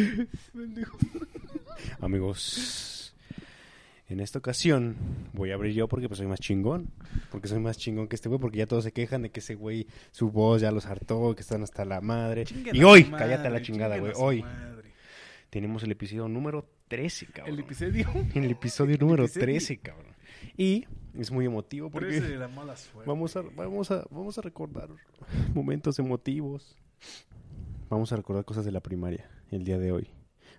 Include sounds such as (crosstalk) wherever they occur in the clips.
(laughs) Amigos, en esta ocasión voy a abrir yo porque pues soy más chingón. Porque soy más chingón que este güey. Porque ya todos se quejan de que ese güey, su voz ya los hartó, que están hasta la madre. Chinguen y hoy, cállate a la chingada, güey. Hoy madre. tenemos el episodio número 13, cabrón. El episodio. (laughs) El episodio número episodio. 13, cabrón. Y es muy emotivo Por porque eso de la mala suerte. vamos a, vamos, a, vamos a recordar momentos emotivos. Vamos a recordar cosas de la primaria el día de hoy.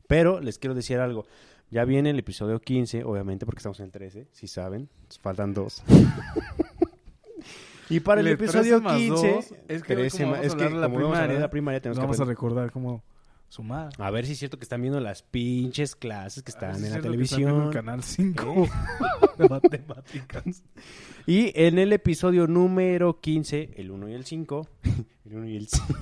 Pero les quiero decir algo. Ya viene el episodio 15, obviamente, porque estamos en el 13, si saben. Faltan dos. (laughs) y para el, El episodio 13 más 15, dos, es que hoy 13 como más- vamos a es que la como vamos a primaria, la primaria, tenemos que Vamos a recordar cómo sumar. a ver si es cierto que están viendo las pinches clases que A ver están si en la que televisión. el canal 5 (laughs) de matemáticas. Y en el episodio número 15, el 1 y el 5. (laughs) El 1 y el 5.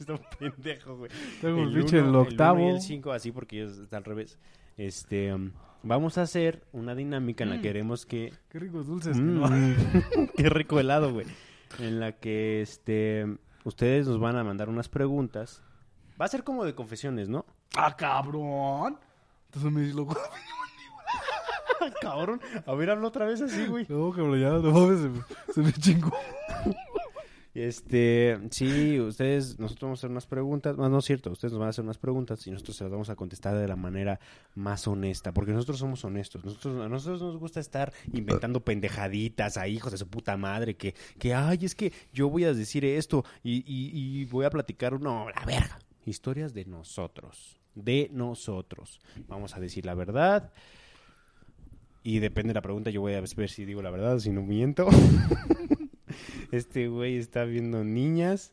Está un pendejo, güey. Tengo el pinche el uno octavo. y el 5, así porque ellos están al revés. Este. um, vamos a hacer una dinámica en la Mm. que queremos que. Qué ricos dulces. Mm, ¿no? (laughs) qué rico helado, güey. En la que este. Ustedes nos van a mandar unas preguntas. Va a ser como de confesiones, ¿no? ¡Ah, cabrón! Entonces me dice loco. (laughs) Cabrón. A ver, habla otra vez así, güey. No, cabrón, ya, no mames, (laughs) se me, se me chingó. Este, sí, ustedes, nosotros vamos a hacer unas preguntas, no, no es cierto, ustedes nos van a hacer unas preguntas y nosotros se las vamos a contestar de la manera más honesta, porque nosotros somos honestos, nosotros, a nosotros nos gusta estar inventando pendejaditas a hijos de su puta madre, que, que, ay, es que yo voy a decir esto y, y, y voy a platicar, no, la verga, historias de nosotros, de nosotros, vamos a decir la verdad y depende de la pregunta, yo voy a ver si digo la verdad, si no miento. (laughs) Este güey está viendo niñas.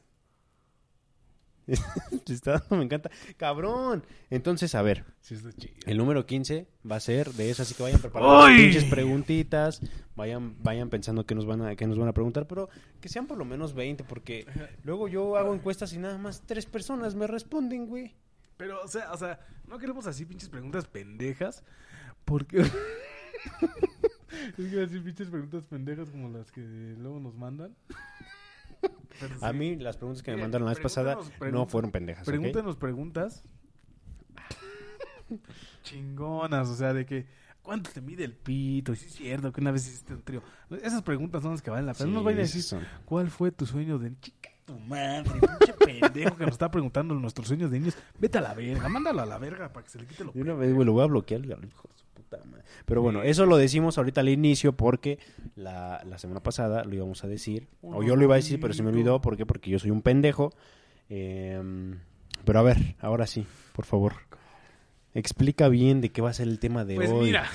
(laughs) Me encanta. ¡Cabrón! Entonces, a ver, Sí, está chido. el número 15 va a ser de eso, así que vayan preparando ¡Ay! pinches preguntitas, vayan, vayan pensando que nos van a, que nos van a preguntar, pero que sean por lo menos 20, porque luego yo hago encuestas y nada más tres personas me responden, güey. Pero, o sea, o sea, no queremos así pinches preguntas pendejas. Porque. (laughs) es que iba a decir pinches preguntas pendejas como las que luego nos mandan. Pero A sí. mí las preguntas que me mandaron la vez pasada no fueron pendejas, ¿ok? Pregúntanos preguntas. (laughs) Chingonas, o sea, de que. ¿Cuánto te mide el pito? Y si es cierto que una vez hiciste un trío. Esas preguntas son las que valen la pena. Sí, no nos vayan a decir, son. ¿cuál fue tu sueño de chica? Tu madre, pinche (laughs) pendejo que nos está preguntando nuestros sueños de niños. Vete a la verga, mándalo a la verga para que se le quite lo De una vez, güey, lo voy a bloquear, hijo puta madre. Pero bueno, eso lo decimos ahorita al inicio porque la, la semana pasada lo íbamos a decir. O yo lo iba a decir, pero se me olvidó. ¿Por qué? Porque yo soy un pendejo. Eh, pero a ver, ahora sí, por favor. Explica bien de qué va a ser el tema de Pues hoy. mira,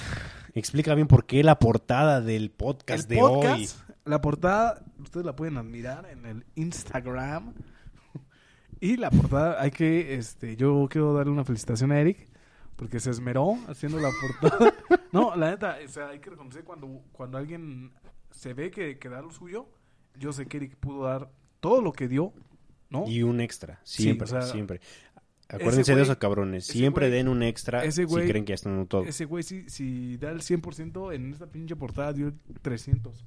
Explica bien por qué la portada del podcast el de podcast, hoy. la portada, ustedes la pueden admirar en el Instagram. (laughs) Y la portada, hay que, este, yo quiero darle una felicitación a Eric, porque se esmeró haciendo la portada. (laughs) no, la neta, o sea, hay que reconocer cuando, cuando alguien se ve que, que da lo suyo, yo sé que Eric pudo dar todo lo que dio, ¿no? Y un extra, siempre, o sea, siempre. Acuérdense güey- de eso, cabrones. Siempre güey- den un extra ese güey- si creen que ya están todo. Ese güey, si, si da el 100%, en esta pinche portada dio el 300.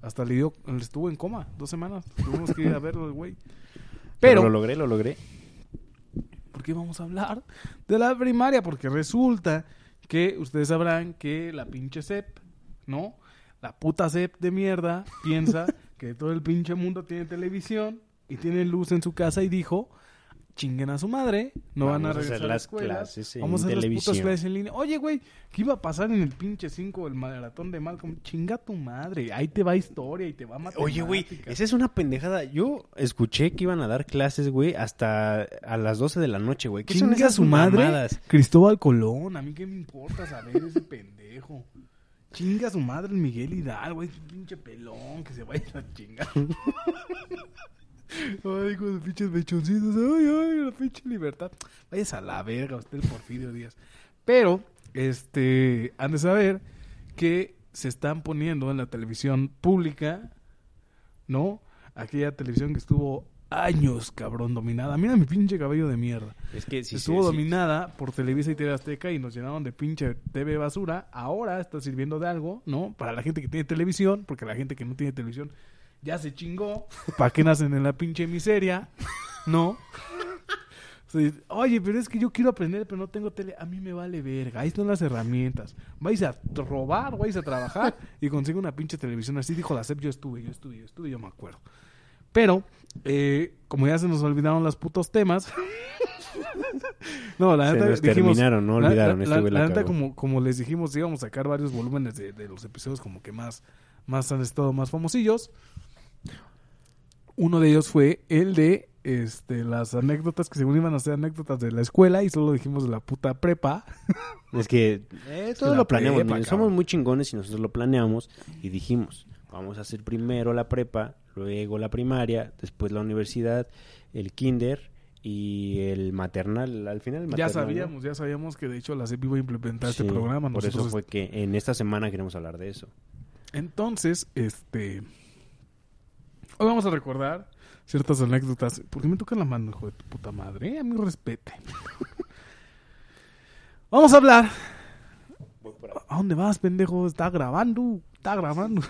Hasta le dio, estuvo en coma dos semanas. Tuvimos que ir a verlo güey. (laughs) Pero Pero, lo logré, lo logré. ¿Por qué vamos a hablar de la primaria? Porque resulta que ustedes sabrán que la pinche CEP, ¿no? La puta CEP de mierda piensa (laughs) que todo el pinche mundo tiene televisión y tiene luz en su casa y dijo, chinguen a su madre, no van a Vamos a hacer regresar a la las escuela, clases en vamos a hacer las televisión". putas clases en línea. Oye, güey, ¿qué iba a pasar en el pinche 5 el maratón de Malcolm? Chinga tu madre, ahí te va historia y te va matemática. Oye, güey, esa es una pendejada. Yo escuché que iban a dar clases, güey, hasta a las 12 de la noche, güey. ¿Qué son Chinga esas su madre, mamadas? Cristóbal Colón, a mí qué me importa saber ese (laughs) pendejo. Chinga su madre el Miguel Hidalgo, ese pinche pelón, que se vaya a la chingada. (laughs) Ay, con los pinches mechoncitos, ay, ay, la pinche libertad. Vayas a la verga, usted el Porfirio Díaz. Pero, este, han de saber que se están poniendo en la televisión pública, ¿no? Aquella televisión que estuvo años, cabrón, dominada. Mira mi pinche cabello de mierda. Es que sí, Estuvo sí, sí. dominada por Televisa y TV Azteca y nos llenaron de pinche TV basura. Ahora está sirviendo de algo, ¿no? Para la gente que tiene televisión, porque la gente que no tiene televisión ya se chingó. ¿Para qué nacen en la pinche miseria? ¿No? O sea, Oye, pero es que yo quiero aprender, pero no tengo tele. A mí me vale verga. Ahí están las herramientas. Vais a robar, vais a trabajar y consigo una pinche televisión. Así dijo la SEP. Yo estuve, yo estuve, yo estuve, yo me acuerdo. Pero, eh, como ya se nos olvidaron los putos temas. (laughs) no, la neta dijimos. terminaron, no la- olvidaron. La, la- güey la la neta, como, como les dijimos, íbamos a sacar varios volúmenes de, de los episodios como que más, más han estado más famosillos. Uno de ellos fue el de este las anécdotas que según iban a ser anécdotas de la escuela y solo dijimos de la puta prepa. Es que (laughs) eh, todo lo planeamos. prepa, somos muy chingones y nosotros lo planeamos y dijimos, vamos a hacer primero la prepa, luego la primaria, después la universidad, el kinder y el maternal. Al final el ya maternal, ¿no? sabíamos, ya sabíamos que de hecho la CEP iba a implementar este Sí, programa. Por eso Nosotros fue que en esta semana queremos hablar de eso. Entonces, este. Hoy vamos a recordar ciertas anécdotas. ¿Por qué me toca la mano, hijo de tu puta madre? A mi respete. (laughs) vamos a hablar. ¿A dónde vas, pendejo? Está grabando. Está grabando.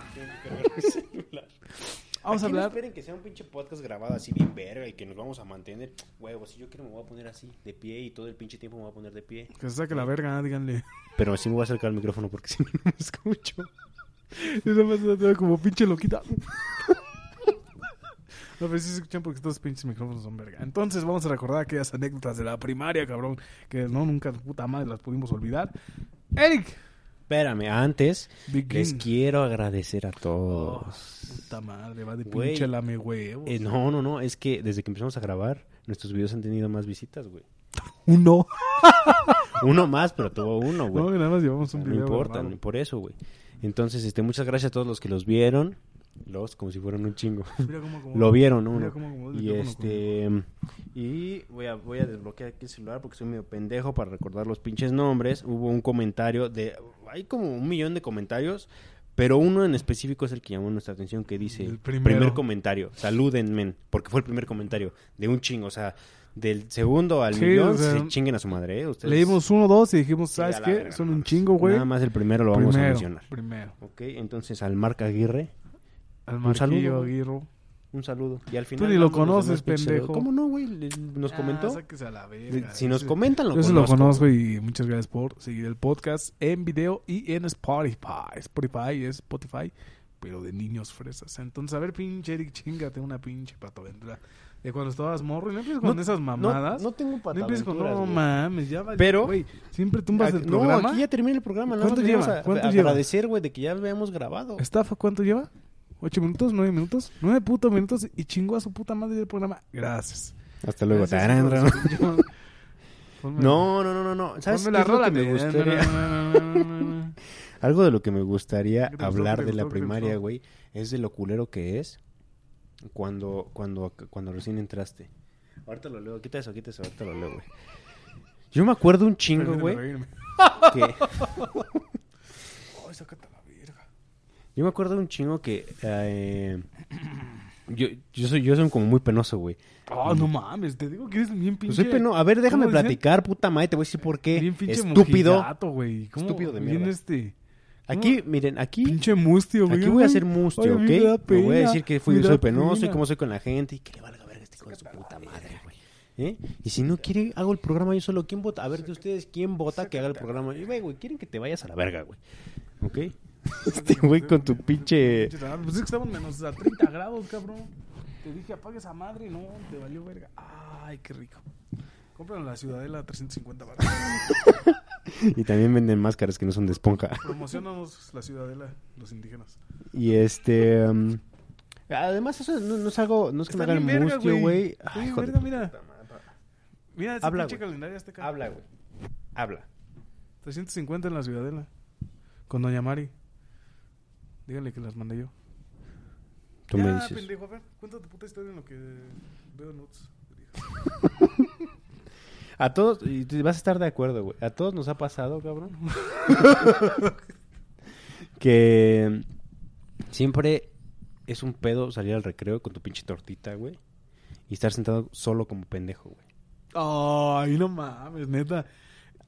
Vamos a Aquí no hablar. esperen que sea un pinche podcast grabado así bien verga y que nos vamos a mantener. Huevos, si yo quiero me voy a poner así, de pie y todo el pinche tiempo me voy a poner de pie. Que se saque la verga, díganle. Pero sí me voy a acercar al micrófono porque si no, no me escucho. (laughs) Y nada más como pinche loquita. (laughs) No, pero sí se escuchan porque estos pinches micrófonos son verga. Entonces vamos a recordar aquellas anécdotas de la primaria, cabrón, que no nunca puta madre las pudimos olvidar. Eric, Espérame, antes begin. les quiero agradecer a Oh, todos. puta madre, va de Güey. pinche lame huevos. Eh, no, no, no, es que desde que empezamos a grabar, nuestros videos han tenido más visitas, güey. (laughs) Uno. Uno más, pero tuvo uno, güey. No, nada más llevamos un No video. importa, grabado. ni por eso, güey. Entonces, este, muchas gracias a todos los que los vieron. Los, como si fueran un chingo. (laughs) Lo vieron, ¿no? Mira Uno. el Y este y voy a voy a desbloquear aquí el celular porque soy medio pendejo para recordar los pinches nombres. Hubo un comentario de hay como un millón de comentarios, pero uno en específico es el que llamó nuestra atención que dice El primer comentario, salúdenme, porque fue el primer comentario de un chingo, o sea, del segundo al Sí, millón o sea, se chinguen a su madre, ¿eh? Ustedes Leímos uno, dos y dijimos, Sí, ¿sabes la qué? verga, Son un chingo, güey. Nada más el primero lo vamos a mencionar. Primero. Ok, entonces al Marc Aguirre, Al Un Marquillo saludo. Aguirro. un saludo. Y al final ni lo conoces, pendejo. ¿Cómo no, güey? Nos Ah, comentó. sáquese a la verga. Si nos comentan, lo Yo sí lo conozco. y muchas gracias por seguir el podcast en video y en Spotify. Spotify es Spotify, pero de niños fresas. Entonces, a ver, pinche Eric, chingate una pinche patoaventura. De cuando estabas morro y no empieces con No- esas No, mamadas. no tengo No empieces con, pataventuras, no güey. mames, ya vale. Pero- güey, siempre tumbas el programa. No, aquí ya termina el programa. ¿Cuánto lleva? a- ¿Cuánto a lleva? agradecer, güey, de que ya habíamos grabado. ¿Estafa cuánto lleva? ¿Ocho minutos? ¿Nueve minutos? Nueve putos minutos y chingó a su puta madre del programa. Gracias. Hasta luego. Gracias, (laughs) No, no, no, no, no. ¿Sabes ponme qué la es lo que me gustaría? Algo de lo que me gustaría hablar ¿Qué te de la primaria, güey, es de lo culero que es cuando, cuando, cuando recién entraste. Ahorita lo leo, quita eso, quita eso, ahorita lo leo, güey. Yo me acuerdo un chingo, güey, que... (laughs) Ay, sácate a la verga. Yo me acuerdo un chingo que... eh, yo, yo, soy, yo soy como muy penoso, güey. Ah, no mames, te digo que eres bien Pues pinche. soy peno... A ver, déjame platicar, puta madre, te voy a decir por qué. Bien pinche Estúpido. güey. Estúpido de mierda. este. Aquí, miren, aquí... Pinche mustio, güey. Aquí voy a ser mustio, ¿ok? me voy a decir que fui, soy penoso y cómo soy con la gente y que le valga verga este hijo de su puta madre, güey. ¿Eh? Y si no quiere, hago el programa yo solo. ¿Quién vota? A ver de ustedes, ¿quién vota que haga el programa? Y, güey, güey, quieren que te vayas a la verga, güey. ¿Ok? Este güey con tu pinche... Pues es que estamos menos a 30 grados, cabrón. Te dije apague esa madre y no, te valió verga. Ay, qué rico. Cómpralo en la Ciudadela a 350 baros. (laughs) Y también venden máscaras que no son de esponja. Promocionanos la Ciudadela, los indígenas. Y este... um, además, eso no, no es algo... No es que me Está hagan bien verga, mustio, güey. Está Ay, bien hijo de verga, mira. Mira ese Habla, pinche güey. calendario azteca. Habla, güey. Habla. 350 en la Ciudadela. Con Doña Mari. Díganle que las mandé yo. Tú ya, me dices. pendejo, a ver, cuéntate tu puta historia en lo que veo notes. (laughs) A todos, y te vas a estar de acuerdo, güey. A todos nos ha pasado, cabrón. (laughs) que siempre es un pedo salir al recreo con tu pinche tortita, güey. Y estar sentado solo como pendejo, güey. Ay, no mames, neta.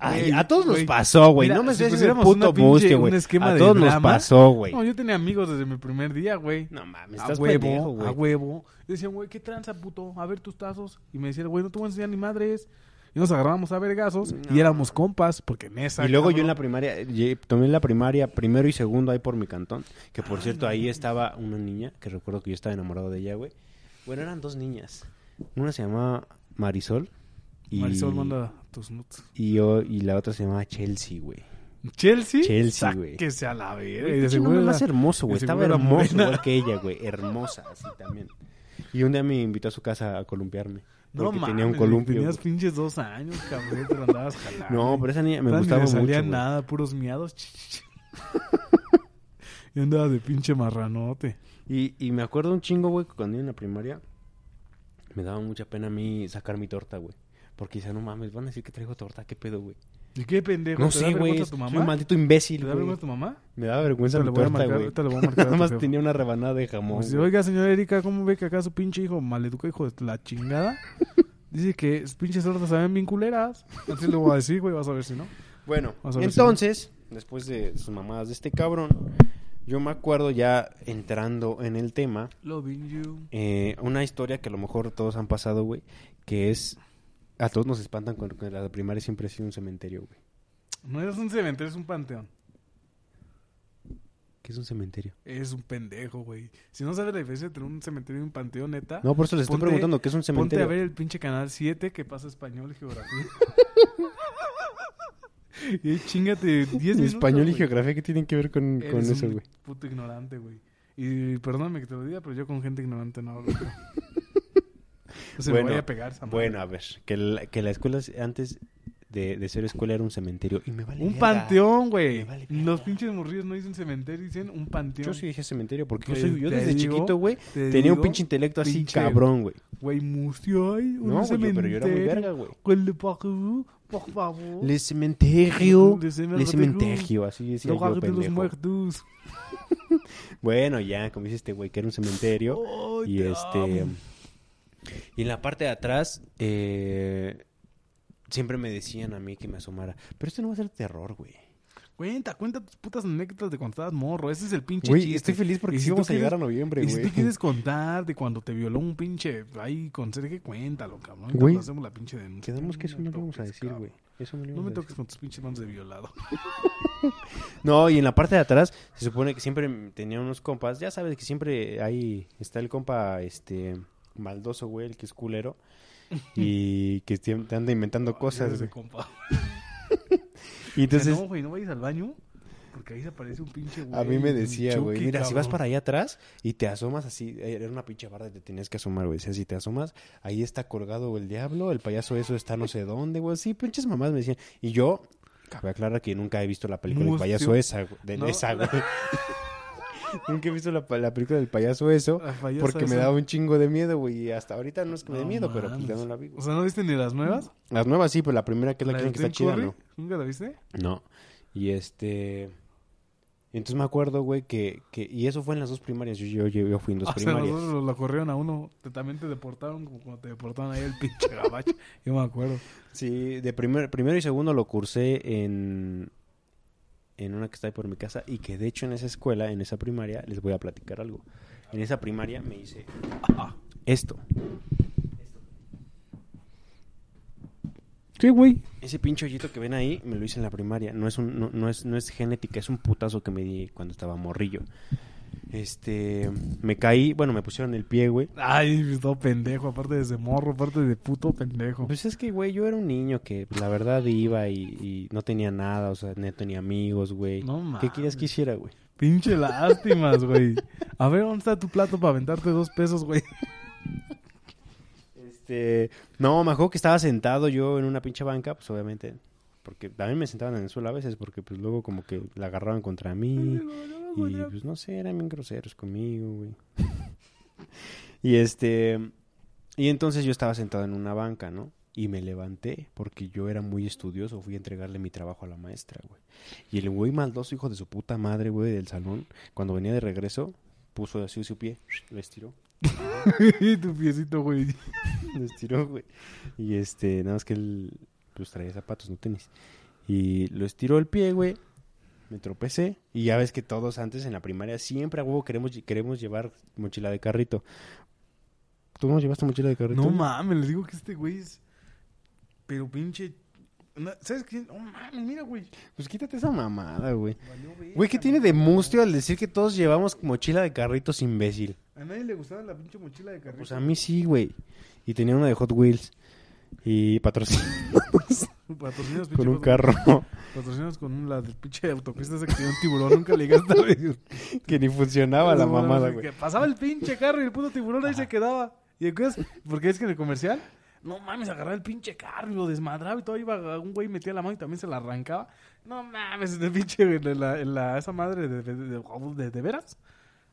Ay, a todos nos pasó, güey. No me si pusiéramos puto una pinche- buste, un güey. A todos nos pasó, güey. No, yo tenía amigos desde mi primer día, güey. No mames, A estás huevo, pendejo, güey. a huevo. Decían, güey, ¿qué tranza, puto? A ver tus tazos. Y me decía, güey, no te voy a enseñar ni madres. Y nos agarrábamos a vergazos No. y éramos compas, porque en esa. Y luego yo en la primaria, tomé en la primaria primero y segundo ahí por mi cantón. Que por cierto, ahí estaba una niña, que recuerdo que yo estaba enamorado de ella, güey. Bueno, eran dos niñas. Una se llamaba Marisol. Y, Marisol manda tus nuts. y, yo, y la otra se llamaba Chelsea, güey. Chelsea. Chelsea, güey. Que sea la verga. Nombre era- más hermoso, güey. Estaba hermoso igual que ella, güey. (laughs) Hermosa, así también. Y un día me invitó a su casa a columpiarme. No Porque mames, tenía un columpio. Tenías güey. pinches dos años, cabrón. Te lo andabas jalando. No, pero esa niña me ni gustaba mucho. salía güey. nada, puros miados. (laughs) y andaba de pinche marranote. Y, y me acuerdo un chingo, güey, que cuando iba en la primaria me daba mucha pena a mí sacar mi torta, güey. Porque decía, no mames, van a decir que traigo torta, ¿qué pedo, güey? ¿Y qué pendejo? No ¿Te da sé, güey. un maldito imbécil, ¿Te da vergüenza tu mamá? Me daba vergüenza Te mi lo a torta, güey. ahorita le voy a marcar a (laughs) Nada más tenía una rebanada de jamón. Oiga, señora Erika, ¿cómo ve que acá su pinche hijo maleduca, hijo de la chingada? (laughs) Dice que sus pinches tortas saben bien culeras. Así le voy a decir, güey, vas a ver si no. Bueno, a ver si entonces, después de sus mamadas de este cabrón, yo me acuerdo ya entrando en el tema, Loving you. eh, una historia que a lo mejor todos han pasado, güey, que es... A todos nos espantan cuando la primaria siempre ha sido un cementerio, güey. No es un cementerio, es un panteón. ¿Qué es un cementerio? Es un pendejo, güey. Si no sabes la diferencia entre un cementerio y un panteón, neta, No, por eso les estoy Ponte- preguntando, ¿qué es un ponte cementerio? a ver el pinche canal 7 que pasa español y geografía. (laughs) y chingate 10 minutos. Español y geografía, ¿qué tienen que ver con, con Eres eso, un güey? puto ignorante, güey. Y perdóname que te lo diga, pero yo con gente ignorante no hablo. (laughs) se Bueno, me vaya a pegar madre. Bueno, a ver, que la, que la escuela antes de, de ser escuela era un cementerio y me vale Un verga. panteón, güey. Vale. Los pinches morrillos no dicen cementerio, dicen un panteón. Yo sí dije cementerio porque yo, soy, desde digo, chiquito, güey, te tenía un pinche intelecto así pinche- cabrón, güey. Güey, museo, ay, un No, cementerio. pero yo era muy verga, güey. Por favor. Le cementerio, Le le cementerio. así decía yo, de los pendejo. muertos. (laughs) Bueno, ya, como dice este güey, que era un cementerio. Y te este... amo. Y en la parte de atrás, eh, siempre me decían a mí que me asomara. Pero esto no va a ser terror, güey. Cuenta, cuenta tus putas anécdotas de cuando estabas morro. Ese es el pinche Güey, chiste. estoy feliz porque si vamos a llegar a noviembre, Y si güey. tú quieres contar de cuando te violó un pinche ahí conserje, cuéntalo, cabrón. Güey, hacemos la pinche denuncia. Quedamos que eso no lo vamos a decir, cabrón. güey. Eso no lo No me toques decir. con tus pinches manos de violado. (laughs) No, y en la parte de atrás se supone que siempre tenía unos compas. Ya sabes que siempre ahí está el compa, este, maldoso, güey, el que es culero. (laughs) Y que te anda inventando cosas, Ese güey. compa. (laughs) Y entonces, no, güey, no vayas al baño. Porque ahí se aparece un pinche güey. a mí me decía, güey, mira, si vas para allá atrás y te asomas así, era una pinche barra que te tenías que asomar, güey. Sea, si te asomas, ahí está colgado el diablo, el payaso eso está no sé dónde, güey. Sí, pinches mamás me decían. Y yo, cabe aclarar que nunca he visto la película del Mustio. payaso esa. De No, esa, la- güey. (laughs) nunca he visto la, la película del payaso eso. La Porque me daba un chingo de miedo, güey. Y hasta ahorita no es que me dé miedo, pero pues ya no la vi. güey. O sea, ¿no viste ni las nuevas? Las nuevas sí, pero la primera que es la, que dicen que está chida? ¿no? ¿Nunca la viste? No. Y este... Entonces me acuerdo, güey, que, que... Y eso fue en las dos primarias. Yo, yo, fui en dos (laughs) o sea, primarias. nosotros lo corrieron a uno. Te- también te deportaron como cuando te deportaron ahí el (laughs) pinche gabacho. Yo me acuerdo. Sí, de primer, primero y segundo lo cursé en... En una que está ahí por mi casa. Y que de hecho en esa escuela, en esa primaria, les voy a platicar algo. En esa primaria me hice... Esto. ¿Qué, güey? Ese pinche hoyito que ven ahí me lo hice en la primaria. No es un, no, no es, no es genética, es un putazo que me di cuando estaba morrillo. Este, me caí, bueno, me pusieron el pie, güey. Ay, todo pendejo. Aparte de ese morro, aparte de puto pendejo. Pues es que, güey, yo era un niño que la verdad iba y, y no tenía nada, o sea, no tenía amigos, güey. No ¿Qué mames. querías que hiciera, güey? Pinche lástimas, güey. A ver, ¿dónde está tu plato para aventarte dos pesos, güey? Este, no, me acuerdo que estaba sentado yo en una pinche banca, pues obviamente, porque también me sentaban en el suelo a veces, porque pues luego como que la agarraban contra mí. Y pues no sé, eran bien groseros conmigo, güey. (laughs) y este. Y entonces yo estaba sentado en una banca, ¿no? Y me levanté porque yo era muy estudioso. Fui a entregarle mi trabajo a la maestra, güey. Y el güey maldoso, hijo de su puta madre, güey, del salón, cuando venía de regreso, puso así su pie, lo estiró. y (laughs) tu piecito, güey. (laughs) Lo estiró, güey. Y este, nada más que él, pues traía zapatos, no tenis. Y lo estiró el pie, güey. Me tropecé. Y ya ves que todos antes en la primaria siempre a huevo queremos, queremos llevar mochila de carrito. ¿Tú no llevaste mochila de carrito? No mames, les digo que este güey es. Pero pinche. ¿Sabes qué? No mames, mira, güey. Pues quítate esa mamada, güey. Valió Güey, ¿qué tiene de mustio al decir que todos llevamos mochila de carritos, imbécil? A nadie le gustaba la pinche mochila de carrito. Pues a mí sí, güey. Y tenía una de Hot Wheels. Y (laughs) Patrocinados, (laughs) con un carro. Patrocinados con la del pinche autopista que tenía un tiburón. Nunca le llegaste a ver. que ni funcionaba la mamada, güey. Que pasaba el pinche carro y el puto tiburón ahí se quedaba. ¿Y entonces? ¿Por qué es que en el comercial? No mames, agarraba el pinche carro y lo desmadraba y todo iba un güey metía la mano y también se la arrancaba. No mames, en el pinche, en la, en la- esa madre de, de, de, de- de veras.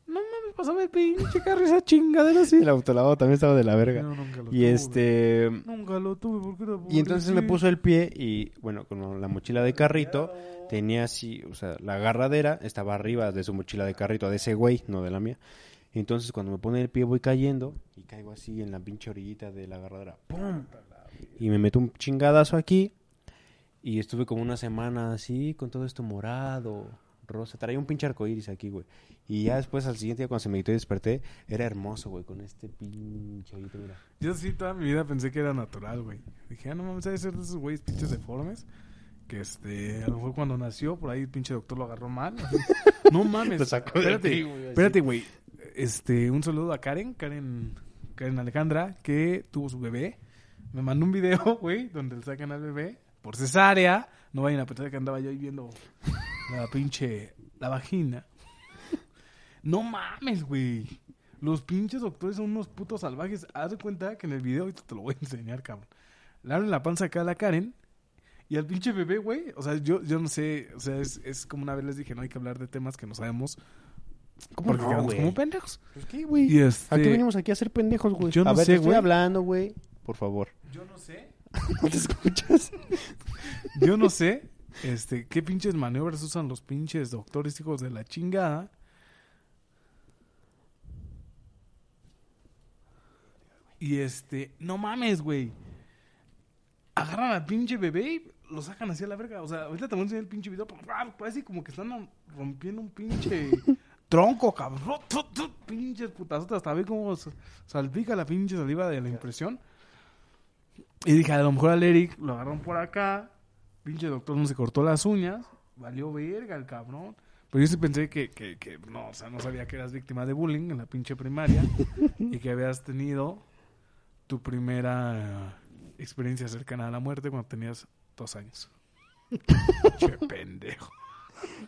No mames, pasaba el pinche carro y esa chingadera así. El autolavado también estaba de la verga. No, nunca lo Y tuve. este... Nunca lo tuve porque era Y entonces me pobrecito. puso el pie y, bueno, con la mochila de carrito, tenía así, o sea, la agarradera estaba arriba de su mochila de carrito, de ese güey, no de la mía. Entonces cuando me pone el pie voy cayendo y caigo así en la pinche orillita de la agarradera. ¡Pum! Y me meto un chingadazo aquí y estuve como una semana así con todo esto morado, rosa. Traía un pinche arcoíris aquí, güey. Y ya después al siguiente día cuando se me quitó y desperté, era hermoso, güey, con este pinche mira. Yo sí toda mi vida pensé que era natural, güey. Dije, ah, no mames, debe ser de esos güeyes pinches deformes. Que este, a lo mejor cuando nació, por ahí el pinche doctor lo agarró mal. (laughs) no mames. Sacó espérate, ti, güey, espérate, güey. Este, un saludo a Karen, Karen, Karen Alejandra, que tuvo su bebé. Me mandó un video, (laughs) güey, donde le sacan al bebé por cesárea. No vayan a pensar que andaba yo ahí viendo la pinche, la vagina. No mames, güey. Los pinches doctores son unos putos salvajes. Haz de cuenta que en el video, ahorita te lo voy a enseñar, cabrón. Le abren la panza acá a la Karen. Y al pinche bebé, güey. O sea, yo, yo no sé. O sea, es, es como una vez les dije, no hay que hablar de temas que no sabemos. ¿Cómo porque no, quedamos güey? como pendejos. Pues qué, güey. Este, ¿A qué venimos aquí a hacer pendejos, güey? Yo no a ver, sé, te estoy güey. hablando, güey. Por favor. Yo no sé. (laughs) ¿No te escuchas? Yo no sé. Este, qué pinches maniobras usan los pinches doctores hijos de la chingada. Y este, no mames, güey. Agarran al pinche bebé y lo sacan así a la verga. O sea, ahorita a enseñar el pinche video. pero, ah, Parece como que están rompiendo un pinche (laughs) tronco, cabrón. Pinches putazotas. Hasta ve cómo salpica la pinche saliva de la impresión. Y dije, a lo mejor al Eric lo agarraron por acá. Pinche doctor no se cortó las uñas. Valió verga el cabrón. Pero yo sí pensé que, que, que no, o sea, no sabía que eras víctima de bullying en la pinche primaria. (laughs) y que habías tenido tu primera experiencia cercana a la muerte cuando tenías dos años. (laughs) Che pendejo.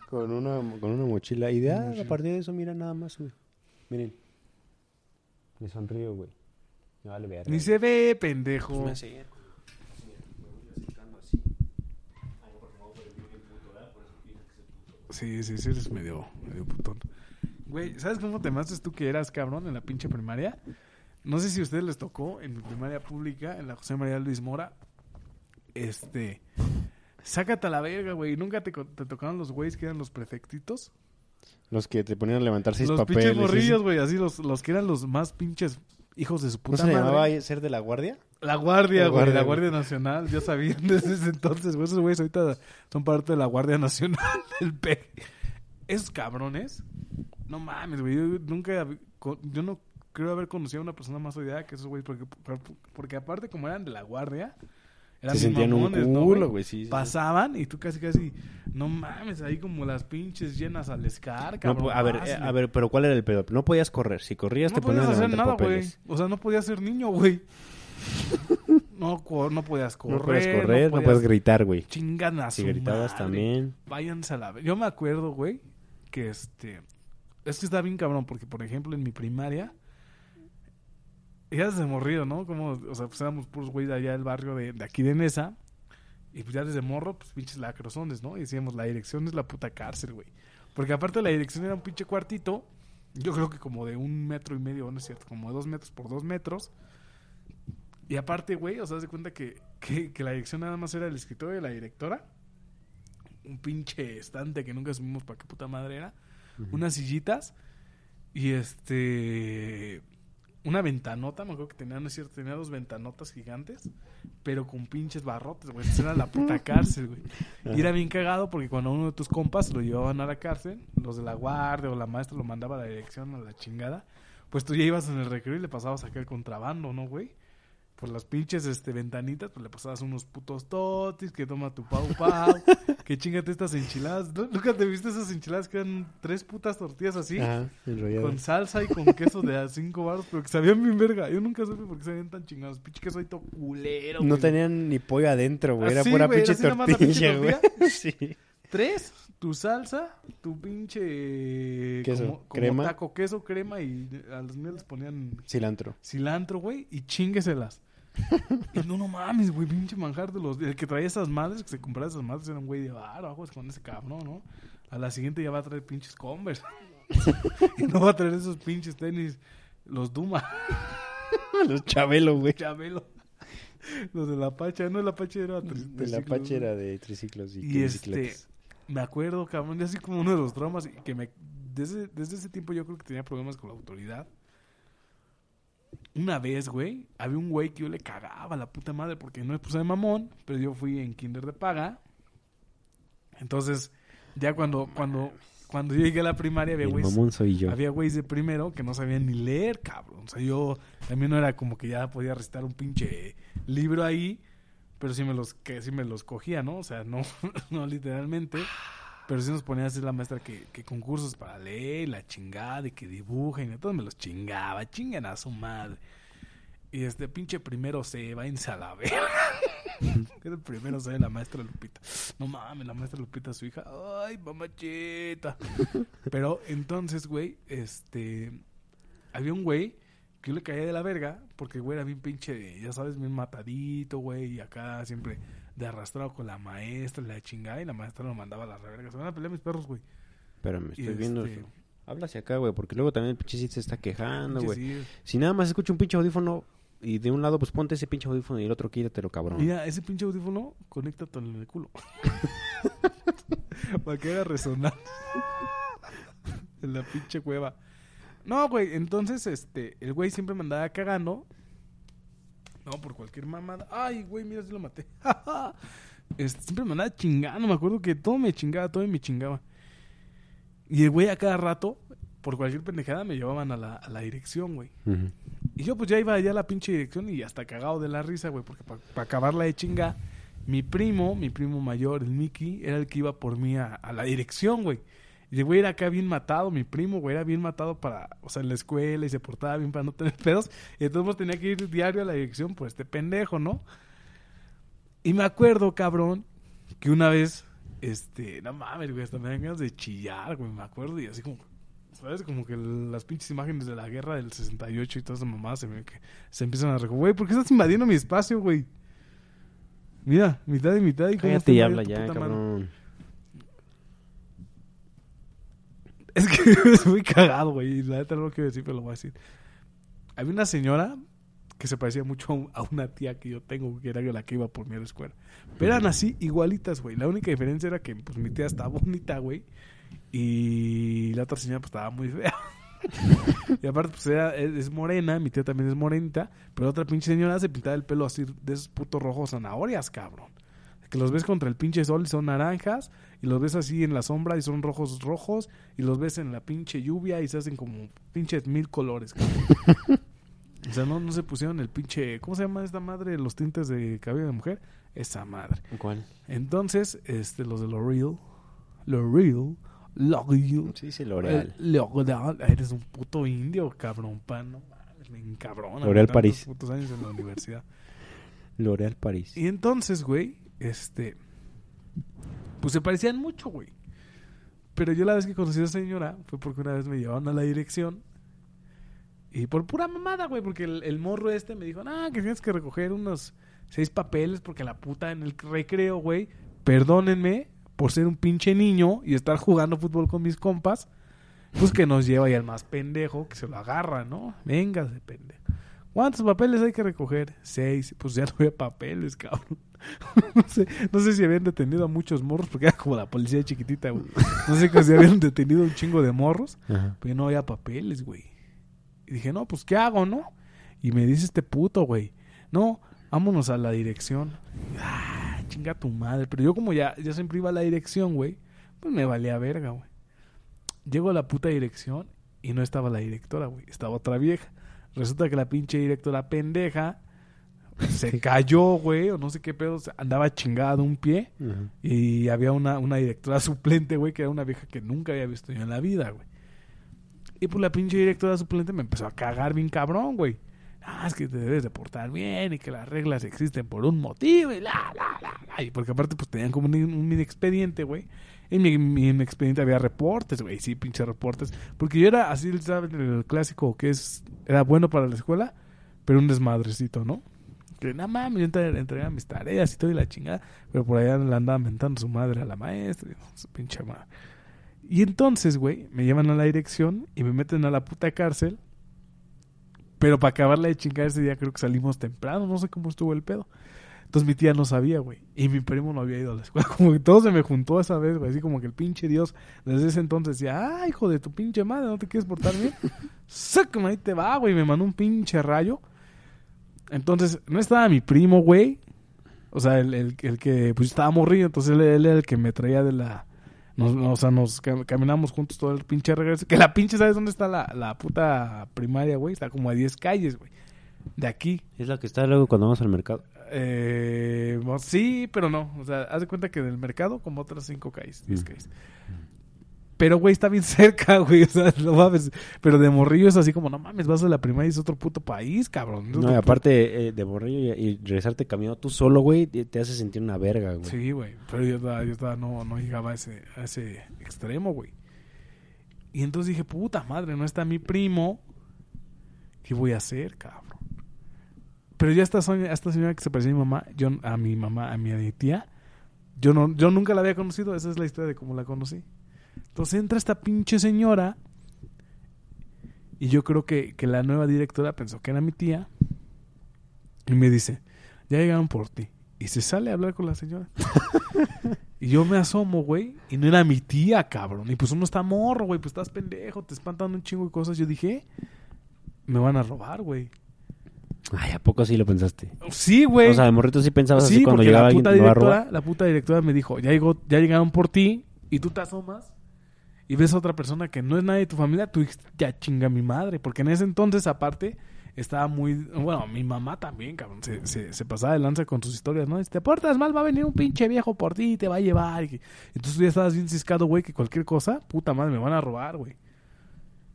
Con una, con una mochila. Y de, ah, a partir de eso, mira nada más, güey. Miren. Me sonrío, güey. Me vale ver. Ni se ve, pendejo. Sí, sí, sí, eres medio, medio putón. Güey, ¿sabes cómo te matas tú que eras cabrón en la pinche primaria? No sé si a ustedes les tocó en mi primaria pública, en la José María Luis Mora. Este. Sácate a la verga, güey. ¿Nunca te, te tocaron los güeyes que eran los prefectitos? Los que te ponían a levantar seis los papeles. pinches ¿sí? morrillos, güey. Así, los, los que eran los más pinches hijos de su ¿No puta se le madre. llamaba ser de la guardia? La Guardia, La güey, Guardia, la güey. Guardia Nacional, ya sabían (laughs) desde ese entonces, güey, esos güeyes ahorita son parte de la Guardia Nacional (laughs) del PEG. Esos cabrones, no mames, güey, yo nunca, yo no creo haber conocido a una persona más odiada que esos güeyes, porque, porque aparte como eran de la Guardia, eran Se sentían un mamones, ¿no, culo, güey. Sí, sí. Pasaban y tú casi, casi, no mames, ahí como las pinches llenas al escar, No, cabrón. a ver, eh, a ver, pero ¿cuál era el pedo? No podías correr. Si corrías no te ponían podías a hacer nada, güey. O sea, no podías ser niño, güey. No, no podías correr. No podías correr, no, podías podías gritar, güey. Chingan a Si gritabas madre. también. Váyanse a la... Yo me acuerdo, güey, que este... Es que está bien cabrón, porque, por ejemplo, en mi primaria... Ya desde morrido, ¿no? Como, o sea, pues éramos puros güeyes de allá del barrio de, de aquí de Nesa. Y pues ya desde morro, pues pinches lacrosones, ¿no? Y decíamos, la dirección es la puta cárcel, güey. Porque aparte la dirección era un pinche cuartito. Yo creo que como de un metro y medio, no es cierto, como de dos metros por dos metros. Y aparte, güey, o sea, de cuenta que, que, que la dirección nada más era el escritorio de la directora. Un pinche estante que nunca subimos para qué puta madre era. Unas sillitas. Y este. Una ventanota, me acuerdo que tenía, no es cierto, tenía dos ventanotas gigantes, pero con pinches barrotes, güey. Esa era la puta (laughs) cárcel, güey. Y era bien cagado porque cuando uno de tus compas lo llevaban a la cárcel, los de la guardia o la maestra lo mandaba a la dirección a la chingada, pues tú ya ibas en el recreo y le pasabas acá el contrabando, ¿no, güey? Por las pinches este, ventanitas, pues le pasabas unos putos totis, que toma tu pau pau, (laughs) que chingate estas enchiladas. ¿Nu- ¿Nunca te viste esas enchiladas que eran tres putas tortillas así? Ajá. Con salsa y con queso de a cinco baros, pero que sabían bien verga. Yo nunca supe por qué sabían tan chingados. Pinche queso ahí todo culero, No güey. tenían ni pollo adentro, güey. Era Así, pura güey, pinche era así nada más la pinche tortilla, güey. (laughs) Sí. Tres, tu salsa, tu pinche... Queso, como, como crema. taco, queso, crema y a los míos les ponían Cilantro. cilantro, güey, y chingueselas. (laughs) y no, no mames, güey, pinche manjar de los... El que traía esas madres, que se compraba esas madres, era un güey de bar, aguas con ese cabrón, ¿no? A la siguiente ya va a traer pinches Converse. (laughs) y no va a traer esos pinches tenis, los Duma, (laughs) Los Chabelo, güey. Chabelo. Los de la Pacha, no, la Pacha era... tri- De la triciclos, güey. era de triciclos y, Y este, me acuerdo, cabrón, así como uno de los traumas que me desde, desde ese tiempo yo creo que tenía problemas con la autoridad. Una vez, güey, había un güey que yo le cagaba a la puta madre porque no me puse de mamón, pero yo fui en kinder de paga. Entonces, ya cuando cuando cuando yo llegué a la primaria había güeyes mamón soy yo. había güeyes de primero que no sabían ni leer, cabrón. O sea, yo también no era como que ya podía recitar un pinche libro ahí, pero sí me los, que sí me los cogía, ¿no? O sea, no, (laughs) no literalmente. Pero sí nos ponía a hacer la maestra que, que concursos para leer, la chingada, y que dibujen, y todos me los chingaba, chingan a su madre. Y este pinche primero se va en verga. (laughs) Era el primero se la maestra Lupita. No mames, la maestra Lupita, su hija. Ay, mamachita. Pero entonces, güey, este. Había un güey que yo le caía de la verga porque güey era bien pinche, ya sabes, bien matadito, güey. Y acá siempre de arrastrado con la maestra, la chingada. Y la maestra lo mandaba a la reverga. Se van a pelear mis perros, güey. Espérame, Y estoy viendo. este, Habla hacia acá, güey, porque luego también el pinche se está quejando, güey. sí. Si nada más escucha un pinche audífono y de un lado, pues ponte ese pinche audífono y el otro quítatelo, cabrón. Mira, ese pinche audífono, conéctate en el culo. (laughs) Para que haga resonar. en la pinche cueva. No, güey, entonces, este, el güey siempre me andaba cagando. No, por cualquier mamada. Ay, güey, mira, si lo maté. (laughs) este, siempre me andaba chingando. Me acuerdo que todo me chingaba, todo me chingaba. Y el güey a cada rato, por cualquier pendejada, me llevaban a la, a la dirección, güey. Y yo pues ya iba allá a la pinche dirección y hasta cagado de la risa, güey, porque para acabarla de chinga, mi primo, mi primo mayor, el Mickey, era el que iba por mí a, a la dirección, güey. Y el güey era acá bien matado, mi primo, güey, era bien matado para, o sea, en la escuela y se portaba bien para no tener (laughs) pedos. Y entonces tenía que ir diario a la dirección por este pendejo, ¿no? Y me acuerdo, cabrón, que una vez, este, no mames, güey, hasta me dan ganas de chillar, güey, me acuerdo, y así como, ¿sabes? Como que las pinches imágenes de la guerra del 68 y todas esas mamadas se ven que se empiezan a recoger. Güey, ¿por qué estás invadiendo mi espacio, güey? Mira, mitad y mitad y Cállate y habla ya, puta madre. cabrón. Es que (laughs) es muy cagado, güey. La neta no lo quiero decir, pero lo voy a decir. Había una señora que se parecía mucho a un- a una tía que yo tengo, que era la que iba por la escuela. Pero eran así, igualitas, güey. La única diferencia era que pues mi tía estaba bonita, güey. Y la otra señora pues estaba muy fea. (laughs) y aparte pues era- es morena, mi tía también es morenita. Pero la otra pinche señora se pintaba el pelo así de esos putos rojos zanahorias, cabrón. Que los ves contra el pinche sol y son naranjas. Y los ves así en la sombra y son rojos rojos. Y los ves en la pinche lluvia y se hacen como pinches mil colores. (laughs) o sea, no, no se pusieron el pinche... ¿Cómo se llama esta madre? Los tintes de cabello de mujer. Esa madre. ¿Cuál? Entonces, este, los de L'Oreal. L'Oreal. L'Oreal. Sí, sí, L'Oreal. El L'Oreal. Eres un puto indio, cabrón, pan. No mames, me encabrona. L'Oreal París. putos años en la universidad. (laughs) L'Oreal París. Y entonces, güey, este. Pues se parecían mucho, güey. Pero yo la vez que conocí a esa señora fue porque una vez me llevaron a la dirección. Y por pura mamada, güey, porque el, morro este me dijo, ah, que tienes que recoger unos seis papeles porque la puta en el recreo, güey, perdónenme por ser un pinche niño y estar jugando fútbol con mis compas, pues que nos lleva y al más pendejo que se lo agarra, ¿no? Véngase, pendejo. ¿Cuántos papeles hay que recoger? Seis. Pues ya no había papeles, cabrón. (laughs) no, sé, no sé si habían detenido a muchos morros, porque era como la policía chiquitita, güey. No sé si habían detenido un chingo de morros, Ajá. pero no había papeles, güey. Y dije, no, pues, ¿qué hago, no? Y me dice este puto, güey, no, vámonos a la dirección. Ah, chinga tu madre. Pero yo como ya, ya siempre iba a la dirección, güey, pues me valía verga, güey. Llego a la puta dirección y no estaba la directora, güey. Estaba otra vieja. Resulta que la pinche directora pendeja se cayó, güey, o no sé qué pedo, andaba chingada de un pie. Y había una, una directora (laughs) suplente, güey, que era una vieja que nunca había visto yo en la vida, güey. Y pues la pinche directora suplente me empezó a cagar bien cabrón, güey. Ah, es que te debes de portar bien y que las reglas existen por un motivo y la, la, la, la. Y porque aparte pues tenían como un, un mini expediente, güey. En mi, mi- en mi expediente había reportes, güey, sí, pinche reportes. Porque yo era así, ¿sabes? El clásico que es, era bueno para la escuela, pero un desmadrecito, ¿no? Que nada más yo entre- entregaba mis tareas y todo y la chingada, pero por allá le andaba mentando su madre a la maestra, y su pinche madre. Y entonces, güey, me llevan a la dirección y me meten a la puta cárcel. Pero para acabarla de chingar ese día creo que salimos temprano, no sé cómo estuvo el pedo. Entonces mi tía no sabía, güey. Y mi primo no había ido a la escuela. (laughs) Como que todo se me juntó esa vez, güey. Así como que el pinche Dios desde ese entonces decía, ah, hijo de tu pinche madre, ¿no te quieres portar bien? (laughs) Sácame, ahí te va, güey. Me mandó un pinche rayo. Entonces, no estaba mi primo, güey. O sea, el, el, el que pues estaba morrido. Entonces él, él era el que me traía de la... Nos, nos- o sea, nos cam- caminamos juntos todo el pinche regreso. Que la pinche, ¿sabes dónde está la, la puta primaria, güey? Está como a 10 calles, güey. De aquí. Es la que está luego cuando vamos al mercado. Eh, sí, pero no. O sea, haz de cuenta que del mercado como otras 5 calles, 10 Mm. calles. Pero, güey, está bien (laughs) cerca, güey. O sea, no mames. Pero de morrillo es así como, no mames, vas a la primaria y es otro puto país, cabrón. No, y aparte eh, de borrillo y, y regresarte caminando tú solo, güey, te te hace sentir una verga, güey. Sí, güey. Pero yo, todavía- yo todavía no, no llegaba a ese, a ese extremo, güey. Y entonces dije, puta madre, no está mi primo. ¿Qué voy a hacer, cabrón? Pero ya esta, soña- esta señora que se parecía a mi mamá, yo, a mi mamá, a mi tía, yo, no, yo nunca la había conocido. Esa es la historia de cómo la conocí. Entonces entra esta pinche señora. Y yo creo que, que la nueva directora pensó que era mi tía. Y me dice, ya llegaron por ti. Y se sale a hablar con la señora. (laughs) y yo me asomo, güey. Y no era mi tía, cabrón. Y pues uno está morro, güey. Pues estás pendejo, te espantan un chingo de cosas. Yo dije, me van a robar, güey. Ay, ¿a poco sí lo pensaste? Sí, güey. O sea, de morrito sí pensabas así sí, cuando porque llegaba la alguien puta me va a directora, robar. la puta directora me dijo, ya llegó, ya llegaron por ti y tú te asomas y ves a otra persona que no es nadie de tu familia, tú ya chinga mi madre, porque en ese entonces aparte estaba muy, bueno, mi mamá también, cabrón, se, se, pasaba de lanza con sus historias, ¿no? Si te portas mal, va a venir un pinche viejo por ti y te va a llevar. Y, entonces tú ya estabas bien ciscado, güey, que cualquier cosa, puta madre, me van a robar, güey.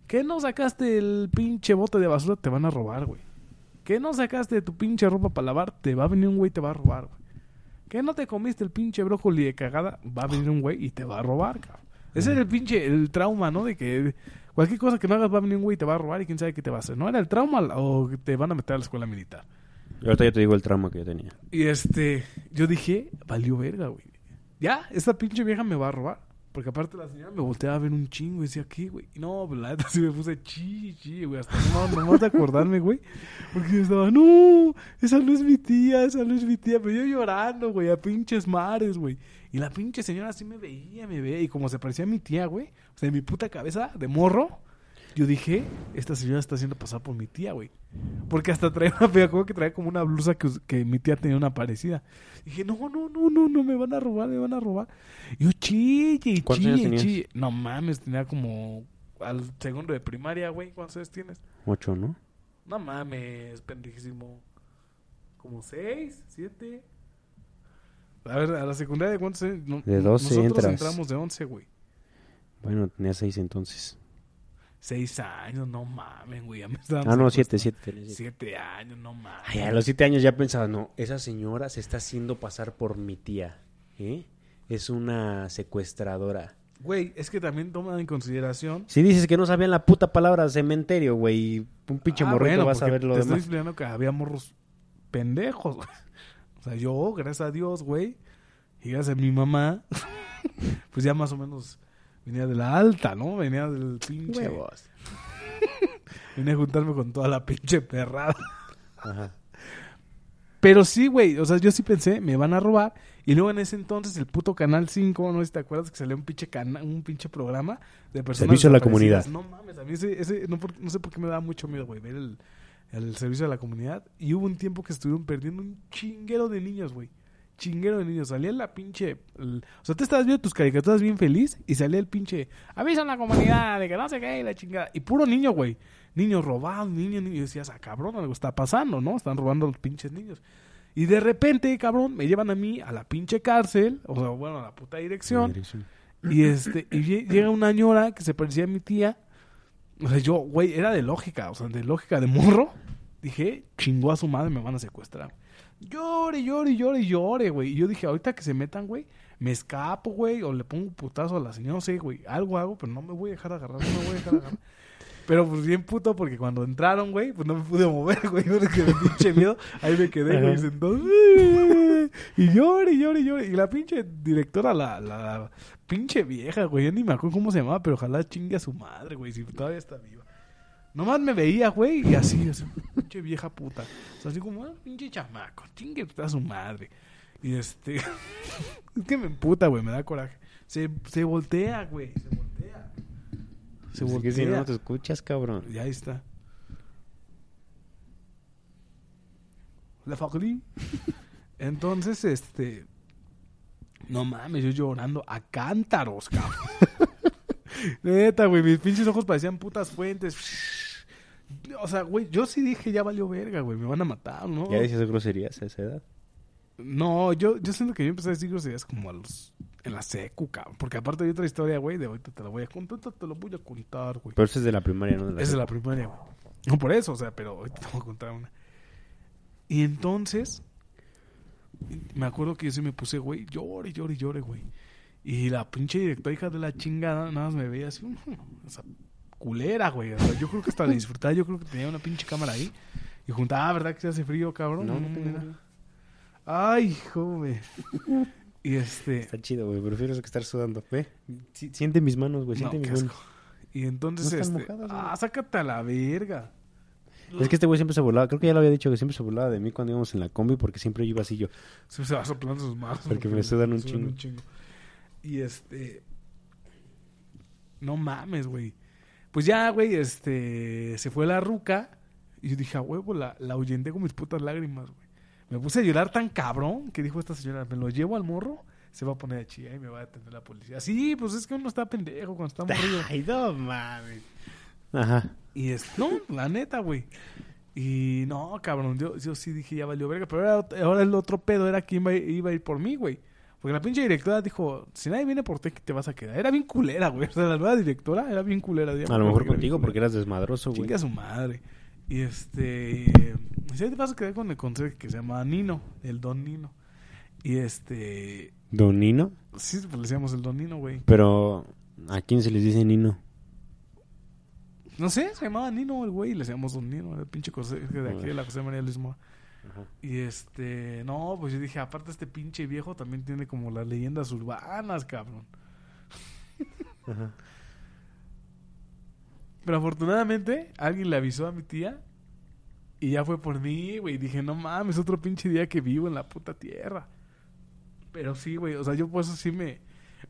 ¿Qué no sacaste el pinche bote de basura? Te van a robar, güey. ¿Qué no sacaste tu pinche ropa para lavar? Te va a venir un güey y te va a robar, güey. ¿Qué no te comiste el pinche brócoli de cagada? Va a venir un güey y te va a robar, cabrón. Ese era el pinche, el trauma, ¿no? De que cualquier cosa que no hagas va a venir un güey y te va a robar y quién sabe qué te va a hacer. ¿No era el trauma o te van a meter a la escuela militar? Y ahorita ya te digo el trauma que yo tenía. Y este, yo dije, valió verga, güey. Ya, esta pinche vieja me va a robar. Porque aparte la señora me volteaba a ver un chingo y decía, ¿qué, güey? No, pues la neta sí me puse chi, chi, güey. Hasta no, no más de acordarme, güey. Porque yo estaba, no, esa no es mi tía, esa no es mi tía. Pero yo llorando, güey, a pinches mares, güey. Y la pinche señora así me veía, me veía. Y como se parecía a mi tía, güey. O sea, en mi puta cabeza de morro. Yo dije, esta señora está haciendo pasar por mi tía, güey. Porque hasta traía una, me acuerdo que traía como una blusa que, que mi tía tenía una parecida. Dije, no, no, no, no, no, me van a robar, me van a robar. Y yo chille, ¿Cuántos años chille, chille. No mames, tenía como al segundo de primaria, güey. ¿Cuántos años tienes? Ocho, ¿no? No mames, pendejísimo. ¿Como seis? ¿Siete? A ver, a la secundaria de cuántos años? No, De 12 Nosotros entras. entramos de once, güey. Bueno, tenía seis entonces. Seis años, no mames, güey. ya me Ah, no, siete, secuestrando. siete. tenía siete. Siete años, no mames. Ay, a los siete años ya pensaba, no, esa señora se está haciendo pasar por mi tía. ¿eh? Es una secuestradora. Güey, es que también toman en consideración. Si dices que no sabían la puta palabra cementerio, güey, un pinche Ah, morrito bueno, vas a ver lo te estoy demás. explicando que había morros pendejos, güey. O sea, yo, gracias a Dios, güey, y gracias a mi mamá, (laughs) pues ya más o menos venía de la alta, ¿no? Venía del pinche. Huevos. (laughs) Venía a juntarme con toda la pinche perrada. Ajá. Pero sí, güey, o sea, yo sí pensé, me van a robar. Y luego en ese entonces el puto Canal 5, no sé si te acuerdas que salió un pinche, cana- un pinche programa de personas Servicio a la comunidad. No mames, a mí ese, ese- no, por- no sé por qué me daba mucho miedo, güey, ver el, el servicio a la comunidad. Y hubo un tiempo que estuvieron perdiendo un chinguero de niños, güey. Chinguero de niños. Salía la pinche... el- o sea, tú estabas viendo tus caricaturas bien feliz y salía el pinche... Avisa a la comunidad de que no sé qué y la chingada. Y puro niño, güey. Niños robados, niños, niños. Y decías, ah, cabrón, algo está pasando, ¿no? Están robando a los pinches niños. Y de repente, cabrón, me llevan a mí a la pinche cárcel. O sea, bueno, a la puta dirección. Y este, y lle- llega una ñora que se parecía a mi tía. O sea, yo, güey, era de lógica, o sea, de lógica de morro. Dije, chingó a su madre, me van a secuestrar. Llore, llore, llore, llore, güey. Y yo dije, ahorita que se metan, güey, me escapo, güey, o le pongo un putazo a la señora, no sé, güey, algo hago, pero no me voy a dejar agarrar, no me voy a dejar agarrar. (laughs) Pero pues bien puto, porque cuando entraron, güey, pues no me pude mover, güey, (laughs) porque me pinche miedo. Ahí me quedé, güey, sentado. (laughs) Y llore, y llore, y llore. Y la pinche directora, la, la pinche vieja, güey, yo ni me acuerdo cómo se llamaba, pero ojalá chingue a su madre, güey, si todavía está viva. Nomás me veía, güey, y así, así, pinche vieja puta. O sea, así como, ah, pinche chamaco, chingue a su madre. Y este, (laughs) es que me emputa, güey, me da coraje. Se, se voltea, güey, se voltea. Se Pues es que si no te escuchas, cabrón. Y ahí está. La Facri. (laughs) Entonces, este. No mames, yo llorando a cántaros, cabrón. (laughs) Neta, güey, mis pinches ojos parecían putas fuentes. O sea, güey, yo sí dije, ya valió verga, güey, me van a matar, ¿no? Ya dices groserías a esa edad. No, yo, yo siento que yo empecé a decir groserías como a los... En la secu, cabrón. Porque aparte hay otra historia, güey, de ahorita te la voy a contar, te la voy a contar, güey. Pero eso es de la primaria, no de la es la primaria, güey. No por eso, o sea, pero ahorita te voy a contar una. Y entonces, me acuerdo que yo sí me puse, güey, llore, llore, llore, güey. Y la pinche directora hija de la chingada nada más me veía así, (laughs) "Ujú, esa culera, güey. O sea, yo creo que hasta la disfrutaba, yo creo que tenía una pinche cámara ahí. Y juntaba, ah, ¿verdad que se hace frío, cabrón? No, no Mm, mira. frío. Ay, joven. Y este... Está chido, güey. Prefiero que estar sudando. Ve, si- siente mis manos, güey. no, Siente mis manos. Y entonces, No este... mojadas, ah, sácate a la verga. Es que este güey siempre se burlaba. Creo que ya lo había dicho que siempre se burlaba de mí cuando íbamos en la combi porque siempre yo iba así yo. Se se va soplando sus manos. Porque me sudan un chingo. Y este. No mames, güey. Pues ya, güey, este. Se fue la ruca. Y yo dije, a huevo, la, la ahuyenté con mis putas lágrimas, güey. Me puse a llorar tan cabrón que dijo esta señora, me lo llevo al morro, se va a poner a chillar y me va a detener la policía. Sí, pues es que uno está pendejo cuando está morrido. (laughs) Ay, no mames. Ajá. Y es, no, la neta, güey. Y no, cabrón, yo, yo sí dije, ya valió verga. Pero ahora, ahora el otro pedo era quién iba, a- iba a ir por mí, güey. Porque la pinche directora dijo, si nadie viene por ti, te vas a quedar. Era bien culera, güey. O sea, la nueva directora era bien culera. digamos, A lo mejor porque era contigo porque eras desmadroso, güey. Chinga su madre. Y este... Si te vas a quedar con el conserje que se llama Nino, el Don Nino. Y este... Don Nino. Sí, pues le decíamos el Don Nino, güey. Pero, ¿a quién se les dice Nino? No sé, se llamaba Nino el güey y le decíamos Don Nino, el pinche conserje de aquí de la José María Luis Mora. Ajá. Y este, no, pues yo dije, aparte este pinche viejo también tiene como las leyendas urbanas, cabrón. Ajá. Pero afortunadamente alguien le avisó a mi tía y ya fue por mí, güey. Dije, no mames, otro pinche día que vivo en la puta tierra. Pero sí, güey, o sea, yo por eso sí me...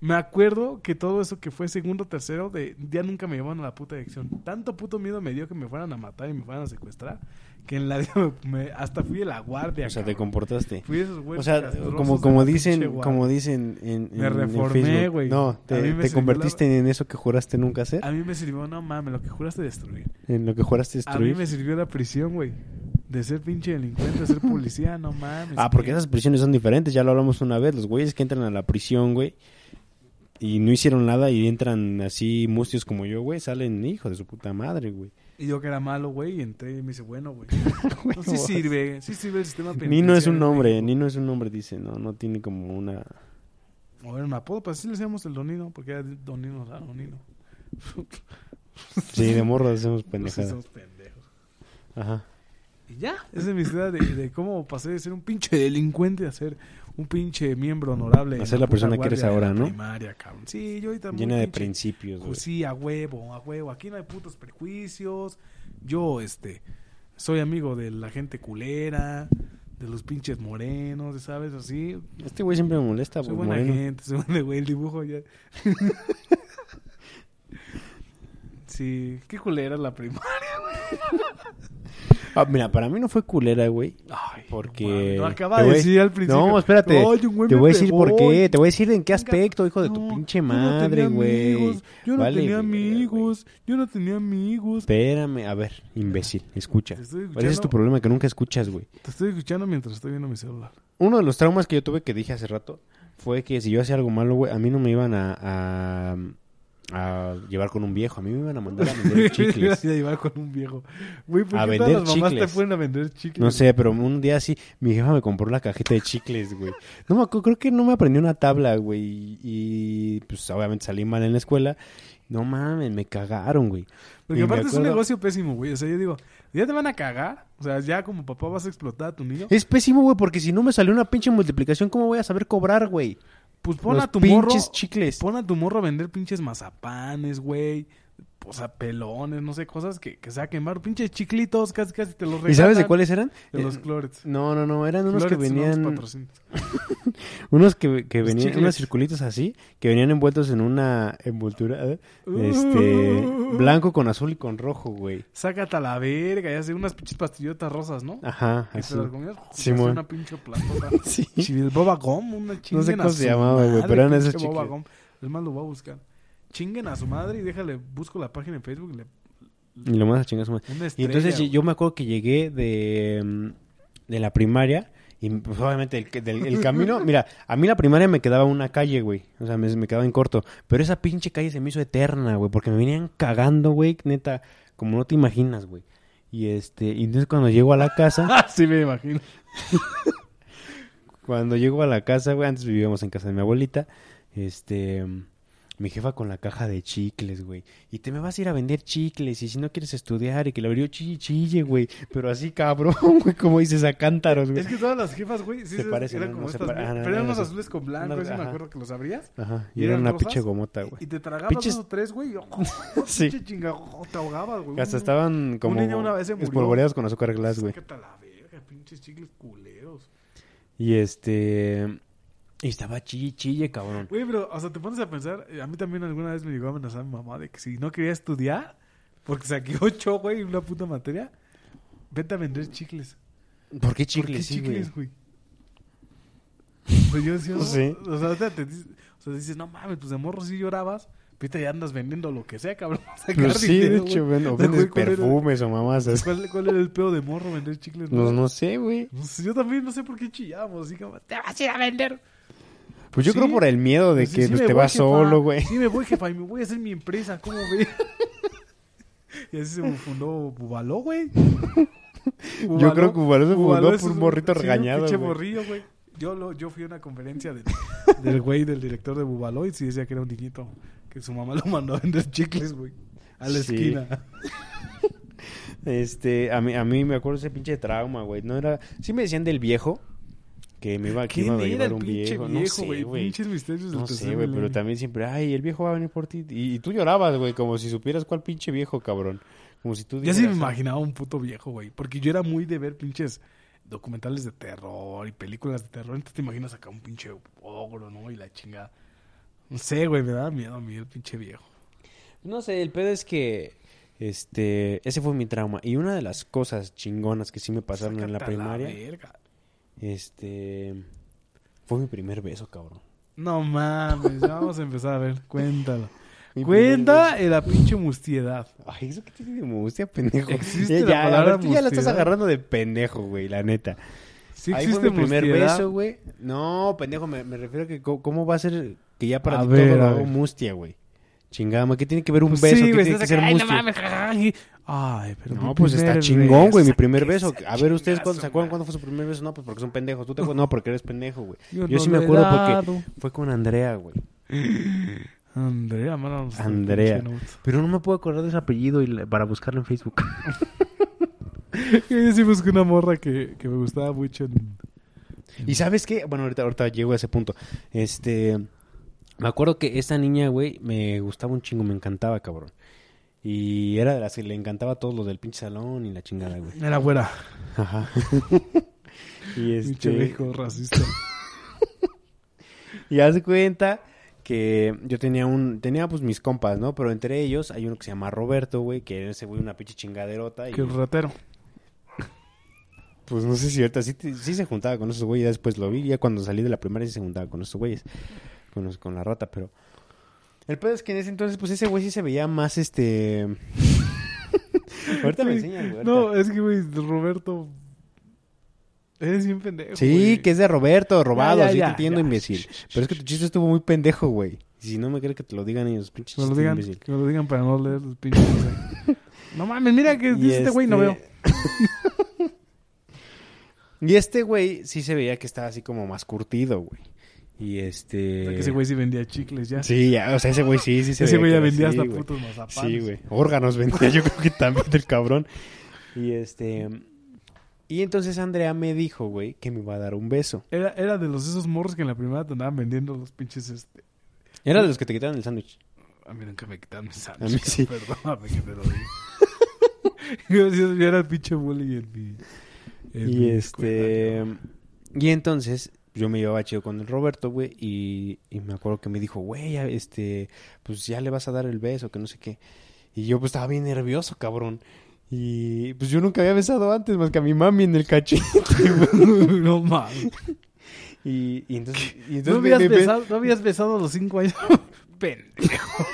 Me acuerdo que todo eso que fue segundo, tercero, de ya nunca me llevaron a la puta dirección. Tanto puto miedo me dio que me fueran a matar y me fueran a secuestrar, que en la (laughs) vida me- hasta fui de la guardia. O sea, te comportaste. Fui de esos güeyes O sea, como, como dicen, como dicen en, en, Me reformé, güey. No, te, convertiste en eso que juraste nunca hacer. A mí me sirvió, no mames, lo que juraste destruir. En lo que juraste A mí destruir. me sirvió la prisión, güey. De ser pinche delincuente, de ser policía, no mames. Ah, porque esas prisiones son diferentes, ya lo hablamos una vez. Los güeyes que entran a la prisión, güey, y no hicieron nada y entran así mustios como yo, güey, salen hijo de su puta madre, güey. Y yo que era malo, güey, y entré y me dice, bueno, güey. (laughs) No, sí sirve, sí sirve el sistema Nino es un penitenciario, nombre. Nino es un nombre, dice, no, no tiene como una... O era un apodo, pues así le decíamos el Donino, porque era Donino, o sea, Donino. (laughs) Sí, de morro hacemos sí, pendejadas. pendejos. Ajá. Y ya, esa es mi historia de, de cómo pasé de ser un pinche delincuente a ser un pinche miembro honorable. Ser la puta persona que eres ahora, la ¿no? Primaria, cabrón. Sí, yo ahorita muy Llena de pinche- principios, güey. Pues sí, a huevo, a huevo. Aquí no hay putos prejuicios. Yo, este, soy amigo de la gente culera. de los pinches morenos, ¿sabes? Así. Este güey siempre me molesta, Soy güey. buena moreno. gente, soy buena güey, el dibujo ya. (laughs) sí, qué culera la primaria. (laughs) Ah, mira, para mí no fue culera, güey. Ay, Porque... no acaba de decir al principio. No, espérate. Ay, güey te voy a decir por qué. Te voy a decir en qué aspecto, hijo de tu pinche yo no madre, tenía güey. amigos, Yo no Vale, tenía güey. amigos. Yo no tenía amigos. Espérame, a ver, imbécil, escucha. Ese es tu problema, que nunca escuchas, güey. te estoy escuchando mientras estoy viendo mi celular. Uno de los traumas que yo tuve que dije hace rato fue que si yo hacía algo malo, güey, a mí no me iban a, a, a llevar con un viejo. A mí me iban a mandar a (laughs) vender chicles. a llevar con un viejo. Güey, ¿por A qué vender todas las mamás chicles. te fueron a vender chicles? No sé, pero un día sí, mi jefa me compró la cajita de chicles, güey. No me creo que no me aprendió una tabla, güey. Y, y, pues obviamente salí mal en la escuela. No mames, me cagaron, güey. Porque Y aparte es un negocio pésimo, güey. O sea, yo digo, ya te van a cagar. O sea, ya como papá vas a explotar a tu niño. Es pésimo, güey, porque si no me salió una pinche multiplicación, ¿cómo voy a saber cobrar, güey? Pues pon Los a tu morro. chicles. Pon a tu morro a vender pinches mazapanes, güey. O sea, pelones, no sé, cosas que, que saquen bar. Pinches chiclitos, casi casi te los regalan. ¿Y sabes de cuáles eran? De los Eh, clorets. No, no, no, eran unos Clorets que no venían, (laughs) unos que, que venían, unos circulitos así, que venían envueltos en una envoltura, ¿eh? este, blanco con azul y con rojo, güey. Sácate a la verga, ya sé, unas pinches pastillotas rosas, ¿no? Ajá, así. te las comías, una pinche platota. (laughs) Sí. Boba Gum, una chinguen cómo a se su llamaba, güey, pero eran chicles. Gum. Es más, lo voy a buscar. Chinguen a su madre y déjale, busco la página en Facebook y le... Y lo más a chingar a su madre. Una Y estrella, entonces güey. yo me acuerdo que llegué de, mm, de la primaria y pues obviamente el, del- el camino, (laughs) mira, a mí la primaria me quedaba una calle, güey, o sea, me, me quedaba en corto, pero esa pinche calle se me hizo eterna, güey, porque me venían cagando, güey, neta, como no te imaginas, güey. Y este, y entonces cuando llego a la casa, Ah, (laughs) sí me imagino. (laughs) cuando llego a la casa, güey, antes vivíamos en casa de mi abuelita, este, mi jefa con la caja de chicles, güey. Y te me vas a ir a vender chicles y si no quieres estudiar y que le abrió chille, chille, güey. Pero así cabrón, (laughs) güey, como dices a cántaros, güey. Es que todas las jefas, güey, sí Se parecen, eran ¿no? como No estas. ah, no, pero eran no, unos no. azules con blanco, ese me acuerdo que los abrías. Ajá, y, ¿Y era eran una pinche gomota, güey. Y te tragabas Pinches- dos o tres, güey. (laughs) (laughs) Sí. Pinche chinga, te ahogabas, güey. Hasta estaban como niño una vez se murió. espolvoreados con azúcar glass, güey. Sácate a la verga, pinches chicles culeros. Y este... Y estaba chille, chille, cabrón. Güey, pero, o sea, te pones a pensar, eh, a mí también alguna vez me llegó a amenazar mi mamá de que si no quería estudiar, porque saqué (laughs) ocho, güey, una puta materia, vete a vender chicles. ¿Por qué ¿Por chicles? qué Sí, chicles, güey. Pues yo decía, No no, sé. o sea, te dices, o sea, dices, no mames, pues de morro sí llorabas, ahorita ya andas vendiendo lo que sea, cabrón. (laughs) Pues sí, de dinero, hecho, güey. ven- o (laughs) Güey, vendes ¿cuál era- perfumes o mamás. ¿Cuál, ¿Cuál era el pedo de morro vender chicles? No, no sé, güey. No sé, yo también no sé por qué chillábamos, así como, te vas a ir a vender. Pues yo Sí. creo por el miedo de Pues sí, que sí pues, te voy, vas jefa. solo, güey. Sí, me voy, jefa, y me voy a hacer mi empresa, ¿cómo ve? (laughs) y así se fundó Bubaló, güey. Yo creo que Bubaló se fundó por un morrito sí, regañado, Un pinche güey. morrillo, güey. Yo, lo, yo fui a una conferencia de- (laughs) del güey, del director de Bubaló, y sí decía que era un niñito, que su mamá lo mandó a vender chicles, güey. A la Sí. esquina. (laughs) Este, a mí, a mí me acuerdo ese pinche trauma, güey. No era... Sí me decían del viejo, que me iba, que iba ¿Quién a llevar un viejo. No sé, güey? No sé, güey, pero también siempre, ay, el viejo va a venir por ti. Y, y tú llorabas, güey, como si supieras cuál pinche viejo, cabrón. Como si tú Yo sí me dijeras, imaginaba un puto viejo, güey. Porque yo era muy de ver pinches documentales de terror y películas de terror. Entonces te imaginas acá un pinche ogro, ¿no? Y la chingada. No sé, güey, me daba miedo a mí el pinche viejo. No sé, el pedo es que este ese fue mi trauma y una de las cosas chingonas que sí me pasaron en la primaria, verga. Este fue mi primer beso, cabrón. No mames, ya (laughs) vamos a empezar a ver. Cuéntalo. Mi Cuenta en la pinche mustiedad. Ay, eso que tiene de mustia, pendejo. Existe ya, la palabra ver, tú ya la estás agarrando de pendejo, güey, la neta. Sí Ahí existe fue mi primer beso, güey. No, pendejo, me, me refiero a que cómo va a ser que ya para A ti ver, todo lo hago mustia, güey. Chingada, ma, ¿qué tiene que ver un Pues beso? sí, ¿Qué tiene que ser acá, ay, no mustia? mames, ay. Pero No, pues está chingón, güey, mi primer beso. A ver, ¿ustedes cuándo se acuerdan cuándo fue su primer beso? No, pues porque son pendejos. ¿Tú te acuerdas? No, porque eres pendejo, güey. Yo, Yo no sí me acuerdo porque fue con Andrea, güey. Andrea, el Andrea. Pero no me puedo acordar de ese apellido y la- para buscarlo en Facebook. (laughs) Yo sí busqué una morra que, que me gustaba mucho en... ¿Y sabes qué? Bueno, ahorita, ahorita llego a ese punto. Este... Me acuerdo que esta niña, güey, me gustaba un chingo, me encantaba, cabrón. Y era de las que le encantaba todo lo del pinche salón y la chingada, güey. Era güera. Ajá. (laughs) Y Pinche este... viejo racista. (laughs) Y haz de cuenta que yo tenía un... Tenía pues mis compas, ¿no? Pero entre ellos hay uno que se llama Roberto, güey, que era ese güey una pinche chingaderota. Y, Que el ratero. Pues no sé si ahorita sí, sí se juntaba con esos güeyes, ya después lo vi, ya cuando salí de la primaria sí se juntaba con esos güeyes, con, los- con la rata, pero... El pedo es que en ese entonces, pues ese güey sí se veía más, este... (laughs) ahorita me Güey, enseñas, güey. No, es que, güey, Roberto. Eres bien pendejo. Sí, güey. que es de Roberto, robado, Ya, ya, sí ya, te entiendo, imbécil. Pero es que tu chiste estuvo muy pendejo, güey. Y si no me crees que te lo digan ellos, pinche Que me lo digan, imbécil. que lo digan para no leer los pinches. No mames, mira que dice este güey, no veo. (laughs) y este güey sí se veía que estaba así como más curtido, güey. Y O este... sea, que ese güey sí vendía chicles ya. Sí, ya, o sea, ese güey sí, sí se ese güey ya vendía hasta güey. putos mazapanes. Sí, güey. Órganos (laughs) vendía, yo creo que también del cabrón. Y este... Y entonces Andrea me dijo, güey, que me iba a dar un beso. Era, era de los esos morros que en la primera te andaban vendiendo los pinches este. Era de los que te quitaban el sándwich. A mí nunca me quitaron mis A mí sí. (laughs) Perdóname que te lo diga. (laughs) yo, era el pinche bully en mi. en Y mi este... escuela, Y entonces yo me llevaba chido con el Roberto, güey, y, y me acuerdo que me dijo, güey, este, pues ya le vas a dar el beso, que no sé qué. Y yo pues estaba bien nervioso, cabrón. Y pues yo nunca había besado antes más que a mi mami en el cachete, (laughs) güey. (laughs) no mames. Y, y entonces, y entonces ¿No habías, me- me- besado, ¿No habías besado a los cinco años? (laughs) Pendejo.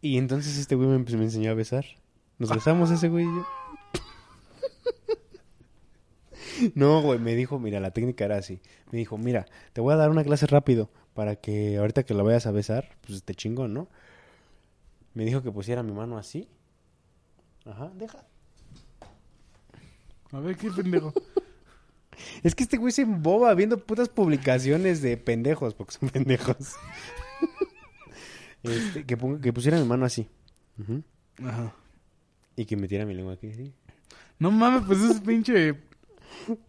y entonces este güey me, pues, me enseñó a besar. Nos besamos ese güey y yo. (laughs) No, güey, me dijo, mira, la técnica era así. Me dijo, mira, te voy a dar una clase rápido para que ahorita que la vayas a besar, pues te chingón, ¿no? Me dijo que pusiera mi mano así. Ajá, deja. A ver, qué pendejo. (laughs) Es que este güey se emboba viendo putas publicaciones de pendejos, porque son pendejos. (laughs) Este, que, ponga- que pusiera mi mano así. Ujú. Ajá. Y que metiera mi lengua aquí, así. No mames, pues es pinche.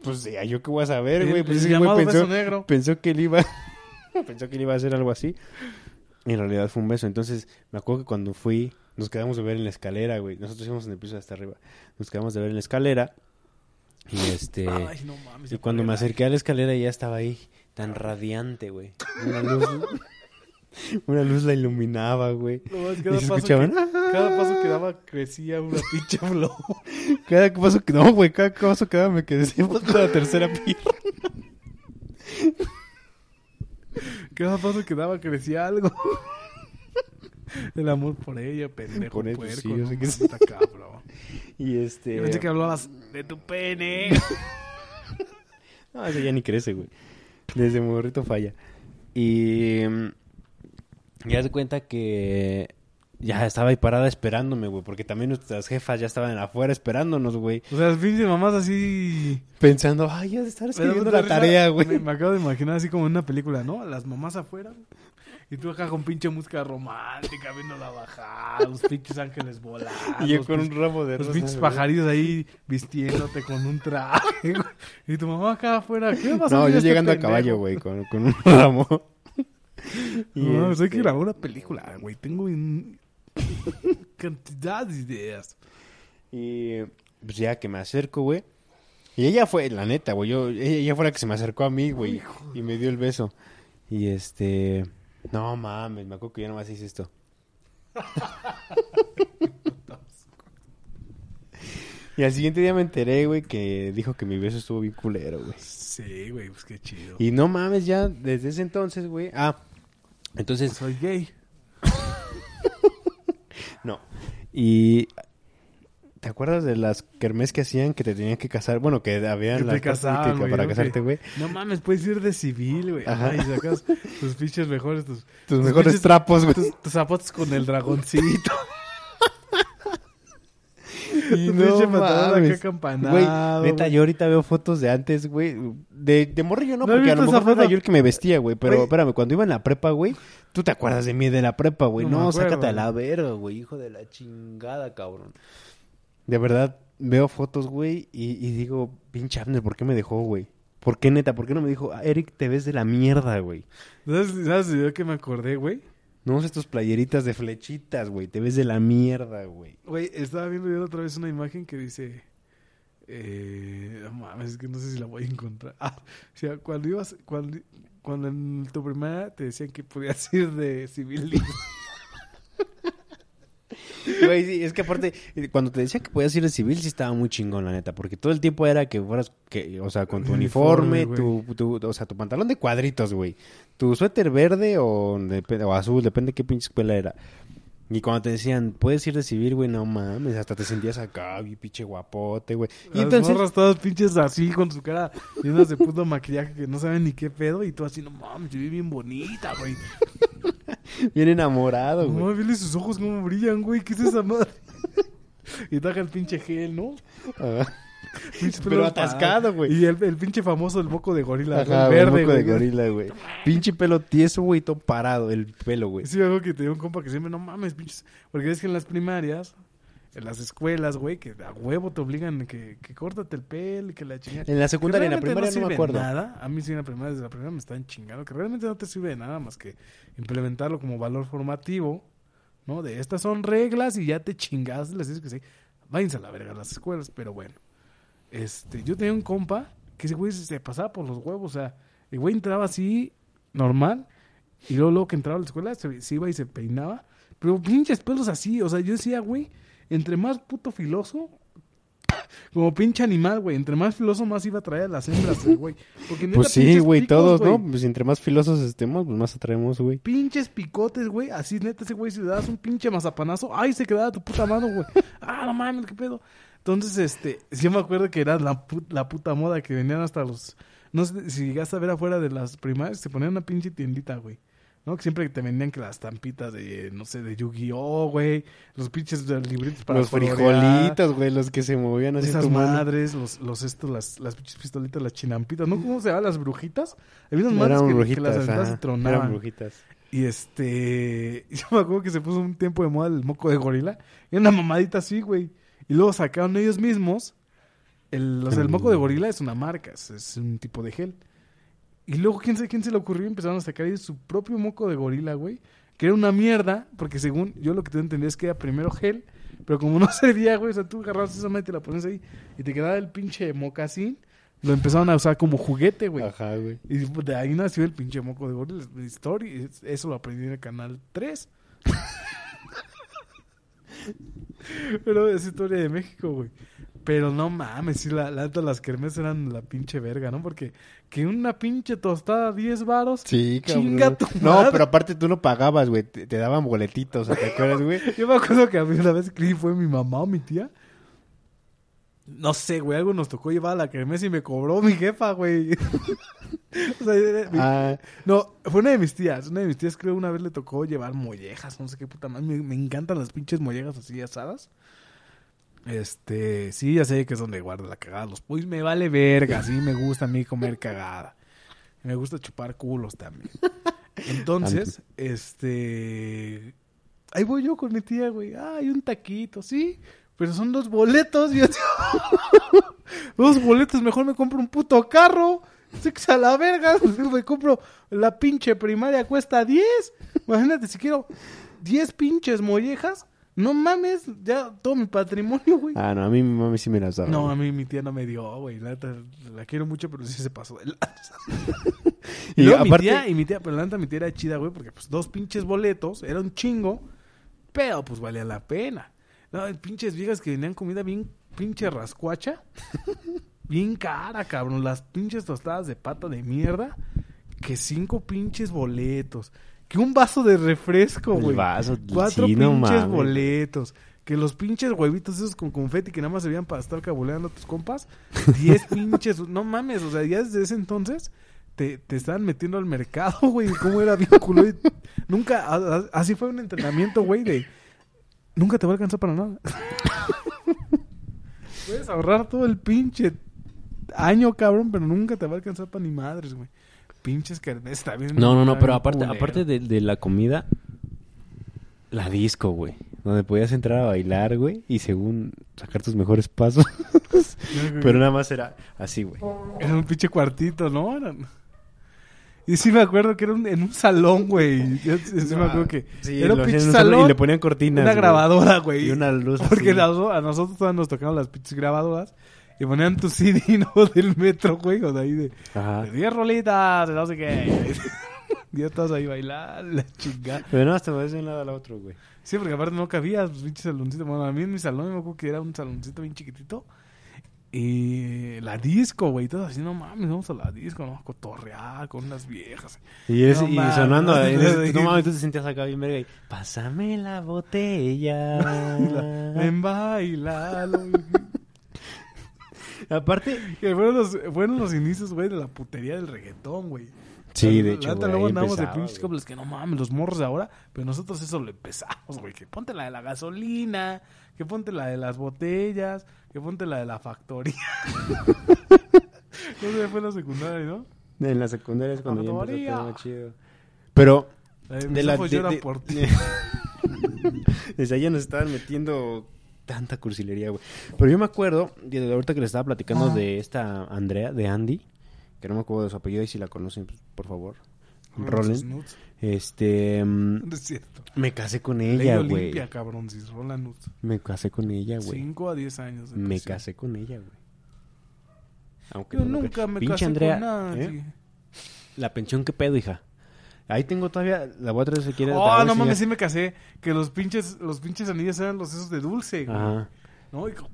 Pues ya, yo qué voy a saber, güey. Pues ese güey pensó, negro. pensó que él iba (laughs) pensó que él iba a hacer algo así y en realidad fue un beso entonces me acuerdo que cuando fui nos quedamos de ver en la escalera güey nosotros íbamos en el piso de hasta arriba nos quedamos de ver en la escalera y este (laughs) Ay, no mames. y cuando me acerqué a la escalera ya estaba ahí tan radiante güey (laughs) una luz (laughs) una luz la iluminaba güey No y se paso escuchaban que, cada paso que daba crecía una (laughs) pinche flor. (laughs) cada paso que no güey cada paso que daba me quedé sin la tercera pierna Cada paso que daba crecía algo. El amor por ella, pendejo Por eso, puerco. sí, yo sé que está cabrón. y este Yo pensé que hablabas de tu pene. No, ese ya ni crece, güey. Desde morrito falla. Y mm, ya se cuenta que ya estaba ahí parada esperándome, güey, porque también nuestras jefas ya estaban afuera esperándonos, güey, O sea, las pinches mamás así... pensando, ay, ya de estar escribiendo la tarea, güey. Me, me acabo de imaginar así como en una película, ¿no? Las mamás afuera. Y tú acá con pinche música romántica, viéndola bajar, los pinches ángeles volando. (laughs) Y yo los con un pinches- ramo de Los rosas, pinches güey. pajarillos ahí vistiéndote con un traje. güey. Y tu mamá acá afuera. ¿Qué pasa? No, yo este llegando a caballo, güey, con, con un ramo. (laughs) Y No, hay este, que grabar una película, güey. Tengo un- (laughs) cantidad de ideas. Y pues ya que me acerco, güey. Y ella fue, la neta, güey. Yo, ella fue la que se me acercó a mí, güey. Y me dio el beso. Y este. No mames, me acuerdo que yo nomás hice esto. (laughs) y al siguiente día me enteré, güey, que dijo que mi beso estuvo bien culero, güey. Sí, güey, pues qué chido. Y no mames, ya desde ese entonces, güey. Ah, entonces, Soy gay. (laughs) no. Y. ¿Te acuerdas de las kermés que hacían que te tenían que casar? Bueno, que habían Que la casaban, para casarte, güey. No mames, puedes ir de civil, güey. Ajá. Y sacas tus pinches mejores, tus, Tus mejores pinches- trapos, güey. tus, tus zapatos con el dragoncito. (laughs) (laughs) Y no mames. acá acampanado. Güey, neta, yo ahorita veo fotos de antes, güey. De, de morrillo no, ¿No porque a lo mejor era yo el que me vestía, güey. Pero Güey. espérame, cuando iba en la prepa, güey, tú te acuerdas de mí de la prepa, güey. No No, sácate a la verga, güey. Hijo de la chingada, cabrón. De verdad, veo fotos, güey, y, y digo, pinche Abner, ¿por qué me dejó, güey? ¿Por qué, neta? ¿Por qué no me dijo, "Ah, Eric, te ves de la mierda, güey? ¿Sabes, ¿Sabes yo que me acordé, güey? No usas tus playeritas de flechitas, güey. Te ves de la mierda, güey. Güey, estaba viendo yo otra vez una imagen que dice... Eh, no mames, es que no sé si la voy a encontrar. (laughs) Ah, o sea, cuando ibas, cuando, cuando en tu primera te decían que podías (laughs) ir de civil libre. (laughs) Güey, sí, es que aparte, eh, cuando te decía que podías ir de civil, sí estaba muy chingón, la neta. Porque todo el tiempo era que fueras, que, o sea, con tu Uniforme, uniforme, tu, tu- o sea, tu pantalón de cuadritos, güey. Tu suéter verde o, o azul, depende de qué pinche escuela era. Y cuando te decían, puedes ir de civil, güey, no mames, hasta te sentías acá, bien pinche guapote, güey. Y Las entonces, morras todas pinches así con su cara llenas de puto maquillaje que no saben ni qué pedo y tú así, no mames, te vi bien bonita, güey. (laughs) bien enamorado, No güey. mames, vele sus ojos cómo brillan, güey, ¿qué es esa madre? (laughs) y taja el pinche gel, ¿no? Ajá. Pinche Pero pelo atascado, parado. güey. Y el, el pinche famoso, el moco de gorila, Ajá, el verde, moco de güey. gorila, güey. Pinche pelo tieso, güey, todo parado, el pelo, güey. Sí, algo que tenía un compa que siempre, no mames, pinches. Porque es que en las primarias, en las escuelas, güey, que a huevo te obligan que, que córtate el pelo y que la chingada. En la secundaria, en la Que realmente primaria no, me sirve acuerdo. nada. A mí sí en la primaria, desde la primera me están chingando. Que realmente no te sirve de nada más que implementarlo como valor formativo, ¿no? De estas son reglas y ya te chingaste, les dices que sí. Váyanse a la verga las escuelas, pero bueno. Este, yo tenía un compa que ese güey se pasaba por los huevos, o sea, el güey entraba así, normal, y luego, luego que entraba a la escuela se, se iba y se peinaba, pero pinches pelos así, o sea, yo decía, güey, entre más puto filoso, como pinche animal, güey, entre más filoso más iba a traer a las hembras, güey. Porque neta, Pues sí, güey, todos, ¿no? Pues entre más filosos estemos, pues más atraemos, güey. Pinches picotes, güey. Así, neta, ese güey, si le das un pinche mazapanazo, ¡ay, se quedaba tu puta mano, güey! ¡Ah, no mames, qué pedo! Entonces, este, sí me acuerdo que era la, pu- la puta moda que venían hasta los... No sé si llegaste a ver afuera de las primarias, se ponían una pinche tiendita, güey. ¿No? Que siempre te vendían que las tampitas de, no sé, de Yu-Gi-Oh, güey. Los pinches libritos para los colorear, frijolitos, güey, los que se movían así Esas mano. madres, los, los estos, las, las pinches pistolitas, las chinampitas, ¿no? ¿Cómo se llaman? Las brujitas. Había unas madres que, que las aventabas ajá, y tronaban. Eran brujitas. Y este. (laughs) Yo me acuerdo que se puso un tiempo de moda el moco de gorila. Y una mamadita así, güey. Y luego sacaron ellos mismos. El, o sea, el moco de gorila es una marca, es, es un tipo de gel. Y luego, quién sabe quién se le ocurrió, empezaron a sacar ellos su propio moco de gorila, güey. Que era una mierda, porque según yo lo que tú entendías es que era primero gel. Pero como no (laughs) servía, güey, o sea, tú agarrabas esa madre y te la pones ahí. Y te quedaba el pinche mocasín. Lo empezaron a usar como juguete, güey. Ajá, güey. Y de ahí nació el pinche moco de gorila. La Story, es- eso lo aprendí en el canal 3. (laughs) Pero es historia de México, güey. Pero no mames, sí, la, la las kermes eran la pinche verga, ¿no? Porque que una pinche tostada 10 varos. Sí. Chinga tu No, madre. pero aparte tú no pagabas, güey. Te, te daban boletitos, ¿te acuerdas, güey? (laughs) Yo me acuerdo que a mí una vez que fue mi mamá o mi tía. No sé, güey, algo nos tocó llevar a la kermés y me cobró mi jefa, güey. (laughs) o sea, mi- Ah, No, fue una de mis tías. Una de mis tías creo una vez le tocó llevar mollejas, no sé qué puta madre. Me, me encantan las pinches mollejas así asadas. Este, sí, ya sé que es donde guardo la cagada. Los pollos me vale verga, sí me gusta a mí comer cagada. Me gusta chupar culos también. (laughs) Entonces, este, ahí voy yo con mi tía, güey. Ah, hay un taquito, sí, pero son dos boletos. Yo, (laughs) dos boletos, mejor me compro un puto carro. Es a la verga. (laughs) Me compro la pinche primaria, cuesta 10. Imagínate, si quiero 10 pinches mollejas. No mames, ya todo mi patrimonio, güey. ah, no, a mí mi mami sí me las daba. No, güey. a mí mi tía no me dio, güey. La, neta, la quiero mucho, pero sí se pasó de lanza. (laughs) Y Y luego mi aparte- tía, y mi tía, pero la neta mi tía era chida, güey, porque pues dos pinches boletos, era un chingo, pero pues valía la pena. No, pinches viejas que venían comida bien pinche rascuacha, (laughs) bien cara, cabrón. Las pinches tostadas de pata de mierda, que cinco pinches boletos, que un vaso de refresco, güey. vaso, Cuatro sí, no pinches mames. boletos. Que los pinches huevitos esos con confeti que nada más servían para estar cabuleando a tus compas. Diez (laughs) pinches. No mames, o sea, ya desde ese entonces te, te estaban metiendo al mercado, (laughs) güey. ¿Cómo era bien culo? Y Nunca, a- a- así fue un entrenamiento, güey, de nunca te va a alcanzar para nada. (laughs) Puedes ahorrar todo el pinche año, cabrón, pero nunca te va a alcanzar para ni madres, güey. Pinches carnes, bien. No, no, no, pero aparte, culero. aparte de, de la comida, la disco, güey. Donde podías entrar a bailar, güey, y según sacar tus mejores pasos. (laughs) (laughs) pero nada más era así, güey. Era un pinche cuartito, ¿no? Y sí me acuerdo que era un- en un salón, güey. Yo sí me acuerdo que Sí, era un pinche salón salón, y le ponían cortinas. una grabadora, güey. Y una luz (laughs) Porque así. las do- a nosotros todas nos tocaron las pinches grabadoras. Y ponían tu CD, (laughs) ¿no? Del metro, güey, o de ahí de... Ajá. De 10 rolitas, no sé qué. Y (laughs) ya todos ahí bailando, la chingada. Pero no, hasta me de un lado al otro, güey. Sí, porque aparte no cabía, pues, pinche saloncito. Bueno, a mí en mi salón me acuerdo que era un saloncito bien chiquitito. Y la disco, güey, todo así, no mames, vamos a la disco, ¿no? A cotorrear con unas viejas. Y, es, No y mames, sonando, no mames, tú te sentías acá bien verga y pásame la botella. (laughs) Ven, bailalo. Aparte, Que fueron los, fueron los inicios, güey, de la putería del reggaetón, güey. sí, de hecho, güey, luego andamos de pinches cobles que no mames, los morros de ahora, pero nosotros eso lo empezamos, güey. Que ponte la de la gasolina, que ponte la de las botellas, que ponte la de la factoría. sé, fue en la secundaria, ¿no? En la secundaria es cuando ya empezó a más chido. Pero La de la de- de- por (laughs) ti. desde allá nos estaban metiendo tanta cursilería, güey. Pero yo me acuerdo, de ahorita que le estaba platicando Ah. de esta Andrea, de Andy, que no me acuerdo de su apellido y si la conocen, pues, por favor, rolen. Este, mm, No es cierto. me casé con ella, güey. Olimpia, cabrón, si rola nudes. Me casé con ella, güey. 5 a 10 años. de Me casé con ella, güey. Aunque Yo no nunca me casé Andrea, con nadie. ¿eh? La pensión, ¿qué pedo, hija? Ahí tengo todavía, la voy a traer si quieres. Oh, no mames, sí me casé. Que los pinches, los pinches anillos eran los esos de dulce, güey. Ajá. ¿No? Y como-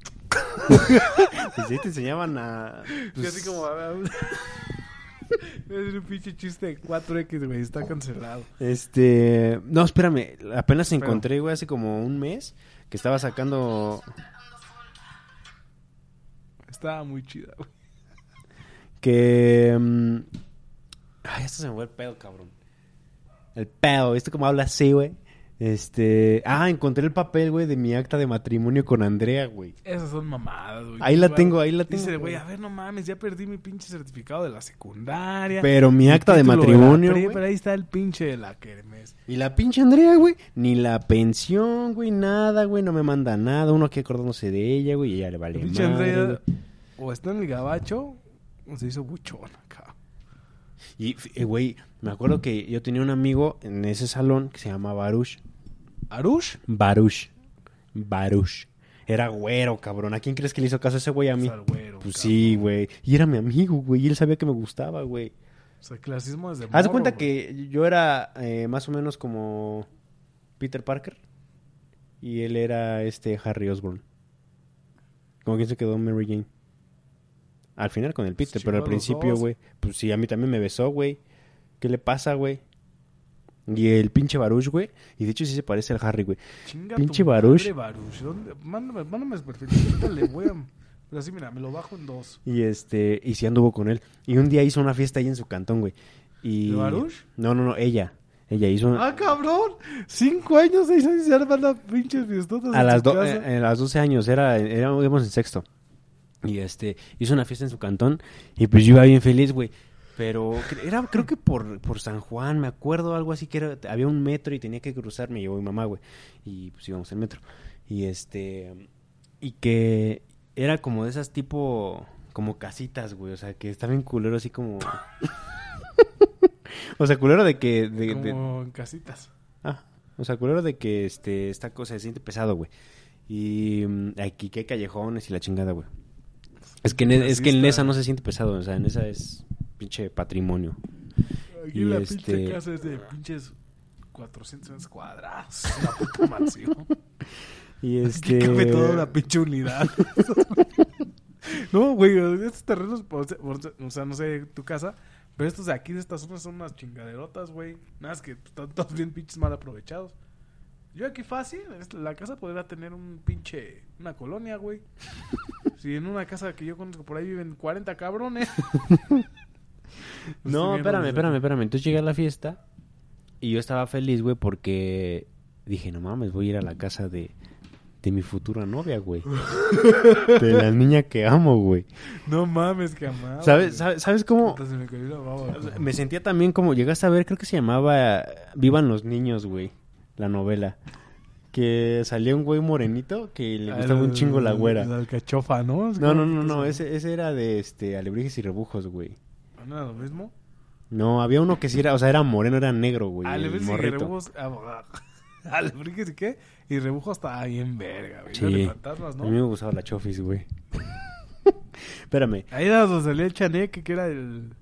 Y (laughs) sí te enseñaban a... pues, así como... (laughs) Es un pinche chiste de 4X, güey. Está cancelado. Este... No, espérame. Apenas encontré, güey, hace como un mes que estaba sacando... Estaba muy chida, güey. Que... mm, Ay, esto se me fue el pedo, cabrón. El pedo. ¿Viste cómo habla así, güey? Este... Ah, encontré el papel, güey, de mi acta de matrimonio con Andrea, güey. Esas son mamadas, güey. Ahí la tengo, ahí la tengo. Dice, güey, a ver, no mames, ya perdí mi pinche certificado de la secundaria. Pero mi acta de matrimonio, güey. Pero ahí está el pinche de la kermes. Y la pinche Andrea, güey, ni la pensión, güey, nada, güey, no me manda nada. Uno aquí acordándose de ella, güey, y ya le vale La pinche madre, Andrea güey. o está en el gabacho o se hizo buchona. Y, eh, güey, me acuerdo que yo tenía un amigo en ese salón que se llama Baruch. ¿Arush? Baruch. Baruch. Era güero, cabrón. ¿A quién crees que le hizo caso ese güey a mí? O sea, el güero, Pues cabrón. sí, güey. Y era mi amigo, güey. Y él sabía que me gustaba, güey. O sea, clasismo desde Haz de cuenta güey. que yo era eh, más o menos como Peter Parker. Y él era este Harry Osborn. Como quien se quedó Mary Jane. Al final con el Peter, Pues pero al principio, güey. Pues sí, a mí también me besó, güey. ¿Qué le pasa, güey? Y el pinche Baruch, güey. Y de hecho sí se parece al Harry, güey. Pinche Baruch. Baruch. ¿Dónde? Mándame, mándame perfil. A... Pero así, mira, me lo bajo en dos. Y este, y sí anduvo con él. Y un día hizo una fiesta ahí en su cantón, güey. Y... ¿De Baruch? No, no, no, ella. Ella hizo una... ¡Ah, cabrón! Cinco años, seis años, se arman las pinches fiestotas A las, do- eh, a las 12 años, era, era, íbamos en sexto. Y este, hizo una fiesta en su cantón. Y pues yo iba bien feliz, güey. Pero era, creo que por, por San Juan, me acuerdo, algo así que era, había un metro y tenía que cruzar, me llevó mi mamá, güey. Y pues íbamos en metro. Y este, y que era como de esas tipo, como casitas, güey. O sea, que está bien culero, así como. (laughs) o sea, culero de que. De, de- Como en casitas. Ah, o sea, culero de que este, esta cosa se siente pesado, güey. Y mm, aquí que hay callejones y la chingada, güey. Es que, en, e- es que en esa no se siente pesado, o sea, en esa es pinche patrimonio. Aquí Y la este- pinche casa es de pinches 400 metros cuadrados. Una puta mansión. (laughs) Y Aquí este... cabe toda la pinche unidad. (laughs) no, güey, estos terrenos, o sea, o sea, no sé, tu casa, pero estos de aquí, de estas zonas, son unas chingaderotas, güey. Nada, es que están todos bien pinches mal aprovechados. Yo aquí fácil, la casa podría tener un pinche, una colonia, güey. (laughs) Si en una casa que yo conozco por ahí viven 40 cabrones. No, viendo espérame, espérame, espérame. Entonces llegué a la fiesta y yo estaba feliz, güey, porque dije, no mames, voy a ir a la casa de, de mi futura novia, güey. de la niña que amo, güey. No mames, que amaba. ¿Sabes, sabes, ¿Sabes cómo? Me sentía también como, llegaste a ver, creo que se llamaba Vivan los niños, güey, la novela. Que salía un güey morenito que le gustaba un chingo la güera. La alcachofa, ¿no? No, no, no, no, ese, ese era de este Alebrijes y Rebujos, güey. ¿No era lo mismo? No, había uno que sí era, o sea, era moreno, era negro, güey. Ah, ves y rebujos. Ah, (laughs) Alebrijes y qué? Y rebujos está bien verga, güey. Sí. Fantasmas, A ¿no? mí me gustaba la Chofis, güey. (laughs) Espérame. Ahí era donde salía el chaneque, que era el,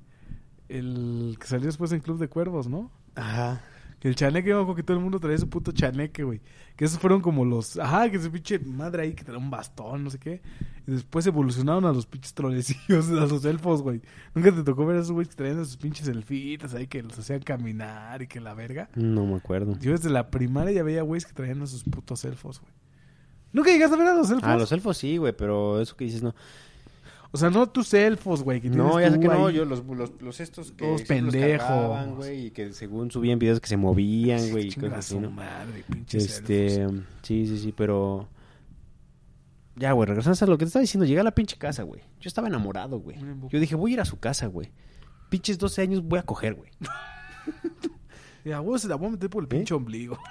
el que salió después en Club de Cuervos, ¿no? Ajá. Que el chaneque, acuerdo que todo el mundo traía su puto chaneque, güey. Que esos fueron como los... Ajá, que ese pinche madre ahí que traía un bastón, no sé qué. Y después evolucionaron a los pinches trolecillos, a los elfos, güey. Nunca te tocó ver a esos güeyes que traían sus pinches elfitas ahí que los hacían caminar y que la verga. No me acuerdo. Yo desde la primaria ya veía güeyes que traían a sus putos elfos, güey. ¿Nunca llegaste a ver a los elfos? Ah, los elfos sí, güey, pero eso que dices no. O sea, no tus elfos, güey. que No, ya sé que no, ahí. yo los, los, los estos que los pendejos. cargaban, güey, y que según subían videos que se movían, güey, y cosas así, ¿no? madre, pinches Este, elfos. sí, sí, sí, pero ya, güey, regresando a lo que te estaba diciendo, llegué a la pinche casa, güey. Yo estaba enamorado, güey. Yo dije, voy a ir a su casa, güey. Pinches 12 años voy a coger, güey. (laughs) Ya, güey, se la voy a meter por el ¿Eh? pinche ombligo. (laughs)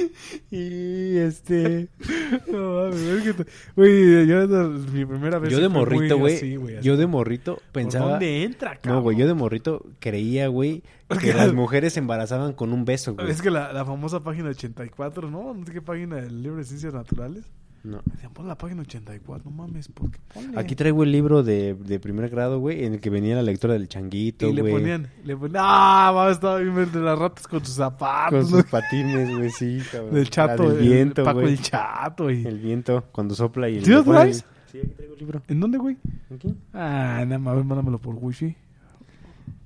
(laughs) Y este, (laughs) no mames, es que Güey, yo mi primera vez. yo de morrito, güey, yo de morrito ¿Por pensaba dónde entra, cabrón? No, güey, yo de morrito creía, güey, (laughs) que las mujeres se embarazaban con un beso, güey. Es que la, la famosa página 84, ¿no? No sé qué página del libro de ciencias naturales. No. Decían, pon la página 84, no mames, ¿por qué? Ponle. Aquí traigo el libro de, de primer grado, güey, en el que venía la lectura del changuito, Y le güey. ponían, le ponían, ¡ah! Vamos, estaba bien de las ratas con sus zapatos. Con ¿no? sus patines, güey, sí, cabrón. Del chato, del viento, el Paco güey. el chato. Y... El viento, cuando sopla y... el- ¿Sí lo traes? Sí, aquí traigo el libro. ¿En dónde, güey? Aquí. Ah, nada más, mándamelo por wifi.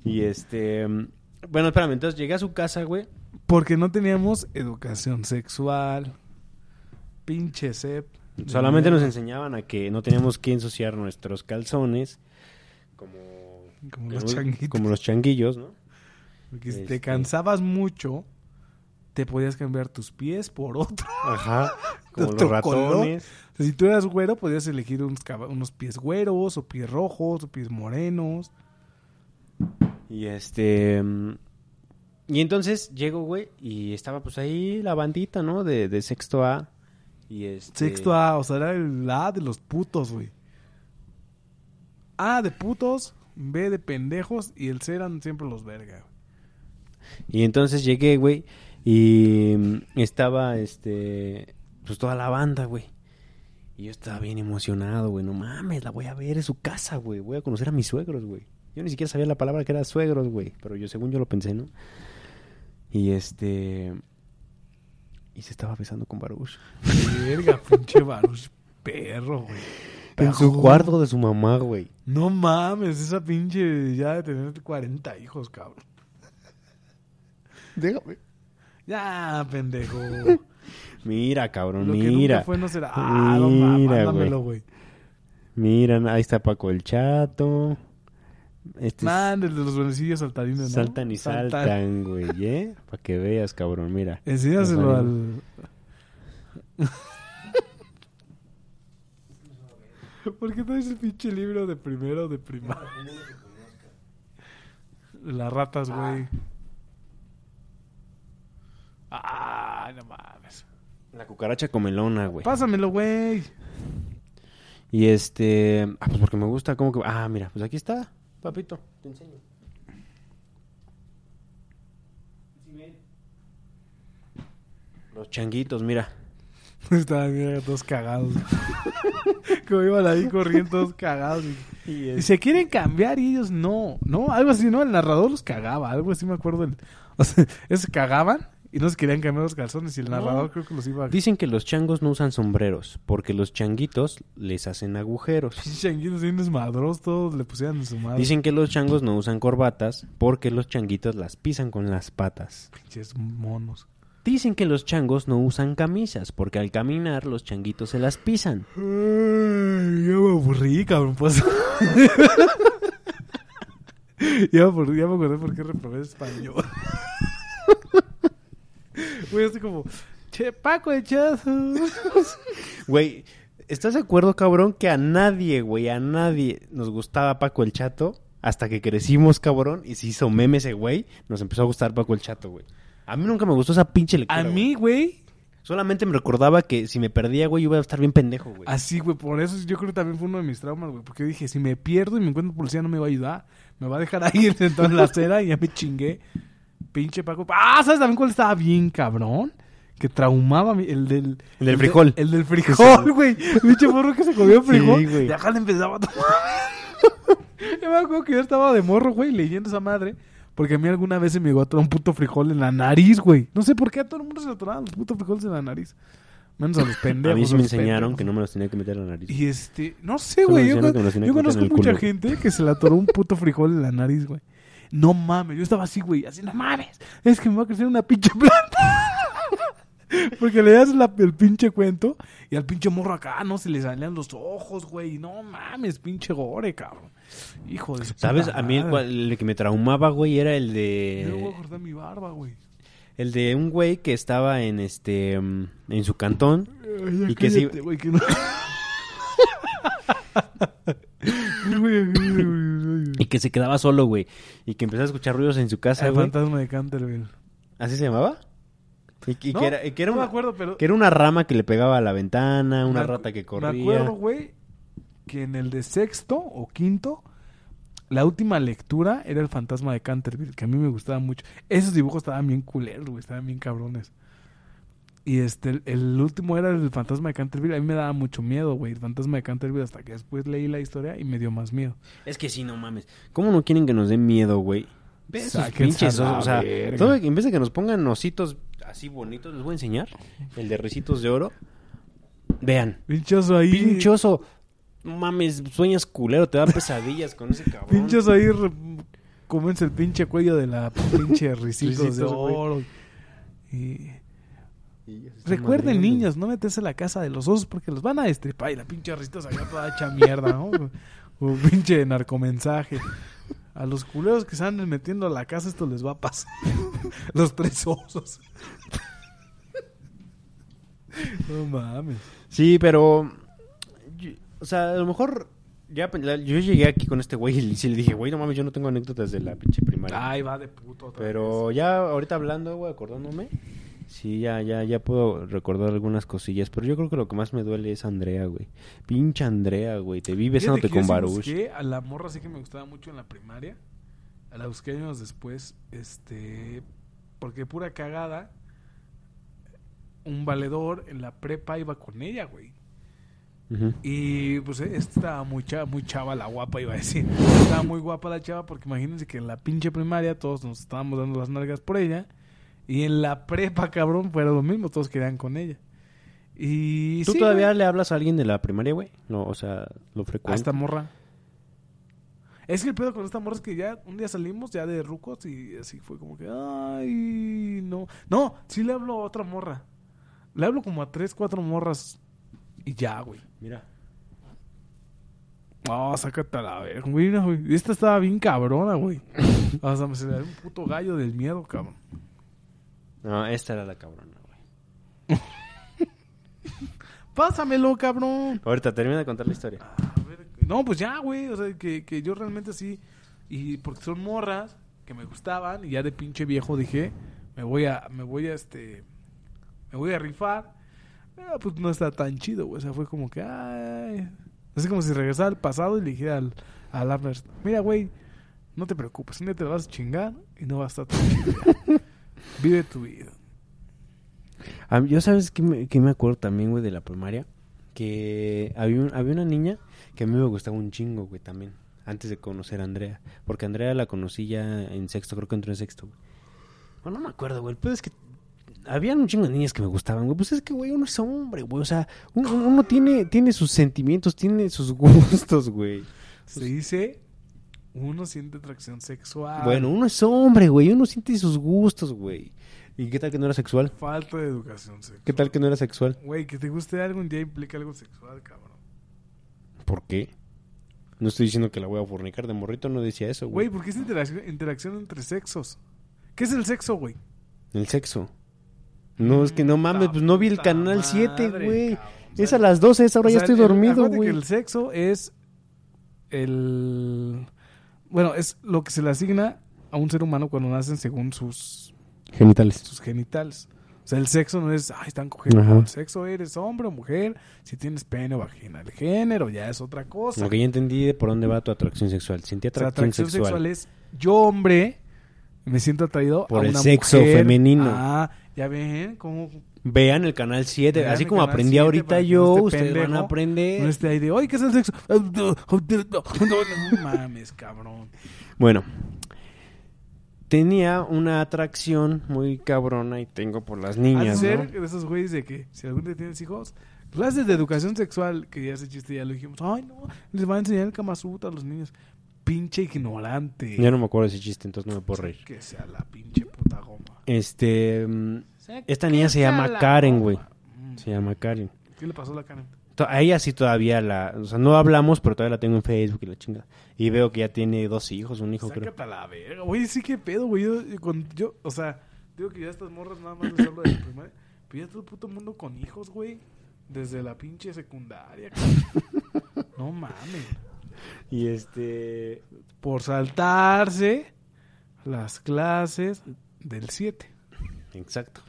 Y este... mm, Bueno, espérame, entonces llegué a su casa, güey. Porque no teníamos educación sexual. Pinche sep. Solamente nos enseñaban a que no teníamos que ensuciar nuestros calzones. Como... Como los como- changuitos. Como los changuillos, ¿no? Porque si te Este. cansabas mucho, te podías cambiar tus pies por otro. Ajá. (laughs) Como los Otro ratones. O sea, si tú eras güero, podías elegir unos, unos pies güeros, o pies rojos, o pies morenos. Y este... mm, Y entonces llego, güey, y estaba pues ahí la bandita, ¿no? De, de sexto A. Y este... Sexto A, o sea, era el A de los putos, güey. A de putos, B de pendejos, y el C eran siempre los verga. güey. Y entonces llegué, güey, y mm, estaba, este, pues toda la banda, güey. Y yo estaba bien emocionado, güey. No mames, la voy a ver, es su casa, güey. Voy a conocer a mis suegros, güey. Yo ni siquiera sabía la palabra que era suegros, güey. Pero yo, según yo lo pensé, ¿no? Y este... Y se estaba besando con Baruch. Verga, (laughs) pinche Baruch, perro, güey. En su cuarto de su mamá, güey. No mames, esa pinche ya de tener 40 hijos, cabrón. Déjame. Ya, pendejo. (laughs) Mira, cabrón, Lo que mira. nunca fue no será. Ah, no mames, Mira, mándamelo, güey. Mira, ahí está Paco el Chato. Este es- Man, el de los buenecillos saltarines, ¿no? Saltan y saltan, (laughs) güey, ¿eh? Para que veas, cabrón, mira. Enséñaselo al... (laughs) ¿Por qué traes el pinche libro de primero de primaria? (laughs) Las ratas, güey. Ah, no mames. La cucaracha comelona, güey. Pásamelo, güey. Y este... Ah, pues porque me gusta, como que... Ah, mira, pues aquí está, papito. Te enseño. Los changuitos, mira. (laughs) Estaban mira, todos cagados. (laughs) Como iban ahí corriendo todos cagados. Y, se quieren cambiar y ellos no. No, algo así, ¿no? El narrador los cagaba. Algo así me acuerdo. del- (laughs) O sea, ellos se cagaban y no se querían cambiar los calzones. Y el No. narrador creo que los iba a... Dicen que los changos no usan sombreros, porque los changuitos les hacen agujeros. Changuitos bien desmadrosos, todos le pusieran en su madre. Dicen que los changos no usan corbatas, porque los changuitos las pisan con las patas. Pinches monos. Dicen que los changos no usan camisas, porque al caminar los changuitos se las pisan. Ay, ya me aburrí, cabrón. Pues. (laughs) ya, me aburrí, ya me acordé por qué reprobé español. (laughs) Güey, así como... Che, Paco, echazo. (laughs) Güey, ¿estás de acuerdo, cabrón, que a nadie, güey, a nadie nos gustaba Paco el Chato? Hasta que crecimos, cabrón, y se hizo meme ese güey, nos empezó a gustar Paco el Chato, güey. A mí nunca me gustó esa pinche lectura, A mí, güey, Solamente me recordaba que si me perdía, güey, yo iba a estar bien pendejo, güey. así, güey, por eso yo creo que también fue uno de mis traumas, güey. Porque dije, si me pierdo y me encuentro policía no me va a ayudar. Me va a dejar (laughs) ahí sentado en la acera y ya me chingué. Pinche Paco. Ah, ¿sabes también cuál estaba bien, cabrón? que traumaba el del... El del frijol. El del frijol, güey. Pinche morro que se comió frijol. Sí, güey. Y acá le empezaba a tomar. (laughs) yo me acuerdo que yo estaba de morro, güey, leyendo esa madre. Porque a mí alguna vez se me llegó a atorar un puto frijol en la nariz, güey. No sé por qué a todo el mundo se le atoraban los putos frijoles en la nariz. Menos a los pendejos. (laughs) A mí sí me enseñaron pendejos. que no me los tenía que meter en la nariz. Y este, no sé, güey. Yo, yo meter conozco mucha gente que se le atoró un puto frijol en la nariz, güey. No mames, yo estaba así, güey, así, no mames. Es que me va a crecer una pinche (laughs) planta. Porque le das la- el pinche cuento y al pinche morro acá, no se le salían los ojos, güey. No mames, pinche gore, cabrón. Hijo de ¿Sabes? A mí el, madre. cual- el que me traumaba, güey, era el Yo no voy a de... cortar mi barba, güey. El de un güey que estaba en este... mm, En su cantón. Ay, ya Y que sí- cállate, güey, que no. (laughs) Güey, güey, güey, güey. Y que se quedaba solo, güey. Y que empezaba a escuchar ruidos en su casa, El güey. fantasma de Canterville. ¿Así se llamaba? Y, y No, que era, y que era no me una, acuerdo, pero... que era una rama que le pegaba a la ventana, una Me acu- rata que corría. Me acuerdo, güey, que en el de sexto o quinto, la última lectura era el fantasma de Canterville, que a mí me gustaba mucho. Esos dibujos estaban bien culeros, güey, estaban bien cabrones. Y este, el, el último era el fantasma de Canterville. A mí me daba mucho miedo, güey, el fantasma de Canterville, hasta que después leí la historia y me dio más miedo. Es que sí, no mames. ¿Cómo no quieren que nos den miedo, güey? Ve pinches O sea, todo- en vez de que nos pongan ositos así bonitos, les voy a enseñar. El de ricitos de oro. Vean. Pinchoso ahí. Pinchoso. No mames, sueñas culero, te da pesadillas con ese cabrón. Pinchoso ahí. re- Cómense el pinche cuello de la pinche (laughs) ricitos de Ricitos, oro. Y... Recuerden, niños, no meterse a la casa de los osos porque los van a destripar y la pinche risitos allá toda hecha mierda, ¿no? (laughs) O pinche narcomensaje. A los culeros que se andan metiendo a la casa esto les va a pasar. (laughs) los tres osos. (laughs) no mames. Sí, pero. yo- o sea, a lo mejor. Ya, yo llegué aquí con este güey y le dije, güey, no mames, yo no tengo anécdotas de la pinche primaria. Ay, va de puto. otra Pero ya ahorita hablando, güey, acordándome, sí, ya, ya, ya puedo recordar algunas cosillas. Pero yo creo que lo que más me duele es Andrea, güey. Pinche Andrea, güey. Te vi besándote con Baruch. busqué a la morra sí que me gustaba mucho en la primaria. A la busqué años después, este, porque pura cagada, un valedor en la prepa iba con ella, güey. Y pues estaba muy chava, muy chava la guapa, iba a decir. Estaba muy guapa la chava porque imagínense que en la pinche primaria todos nos estábamos dando las nalgas por ella. Y en la prepa, (laughs) cabrón, fuera lo mismo, todos querían con ella. Y ¿Tú sí, todavía güey, le hablas a alguien de la primaria, güey? No, o sea, lo a frecuentas. esta morra. Es que el pedo con esta morra es que ya un día salimos ya de rucos y así fue como que, ay, no. No, sí le hablo a otra morra. Le hablo como a tres, cuatro morras y ya, güey. Mira. No, sácate a la verga, güey. Esta estaba bien cabrona, güey. (laughs) O sea, me se le da un puto gallo del miedo, cabrón. No, esta era la cabrona, güey. (laughs) Pásamelo, cabrón. Ahorita termina de contar la historia. A ver, no, pues ya, güey. O sea, que, que yo realmente sí. Y porque son morras que me gustaban. Y ya de pinche viejo dije, me voy a, me voy a este. Me voy a rifar. Ah, pues no está tan chido, güey. O sea, fue como que, ay. Es como si regresara al pasado y le dijera al, al mira, güey, no te preocupes, un día te vas a chingar y no va a estar tan chido. (laughs) Vive tu vida. A mí- yo sabes que me, que me acuerdo también, güey, de la primaria. Que había, un- había una niña que a mí me gustaba un chingo, güey, también. Antes de conocer a Andrea. Porque Andrea la conocí ya en sexto, creo que entró en sexto, güey. Bueno, no me acuerdo, güey. Pero es que había un chingo de niñas que me gustaban, güey. Pues es que, güey, uno es hombre, güey. O sea, uno, uno tiene, tiene sus sentimientos, tiene sus (laughs) gustos, güey. Se dice, uno siente atracción sexual. Bueno, uno es hombre, güey. Uno siente sus gustos, güey. ¿Y qué tal que no era sexual? Falta de educación sexual. ¿Qué tal que no era sexual? Güey, que te guste algo un día implica algo sexual, cabrón. ¿Por qué? No estoy diciendo que la voy a fornicar de morrito, no decía eso, Güey, güey. ¿por qué es interacción, interacción entre sexos? ¿Qué es el sexo, güey? El sexo. No, es que no mames, pues no vi el canal 7, madre, güey. cabrón. Es a las 12, esa hora o ya estoy el- dormido, güey. el sexo es el... Bueno, es lo que se le asigna a un ser humano cuando nacen según sus, Genitales. sus genitales. O sea, el sexo no es, ay, están cogiendo. Ajá. El sexo eres hombre o mujer, si tienes pene o vagina. El género ya es otra cosa. Ok, ya entendí de por dónde va tu atracción sexual. Sentí O sea, atracción, atracción sexual. sexual es yo hombre Me siento atraído Por a el una sexo mujer. femenino. Ah, ya ven cómo Vean el canal 7, Vean así como aprendí 7 ahorita yo, no ustedes van a aprender. no esté ahí de, oye, ¿qué es el sexo? (laughs) No mames, cabrón. Bueno, tenía una atracción muy cabrona y tengo por las niñas, ¿no? ser de esos güeyes de que si algún día tienes hijos, clases de educación sexual, que ya ese chiste ya lo dijimos, ay no, les va a enseñar el Kama a los niños. Pinche ignorante. Ya no me acuerdo de ese chiste, entonces no me puedo reír. Que sea la pinche puta goma. Este, mm, esta niña se llama Karen, güey. Mm. Se llama Karen. ¿Qué le pasó a la Karen? A ella sí todavía la, o sea, no hablamos, pero todavía la tengo en Facebook y la chingada. Y veo que ya tiene dos hijos, un hijo creo. Sácate a la verga. Güey, sí que pedo, güey. Yo, yo o sea, digo que ya estas morras nada más les hablo de la primaria. Pero ya todo el puto mundo con hijos, güey. Desde la pinche secundaria. (laughs) no mames. Y este, Por saltarse las clases del 7. exacto.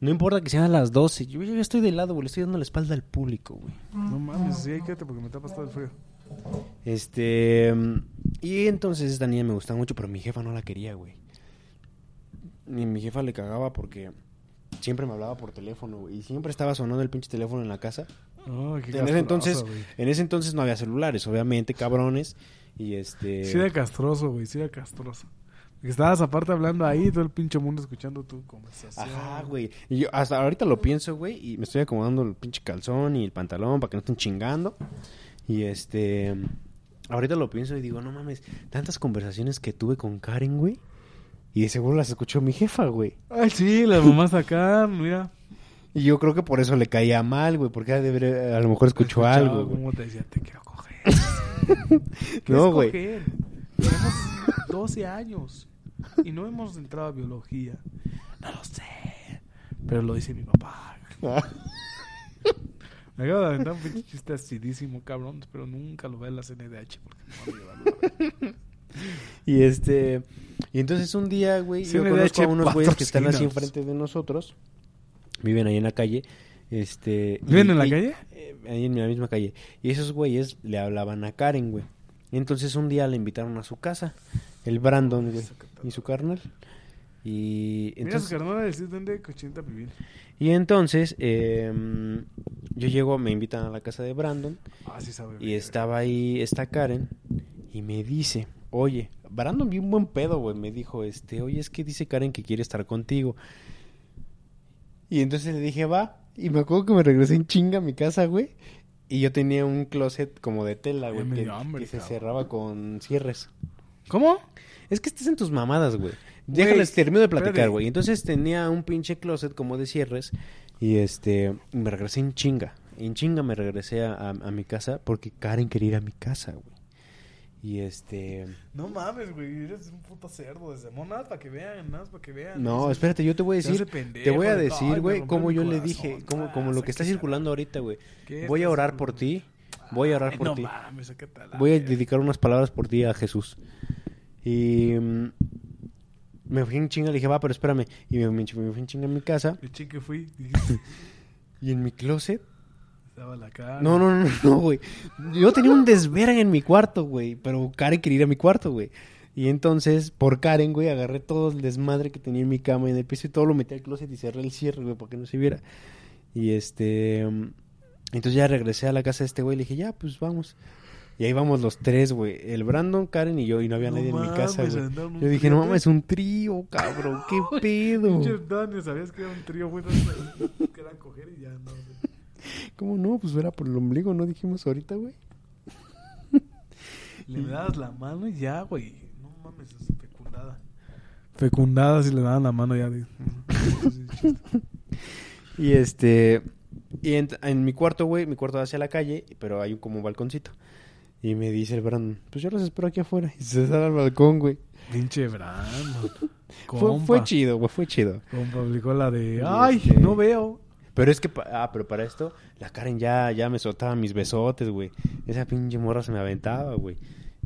No importa que sean las 12, yo, yo ya estoy de lado, güey, le estoy dando la espalda al público, güey. No mames, sí, quédate porque me tapas todo el frío. Este, y entonces esta niña me gustaba mucho, pero mi jefa no la quería, güey. Ni mi jefa le cagaba porque siempre me hablaba por teléfono, güey, y siempre estaba sonando el pinche teléfono en la casa. Oh, En ese entonces, en ese entonces no había celulares, obviamente, cabrones. Y este. Sí era castroso, güey, sí era castroso. Estabas aparte hablando ahí, todo el pinche mundo escuchando tu conversación. Ajá, güey. Y yo hasta ahorita lo pienso, güey, y me estoy acomodando el pinche calzón y el pantalón para que no estén chingando. Y este. Ahorita lo pienso y digo, no mames, tantas conversaciones que tuve con Karen, güey. Y de seguro las escuchó mi jefa, güey. Ay, sí, las mamás acá, mira. Y yo creo que por eso le caía mal, güey, porque a lo mejor escuchó algo, güey. cómo te decía, te quiero coger. (laughs) ¿Qué No, güey. Tenemos 12 años y no hemos entrado a biología. No lo sé, pero lo dice mi papá. (laughs) Me acabo de aventar un pinche chiste acidísimo, cabrón, pero nunca lo vea en la CNDH porque me va a Y este. Y entonces un día, güey, yo conozco a unos güeyes que están así enfrente de nosotros. Viven ahí en la calle. Este. y- ¿Viven en la y- calle? eh, ahí en la misma calle. Y esos güeyes le hablaban a Karen, güey. Y entonces un día le invitaron a su casa. El Brandon, güey. Y su carnal. Y Mira, su entonces, carnal del sitio de cochinita vivir. y entonces em, yo llego, me invitan a la casa de Brandon. Ah, sí sabe. Y estaba ahí esta Karen y me dice, oye, Brandon vi un buen pedo, güey. Me dijo, este, oye, es que dice Karen que quiere estar contigo. Y entonces le dije, va. Y me acuerdo que me regresé en chinga a mi casa, güey. Y yo tenía un closet como de tela, güey, que, dio hambre, que se cerraba con cierres. ¿Cómo? Es que estás en tus mamadas, güey. Déjales, termino de platicar, güey. Entonces tenía un pinche closet como de cierres y este, me regresé en chinga. En chinga me regresé a, a- a mi casa porque Karen quería ir a mi casa, güey. Y este... No mames, güey, eres un puto cerdo desde mo, nada para que vean, nada para que vean. No, espérate, yo te voy a decir, pendejo te voy a de, "Ay, decir, güey, como yo le corazón". dije, como, Ah, como lo que está circulando ahorita, güey. ¿Qué Voy a orar por ti, voy a orar Ay, por no ti. mames, Voy a dedicar unas palabras por ti a Jesús. Y mm, me fui en chinga, le dije, va, pero espérame. Y me, me- me fui en chinga a mi casa El chique fui, (laughs) y en mi closet estaba la cara. No, no, no, no, güey. Yo tenía un desverga en mi cuarto, güey. Pero Karen quería ir a mi cuarto, güey. Y entonces, por Karen, güey, agarré todo el desmadre que tenía en mi cama y en el piso y todo lo metí al closet y cerré el cierre, güey, para que no se viera. Y este. mm, Entonces ya regresé a la casa de este güey y le dije, ya, pues vamos. Y ahí vamos los tres, güey. El Brandon, Karen y yo. Y no había No nadie en mi casa, güey. Yo dije, no mames, es un trío, cabrón. ¿Qué (laughs) pedo? Pinche ¿sabías que era un trío, güey? (laughs) que era coger y ya, no. ¿Cómo no? Pues era por el ombligo, ¿no dijimos ahorita, güey? Le dabas la mano y ya, güey. No mames, es fecundada. Fecundada si le daban la mano ya. de- (laughs) Y este. Y en, en mi cuarto, güey, mi cuarto da hacia la calle, pero hay un, como un balconcito. Y me dice el Brandon, pues yo los espero aquí afuera. Y se sale al balcón, güey. Pinche Brandon. Fue, fue chido, güey, fue chido. Compa aplicó la de. Ay, este- no veo. Pero es que, ah, pero para esto, la Karen ya, ya me soltaba mis besotes, güey. Esa pinche morra se me aventaba, güey.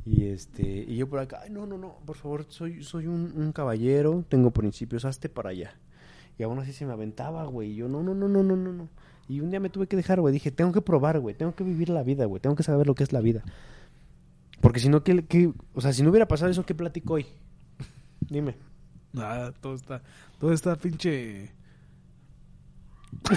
Y este, y yo por acá, ay, no, no, no, por favor, soy, soy un, caballero, tengo principios, hazte para allá. Y aún así se me aventaba, güey. Y yo, no, no, no, no, no, no, no. Y un día me tuve que dejar, güey. Dije, tengo que probar, güey. Tengo que vivir la vida, güey. Tengo que saber lo que es la vida. Porque si no, ¿qué, qué- o sea, si no hubiera pasado eso, ¿qué platico hoy? (laughs) Dime. Nada, todo está, todo está pinche... (laughs)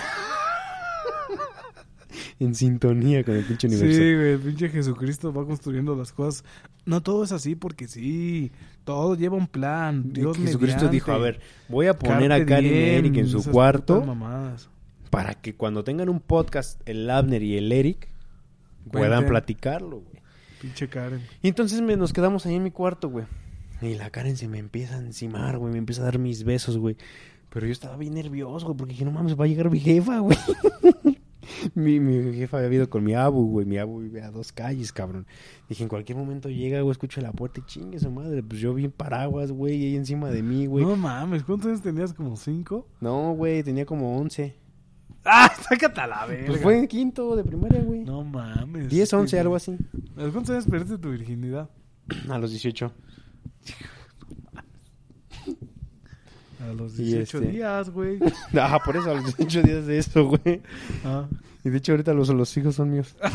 En sintonía con el pinche universo. Sí, güey, el pinche Jesucristo va construyendo las cosas. No todo es así porque sí, todo lleva un plan. Dios Jesucristo mediante. dijo, a ver, voy a poner a Karen y Eric en su cuarto para que cuando tengan un podcast, el Abner y el Eric puedan Cuenten. platicarlo, güey. Pinche Karen. Y entonces me, nos quedamos ahí en mi cuarto, güey. Y la Karen se me empieza a encimar, güey. Me empieza a dar mis besos, güey. Pero yo estaba bien nervioso, güey, porque dije, no mames, va a llegar mi jefa, güey. (laughs) mi, mi jefa había ido con mi abu, güey. Mi abu vive a dos calles, cabrón. Dije, en cualquier momento llega, güey, escucho la puerta y chingue su madre. Pues yo vi en paraguas, güey, y ella encima de mí, güey. No mames, ¿cuántos años tenías? ¿Como cinco? No, güey, tenía como 11. ¡Ah! (laughs) Sácate a la verga. Pues fue en quinto de primaria, güey. No mames. 10, 11, algo así. ¿A los ¿Cuántos años perdiste tu virginidad? (clears throat) A los 18. A los Y 18 este- días, güey. (laughs) Ah, por eso, a los 18 días de eso, güey. Ah. Y de hecho ahorita los, los hijos son míos. (laughs)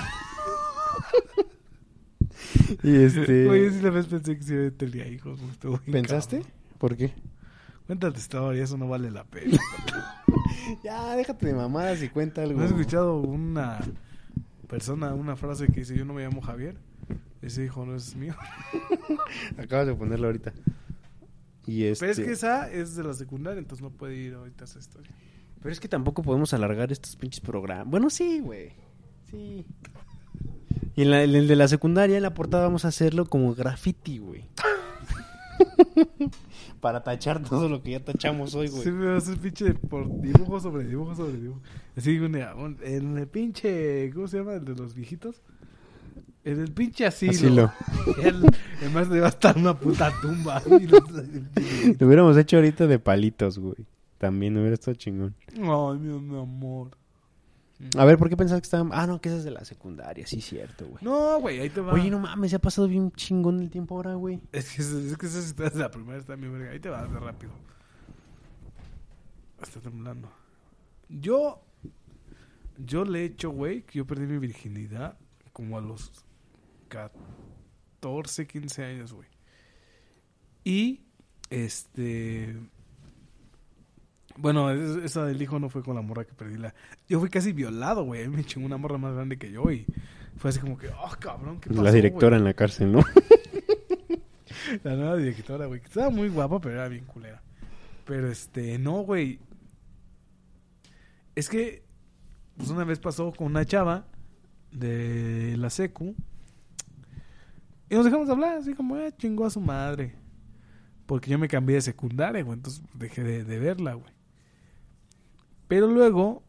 y este... Oye, sí la vez pensé que sí tenía hijos. güey, ¿Pensaste? cabrón. ¿Por qué? Cuéntate historia, eso no vale la pena. (laughs) Ya, déjate de mamadas y cuenta algo. ¿No has escuchado una persona, una frase que dice yo no me llamo Javier? Ese hijo no es mío. Acabas de ponerlo ahorita. Y este... Pero es que esa es de la secundaria, entonces no puede ir ahorita a esa historia. Pero es que tampoco podemos alargar estos pinches programas. Bueno, sí, güey. Sí. Y en, la- en el de la secundaria, en la portada, vamos a hacerlo como graffiti, güey. (laughs) Para tachar todo lo que ya tachamos hoy, güey. Sí, me va a hacer pinche por dibujo sobre dibujo sobre dibujo. Así, un, un- en el pinche, ¿cómo se llama? El de los viejitos. En el pinche asilo. Asilo. (laughs) El, el más le va a estar una puta tumba. (laughs) Lo hubiéramos hecho ahorita de palitos, güey. También hubiera estado chingón. Ay, mi, mi amor. A ver, ¿por qué pensabas que estaban...? Ah, no, que esa es de la secundaria. Sí, cierto, güey. No, güey, ahí te va. Oye, no mames, se ha pasado bien chingón el tiempo ahora, güey. Es que, es que esas historias de la primera están bien verga. Ahí te va a hacer rápido. Está temblando. Yo. Yo le he hecho, güey, que yo perdí mi virginidad como a los 14, 15 años, güey. Y. Este. Bueno, es- esa del hijo no fue con la morra que perdí la. Yo fui casi violado, güey. Me chingó una morra más grande que yo y fue así como que, oh, cabrón, ¿qué pasó? La directora güey?" en la cárcel, ¿no? (laughs) La nueva directora, güey. que Estaba muy guapa, pero era bien culera. Pero este, no, güey. Es que, pues una vez pasó con una chava de la secu. Y nos dejamos de hablar, así como, eh, chingó a su madre. Porque yo me cambié de secundaria, güey. Entonces dejé de, de verla, güey. Pero luego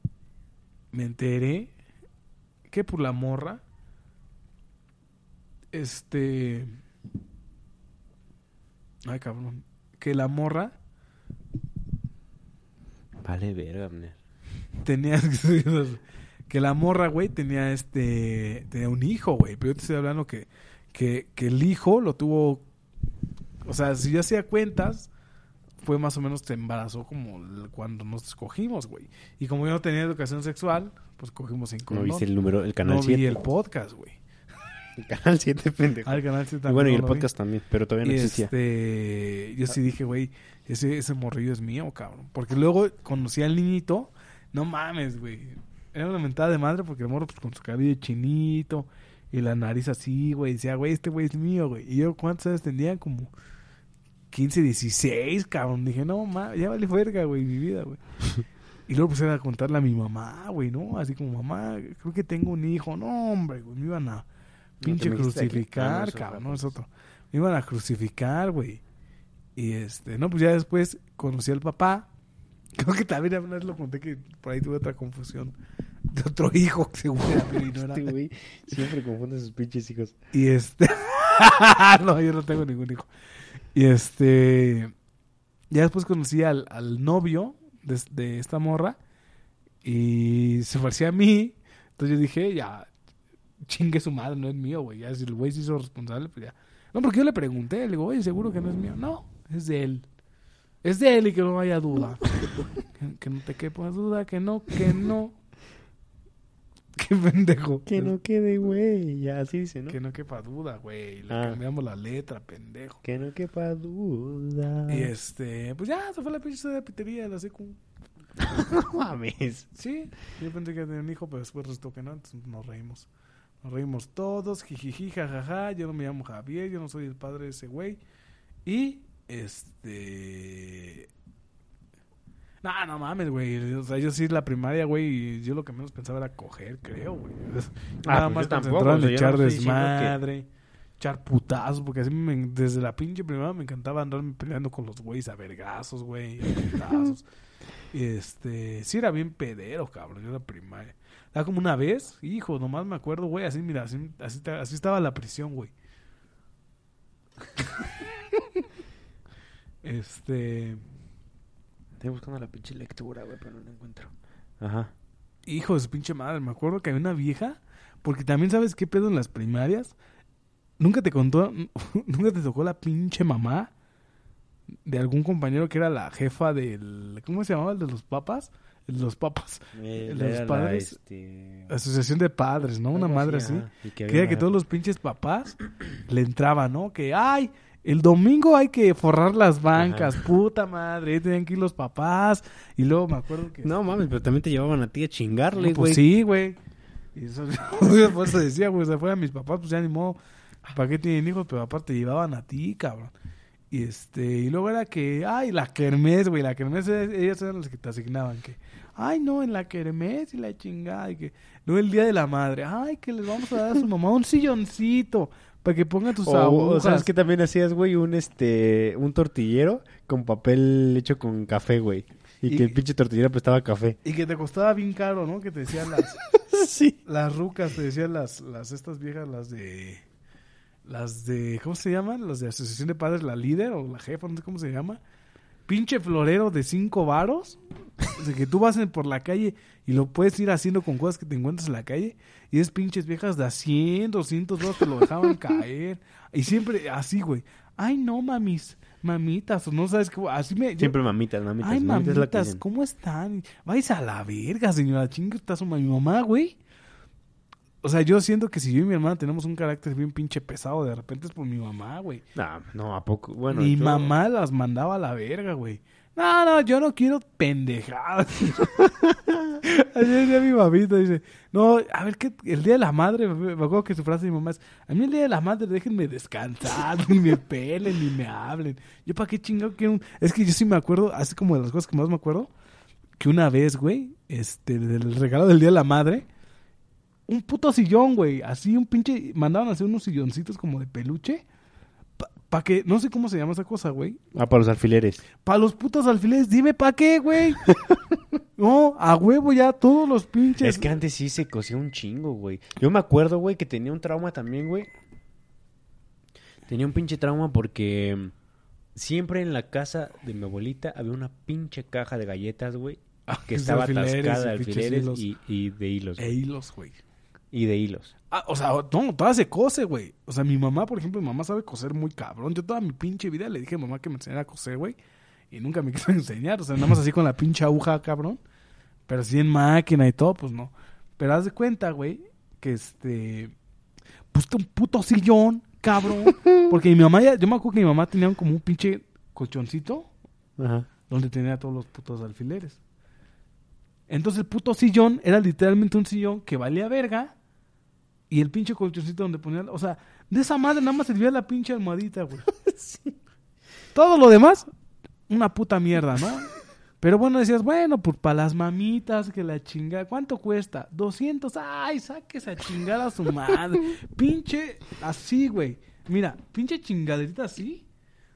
me enteré que por la morra, este. Ay, cabrón. Que la morra Vale, verga, tenía. (laughs) que la morra, güey, tenía este. Tenía un hijo, güey. Pero yo te estoy hablando que, que, que el hijo lo tuvo. O sea, si yo hacía cuentas, fue más o menos se embarazó como cuando nos escogimos, güey. Y como yo no tenía educación sexual, pues cogimos sin ¿No condón. viste el número, el canal no 7? vi el podcast, güey. (laughs) El canal 7, pendejo. Ah, el canal sí y también bueno, y no el vi. podcast también, pero todavía no Y existía. este, yo sí dije, güey, ese, ese morrillo es mío, cabrón. Porque luego conocí al niñito, no mames, güey. Era una mentada de madre porque el morro pues, con su cabello chinito y la nariz así, güey. Decía, güey, este güey es mío, güey. Y yo, ¿cuántos años tenía? Como 15, 16, cabrón. Dije, no, mames, ya vale verga, güey, mi vida, güey. (laughs) Y luego puse a contarle a mi mamá, güey, ¿no? Así como, mamá, creo que tengo un hijo. No, hombre, güey, me iban a pinche crucificar, cabrón, no es otro. Me iban a crucificar, güey. Y este, no, pues ya después conocí al papá. (laughs) Creo que también una vez lo conté que por ahí tuve otra confusión de otro hijo (laughs) era. Este güey siempre confunde sus pinches hijos. Y este. (laughs) no, yo no tengo ningún hijo. Y este. Ya después conocí al, al novio de, de esta morra. Y se parecía a mí. Entonces yo dije, ya. Chingue su madre, no es mío, güey. Ya si el güey se hizo responsable, pues ya. No, porque yo le pregunté, le digo, oye, seguro que no es mío. No, es de él. Es de él y que no haya duda. (laughs) que, que no te quepa duda, que no, que no. (laughs) Qué pendejo. Que no quede huella, así dice, ¿no? Que no quepa duda, güey. Le Ah. cambiamos la letra, pendejo. Que no quepa duda. Y este, pues ya, se fue la pinche de pitería de la secu. (laughs) Mames. Sí, yo pensé que tenía un hijo, pero después resultó que no, entonces nos reímos. Nos reímos todos, jijiji, jajaja, yo no me llamo Javier, yo no soy el padre de ese güey. Y, este... No, no mames, güey. O sea, yo sí la primaria, güey, y yo lo que menos pensaba era coger, creo, güey. Nada pues más concentrado o sea, en yo echar no que- desmadre, echar putazos, porque así me- desde la pinche primaria me encantaba andarme peleando con los güeyes a vergazos, güey, a putazos. (laughs) Este, sí era bien pedero, cabrón, yo en la primaria. Era como una vez, hijo, nomás me acuerdo, güey, así, mira, así, así, así estaba la prisión, güey. (laughs) este, Estoy buscando la pinche lectura, güey, pero no la encuentro. Ajá. hijo de su pinche madre, me acuerdo que había una vieja, porque también sabes qué pedo en las primarias. Nunca te contó, (laughs) nunca te tocó la pinche mamá de algún compañero que era la jefa del, ¿cómo se llamaba? El de los papas, el de los papas. Eh, Los era la, padres- este... Asociación de padres, ¿no? Una madre así. que Que era todos los pinches papás le entraban, ¿no? Que, ay, el domingo hay que forrar las bancas, puta madre. Ahí tenían que ir los papás. Y luego me acuerdo que... No mames, pero también te llevaban a ti a chingarle, No, güey. pues sí, güey. Y eso, (laughs) por eso decía, güey, se fueran mis papás, pues ya ni modo. ¿Para qué tienen hijos? Pero aparte llevaban a ti, cabrón. Y este, y luego era que, ay, la kermés, güey, la kermés, eh, ellas eran las que te asignaban, que, ay, no, en la kermés y la chingada, y que, luego el día de la madre, ay, que les vamos a dar a su mamá un silloncito para que ponga tus O, o agujas. sabes que también hacías, güey, un este un tortillero con papel hecho con café, güey. Y, Y- que el pinche tortillero prestaba café. Y que te costaba bien caro, ¿no? Que te decían las, (laughs) sí. Las rucas, te decían las, las estas viejas, las de. Las de. ¿Cómo se llaman? Las de Asociación de Padres, la líder o la jefa, no sé cómo se llama. Pinche florero de cinco varos. De que tú vas en- por la calle y lo puedes ir haciendo con cosas que te encuentras en la calle. Y es pinches viejas de a 100, 200 varos te lo dejaban (laughs) caer. Y siempre así, güey. Ay, no, mamis. Mamitas, o no sabes cómo. Así me. yo- Siempre mamitas, mamitas. Ay, mamitas que. ¿cómo están? Vais a la verga, señora. Chingue, está su mi mamá, güey. O sea, yo siento que si yo y mi hermana tenemos un carácter bien pinche pesado, de repente es por mi mamá, güey. No, no, ¿a poco? Bueno, mi yo- mamá las mandaba a la verga, güey. No, no, yo no quiero pendejadas. (laughs) Así decía mi mamita, dice, no, a ver, ¿qué? el día de la madre, me acuerdo que su frase de mi mamá es, a mí el día de la madre déjenme descansar, (laughs) ni me pelen, ni me hablen. Yo para qué chingado quiero un... Es que yo sí me acuerdo, así como de las cosas que más me acuerdo, que una vez, güey, este, del regalo del día de la madre, un puto sillón, güey, así un pinche, mandaban a hacer unos silloncitos como de peluche, para que, no sé cómo se llama esa cosa, güey, Ah, para los alfileres. para los putos alfileres, dime para qué, güey. (laughs) no, a huevo ya todos los pinches. Es que antes sí se cosía un chingo, güey. Yo me acuerdo, güey, que tenía un trauma también, güey. Tenía un pinche trauma porque mm, siempre en la casa de mi abuelita había una pinche caja de galletas, güey. Ah, Que estaba alfileres atascada de alfileres y, y de hilos. E güey. hilos, güey. Y de hilos. Ah, o sea, no, toda se cose, güey. O sea, mi mamá, por ejemplo, mi mamá sabe coser muy cabrón. Yo toda mi pinche vida le dije a mamá que me enseñara a coser, güey. Y nunca me (laughs) quiso enseñar. O sea, nada más así con la pinche aguja, cabrón. Pero así en máquina y todo, pues no. Pero haz de cuenta, güey, que este... Pues un puto sillón, cabrón. (laughs) Porque mi mamá ya... Yo me acuerdo que mi mamá tenía como un pinche colchoncito Ajá. donde tenía todos los putos alfileres. Entonces el puto sillón era literalmente un sillón que valía verga. Y el pinche colchoncito donde ponía... O sea, de esa madre nada más servía la pinche almohadita, güey. (laughs) Todo lo demás, una puta mierda, ¿no? (laughs) Pero bueno, decías, bueno, pues para las mamitas, que la chingada. ¿Cuánto cuesta? 200. Ay, sáquese a chingar a su madre. (laughs) pinche, así, güey. Mira, pinche chingaderita así.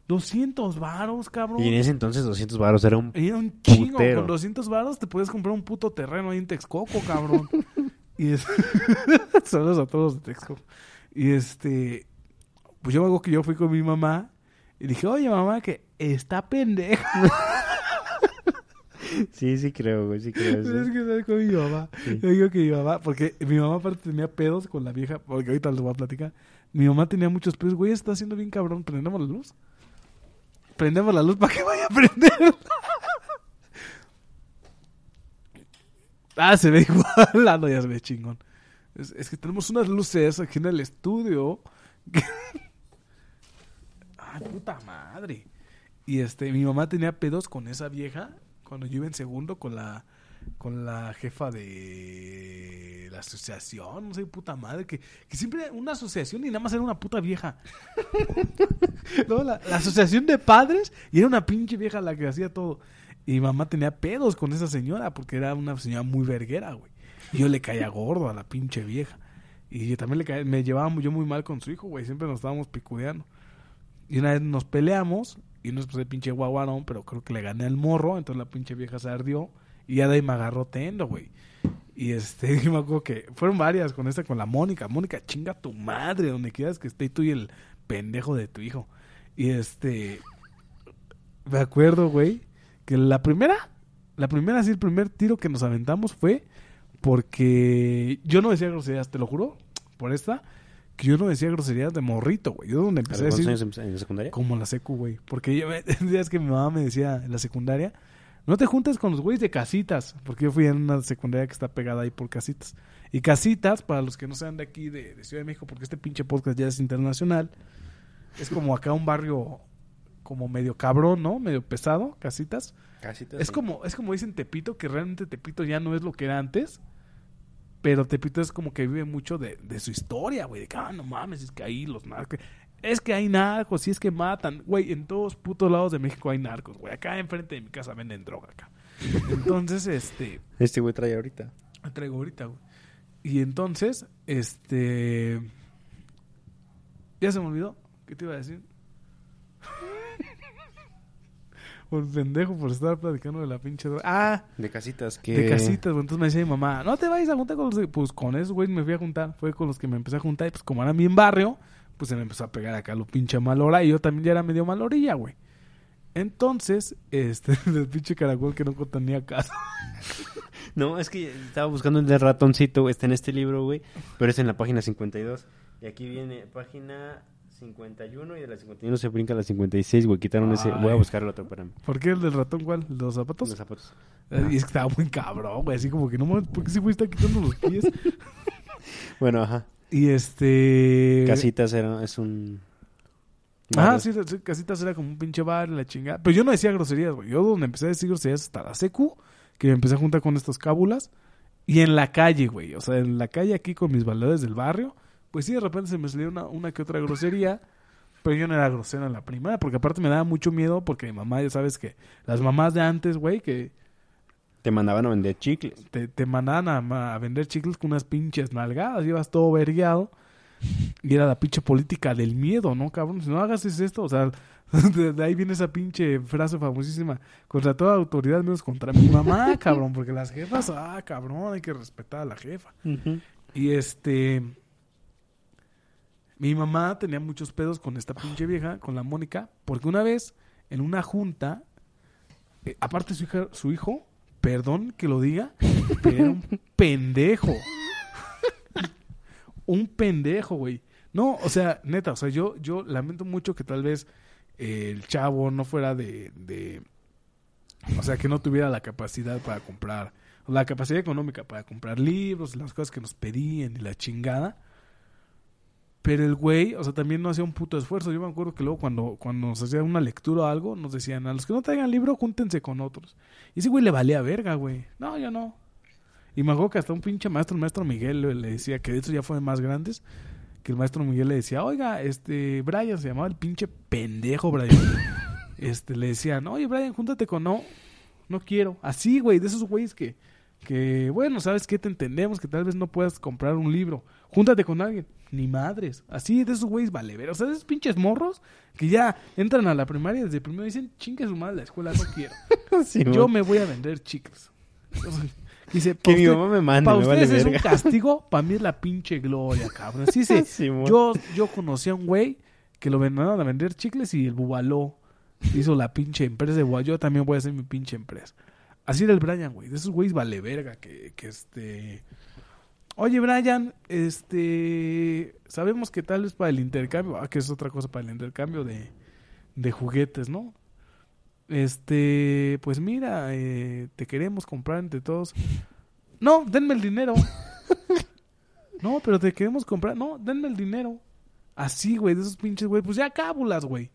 200 varos, cabrón. Y en ese entonces 200 baros era un... Era un chingo. Putero. Con 200 varos te puedes comprar un puto terreno ahí en Texcoco, cabrón. Y es... (laughs) Saludos a todos de Texcoco. Y este... Pues yo acuerdo que yo fui con mi mamá y dije, oye, mamá, que está pendeja. (laughs) Sí, sí creo, güey, sí creo. Pero es que sabes con mi mamá. Sí. Yo digo que mi mamá, porque mi mamá aparte tenía pedos con la vieja, porque ahorita les voy a platicar. Mi mamá tenía muchos pedos, güey, está haciendo bien cabrón, prendemos la luz. Prendemos la luz para que vaya a prender. Ah, se ve (laughs) igual. Ah, no, ya se ve chingón. Es, es que tenemos unas luces aquí en el estudio. que- (laughs) Ay, puta madre. Y este, mi mamá tenía pedos con esa vieja cuando yo iba en segundo con la con la jefa de la asociación, no sé, puta madre, que, que siempre era una asociación y nada más era una puta vieja. (laughs) No, la, la asociación de padres y era una pinche vieja la que hacía todo. Y mamá tenía pedos con esa señora porque era una señora muy verguera, güey. Y yo le caía gordo a la pinche vieja. Y yo también le caía, me llevaba yo muy mal con su hijo, güey. Siempre nos estábamos picudeando. Y una vez nos peleamos y no es pinche guaguarón, pero creo que le gané al morro. Entonces la pinche vieja se ardió y ya de ahí me agarró tendo, güey. Y este, (laughs) yo me acuerdo que fueron varias con esta, con la Mónica. Mónica, chinga tu madre, donde quieras que esté tú y el pendejo de tu hijo. Y este, me acuerdo, güey, que la primera, la primera, sí, el primer tiro que nos aventamos fue porque yo no decía groserías, te lo juro, por esta, que yo no decía groserías de morrito, güey. Yo donde ¿A empecé a decir... años en, la secundaria? Como la secu, güey. Porque yo (laughs) días que mi mamá me decía en la secundaria, no te juntes con los güeyes de casitas, porque yo fui en una secundaria que está pegada ahí por casitas. Y casitas, para los que no sean de aquí, de, de Ciudad de México, porque este pinche podcast ya es internacional, es como acá un barrio como medio cabrón, ¿no? Medio pesado, casitas. Casitas, Es sí. como, es como dicen Tepito, que realmente Tepito ya no es lo que era antes. Pero Tepito es como que vive mucho de, de su historia, güey. De que, ah, no mames, es que ahí los narcos. Es que hay narcos, y es que matan. Güey, en todos putos lados de México hay narcos, güey. Acá enfrente de mi casa venden droga acá. Entonces, (laughs) este. Este güey trae ahorita. Traigo ahorita, güey. Y entonces, este. Ya se me olvidó. ¿Qué te iba a decir? (laughs) Por pendejo, por estar platicando de la pinche droga. Ah, De casitas que... de casitas, güey. Entonces me decía mi mamá, no te vayas a juntar con los de-". Pues con esos güey me fui a juntar. Fue con los que me empecé a juntar. Y pues como era bien barrio, pues se me empezó a pegar acá lo pinche mal hora. Y yo también ya era medio mal orilla, güey. Entonces, este, (laughs) el pinche caracol que no tenía caso. No, es que estaba buscando el del ratoncito, está en este libro, güey, pero es en la página 52. Y aquí viene página 51 y de la 51 se brinca a la 56, güey. Quitaron ese. Voy a Ay. buscar el otro, espérame. ¿Por qué el del ratón cuál? ¿El de los zapatos? Los zapatos. Eh, Y es que estaba muy cabrón, güey. Así como que no mames, ¿por qué ese güey está quitando los pies? (laughs) Bueno, ajá. y este. Casitas era, es un. Ah, sí, casitas era como un pinche bar, la chingada. Pero yo no decía groserías, güey. Yo donde empecé a decir groserías hasta la secu, que me empecé a juntar con estos cábulas. Y en la calle, güey. O sea, en la calle aquí con mis valores del barrio. Pues sí, de repente se me salió una, una que otra grosería. Pero yo no era grosero en la primaria. Porque aparte me daba mucho miedo. Porque mi mamá, ya sabes que las mamás de antes, güey, que Te mandaban a vender chicles. te, te mandaban a, ma- a vender chicles con unas pinches nalgadas. Ibas todo vergueado. Y era la pinche política del miedo, ¿no, cabrón? Si no hagas es esto, o sea, (laughs) de, de ahí viene esa pinche frase famosísima. Contra toda autoridad, menos contra mi mamá, cabrón. Porque las jefas, ah, cabrón, hay que respetar a la jefa. Y este. Mi mamá tenía muchos pedos con esta pinche vieja, con la Mónica, porque una vez en una junta, eh, aparte su, hija, su hijo, perdón que lo diga, pero era un pendejo. un pendejo, güey. No, o sea, neta, o sea, yo, yo lamento mucho que tal vez eh, el chavo no fuera de, de. O sea, que no tuviera la capacidad para comprar. La capacidad económica para comprar libros, las cosas que nos pedían y la chingada. Pero el güey, o sea, también no hacía un puto esfuerzo. Yo me acuerdo que luego cuando, cuando nos hacía una lectura o algo, nos decían, a los que no traigan libro, júntense con otros. Y ese güey le valía verga, güey. No, yo no. Y me acuerdo que hasta un pinche maestro, el maestro Miguel, le, le decía que de hecho ya fue de más grandes, que el maestro Miguel le decía, oiga, este, Brian, se llamaba el pinche pendejo Brian. (laughs) este, le decían, oye, Brian, júntate con no, no quiero. Así, güey, de esos güeyes que, que, bueno, ¿sabes qué? Te entendemos que tal vez no puedas comprar un libro. Júntate con alguien. Ni madres. Así de esos güeyes vale ver. O sea, de esos pinches morros que ya entran a la primaria desde primero dicen, chingue su madre la escuela, no quiero. (laughs) Sí, Yo me voy a vender chicles. (laughs) Dice, Que mi mamá me mande, para me vale ustedes es un castigo, para mí es la pinche gloria, cabrón. Así se, (laughs) Sí, yo, yo conocí a un güey que lo mandaron a vender chicles y el bubaló hizo la pinche empresa de. Yo también voy a hacer mi pinche empresa. Así era el Brian, güey. De esos güeyes vale verga que, que este... Oye, Brian, este... Sabemos que tal vez para el intercambio... Ah, que es otra cosa para el intercambio de, de juguetes, ¿no? Este... Pues mira, eh, te queremos comprar entre todos. No, denme el dinero. (laughs) No, pero te queremos comprar. No, denme el dinero. Así, güey, de esos pinches, güey. Pues ya cábulas, güey.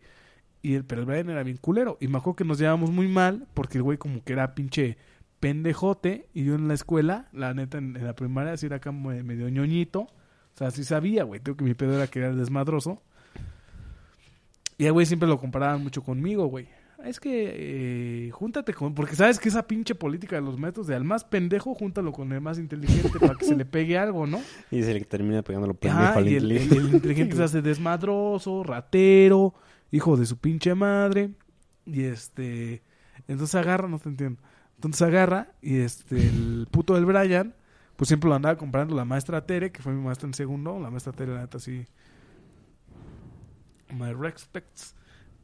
Y el, pero el Brian era bien culero. Y me acuerdo que nos llevábamos muy mal porque el güey como que era pinche pendejote. Y yo en la escuela, la neta, en, en la primaria, sí era acá me- medio ñoñito. O sea, sí sabía, güey. Tengo que mi pedo era que era desmadroso. Y el güey siempre lo comparaban mucho conmigo, güey. Es que eh, júntate con... Porque sabes que esa pinche política de los métodos de al más pendejo, júntalo con el más inteligente para que se le pegue algo, ¿no? (laughs) Y se le termina pegando lo pendejo al y el, el inteligente se hace desmadroso, ratero, hijo de su pinche madre. Y este. Entonces agarra, no te entiendo. Entonces agarra y este, el puto del Brian, pues siempre lo andaba comprando la maestra Tere, que fue mi maestra en segundo. La maestra Tere, la neta, sí. My respects.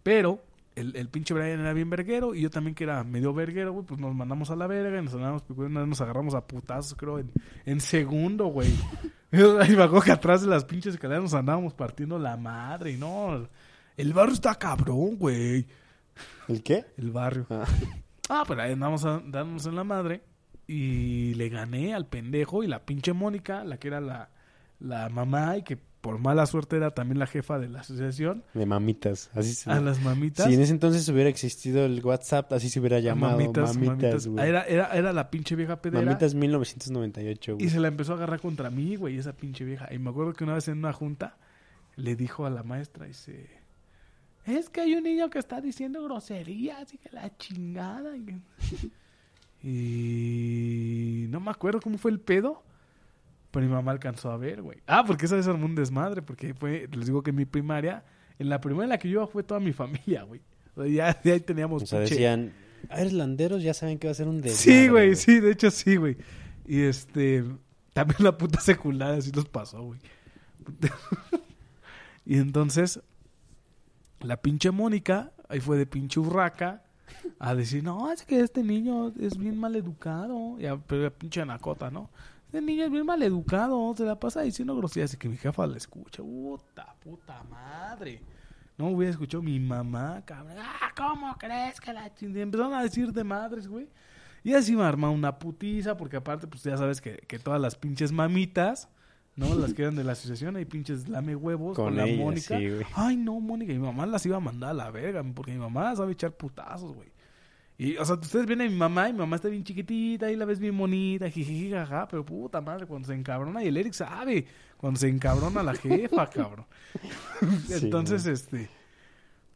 Pero el, el pinche Brian era bien verguero y yo también que era medio verguero, güey, pues nos mandamos a la verga y nos andamos, nos agarramos a putazos, creo, en, en segundo, güey. (laughs) Ahí me que atrás de las pinches escaleras nos andábamos partiendo la madre y no. El barrio está cabrón, güey. ¿El qué? El barrio. Ah. (laughs) Ah, pero ahí andamos a- dándonos en la madre. Y le gané al pendejo y la pinche Mónica, la que era la, la mamá y que por mala suerte era también la jefa de la asociación, De mamitas. Así se a las mamitas. Si en ese entonces hubiera existido el WhatsApp, así se hubiera llamado. mamitas, Mamitas, mamitas. güey. Era, era, era la pinche vieja pedera. Mamitas 1998, Y güey. se la empezó a agarrar contra mí, güey, esa pinche vieja. Y me acuerdo que una vez en una junta le dijo a la maestra, dice, es que hay un niño que está diciendo groserías y que la chingada. (laughs) Y, no me acuerdo cómo fue el pedo, pero mi mamá alcanzó a ver, güey. Ah, porque esa vez armó un desmadre, porque fue, les digo que en mi primaria, en la primaria en la que yo iba fue toda mi familia, güey. O sea, ya, ya ahí teníamos O sea, decían, ah, landeros, ya saben que va a ser un desmadre. Sí, güey, sí, de hecho sí, güey. Y este, también la puta (laughs) secundaria sí nos pasó, güey. (laughs) y entonces, la pinche Mónica, ahí fue de pinche urraca, a decir, no, es que este niño es bien mal educado. Y pero la pinche anacota, ¿no? Este niño es bien mal educado, se la pasa diciendo groserías. Y que mi jefa la escucha, puta, puta madre. No hubiera escuchado mi mamá, cabrón. Ah, ¿cómo crees que la chingada? Empezaron a decir de madres, güey. Y así me armó una putiza, porque aparte, pues ya sabes que, que todas las pinches mamitas, ¿no? Las que eran de la asociación, hay pinches lame huevos con, Con la ella, Mónica. sí. Ay, no, Mónica, y mi mamá las iba a mandar a la verga, porque mi mamá sabe echar putazos, güey. Y, o sea, ustedes ven a mi mamá y mi mamá está bien chiquitita y la ves bien bonita, jiji, jaja, pero puta madre, cuando se encabrona, y el Eric sabe, cuando se encabrona la jefa, (laughs) cabrón. Sí, Entonces, güey. este,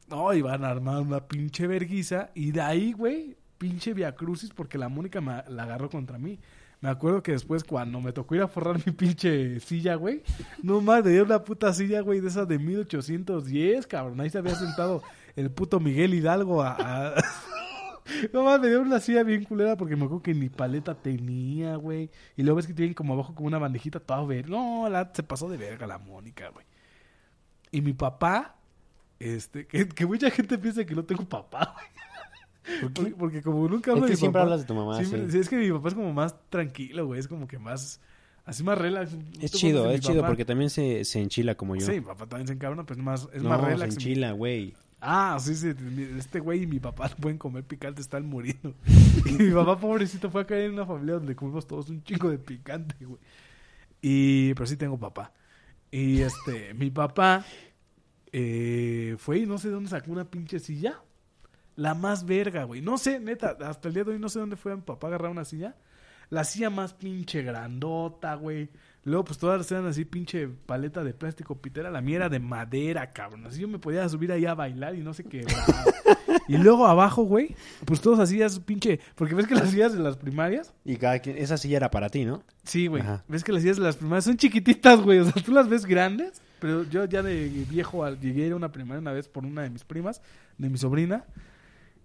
no, iban a armar una pinche verguiza y de ahí, güey, pinche viacrucis porque la Mónica me, la agarró contra mí. Me acuerdo que después cuando me tocó ir a forrar mi pinche silla, güey, no más, dieron una puta silla, güey, de esas de 1810, cabrón. Ahí se había sentado el puto Miguel Hidalgo a... (laughs) No más, me dieron una silla bien culera porque me acuerdo que ni paleta tenía, güey. Y luego ves que tienen como abajo como una bandejita toda ver. No, la, se pasó de verga la Mónica, güey. Y mi papá, este, que, que mucha gente piensa que no tengo papá, güey. Porque, porque como nunca Es hablo que de siempre papá, hablas de tu mamá, siempre- sí. sí, Es que mi papá es como más tranquilo, güey. Es como que más, así más relax. Es ¿Tú chido, es chido papá? porque también se, se enchila como yo. Sí, mi papá también se encabrona, pero es más, es no, más se relax. enchila, güey. Ah, sí, sí. Este güey y mi papá no (laughs) pueden comer picante, están muriendo. (laughs) Y mi papá, pobrecito, fue a caer en una familia donde comimos todos un chingo de picante, güey. Y, pero sí tengo papá. Y este, mi papá eh, fue y no sé de dónde sacó una pinche silla. La más verga, güey. No sé, neta, hasta el día de hoy no sé dónde fue mi papá a agarrar una silla. La silla más pinche grandota, güey. Luego, pues todas eran así, pinche paleta de plástico pitera. La mía era de madera, cabrón. Así yo me podía subir ahí a bailar y no se quebraba. (laughs) y luego abajo, güey, pues todos así, ya pinche. Porque ves que las sillas de las primarias. Y cada quien, esa silla era para ti, ¿no? Sí, güey. Ves que las sillas de las primarias son chiquititas, güey. O sea, tú las ves grandes. Pero yo ya de viejo al- llegué a ir a una primaria una vez por una de mis primas, de mi sobrina.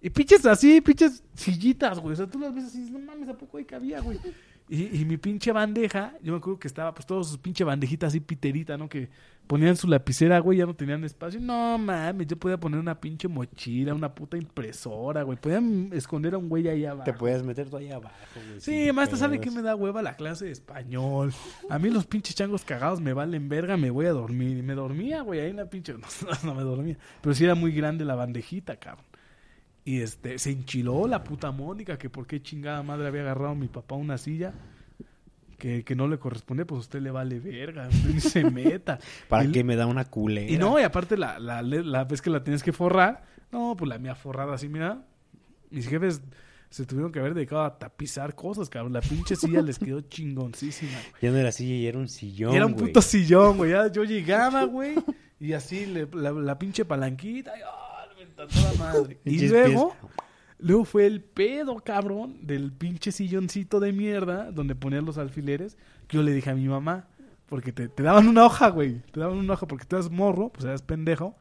Y pinches así, pinches sillitas, güey. O sea, tú las ves así, no mames, ¿a poco ahí cabía, güey? Y, y mi pinche bandeja, yo me acuerdo que estaba, pues, todos sus pinche bandejitas así piterita, ¿no? Que ponían su lapicera, güey, ya no tenían espacio. No mames, yo podía poner una pinche mochila, una puta impresora, güey. Podían esconder a un güey ahí abajo. Te podías meter tú ahí abajo, güey. Sí, sin maestra, ¿sabe qué me da hueva la clase de español? A mí los pinches changos cagados me valen verga, me voy a dormir. Y me dormía, güey, ahí en la pinche... (laughs) No, no me dormía. Pero sí era muy grande la bandejita, cabrón. Y este, se enchiló la puta Mónica, que por qué chingada madre había agarrado a mi papá una silla. que, que no le corresponde, pues a usted le vale verga, usted se (laughs) meta. ¿Para qué me da una culera? Y no, y aparte la, la, la vez que la tienes que forrar, no, pues la mía forrada así, mira. Mis jefes se tuvieron que haber dedicado a tapizar cosas, cabrón. La pinche silla les quedó chingoncísima, güey. Ya no era silla, ya era un sillón, Y era un güey. puto sillón, güey. Ya Yo llegaba, güey, y así le- la, la pinche palanquita, y. la madre. (laughs) Y luego, luego fue el pedo, cabrón, del pinche silloncito de mierda donde ponían los alfileres, que yo le dije a mi mamá, porque te, te daban una hoja, güey. Te daban una hoja porque tú eras morro, pues eras pendejo.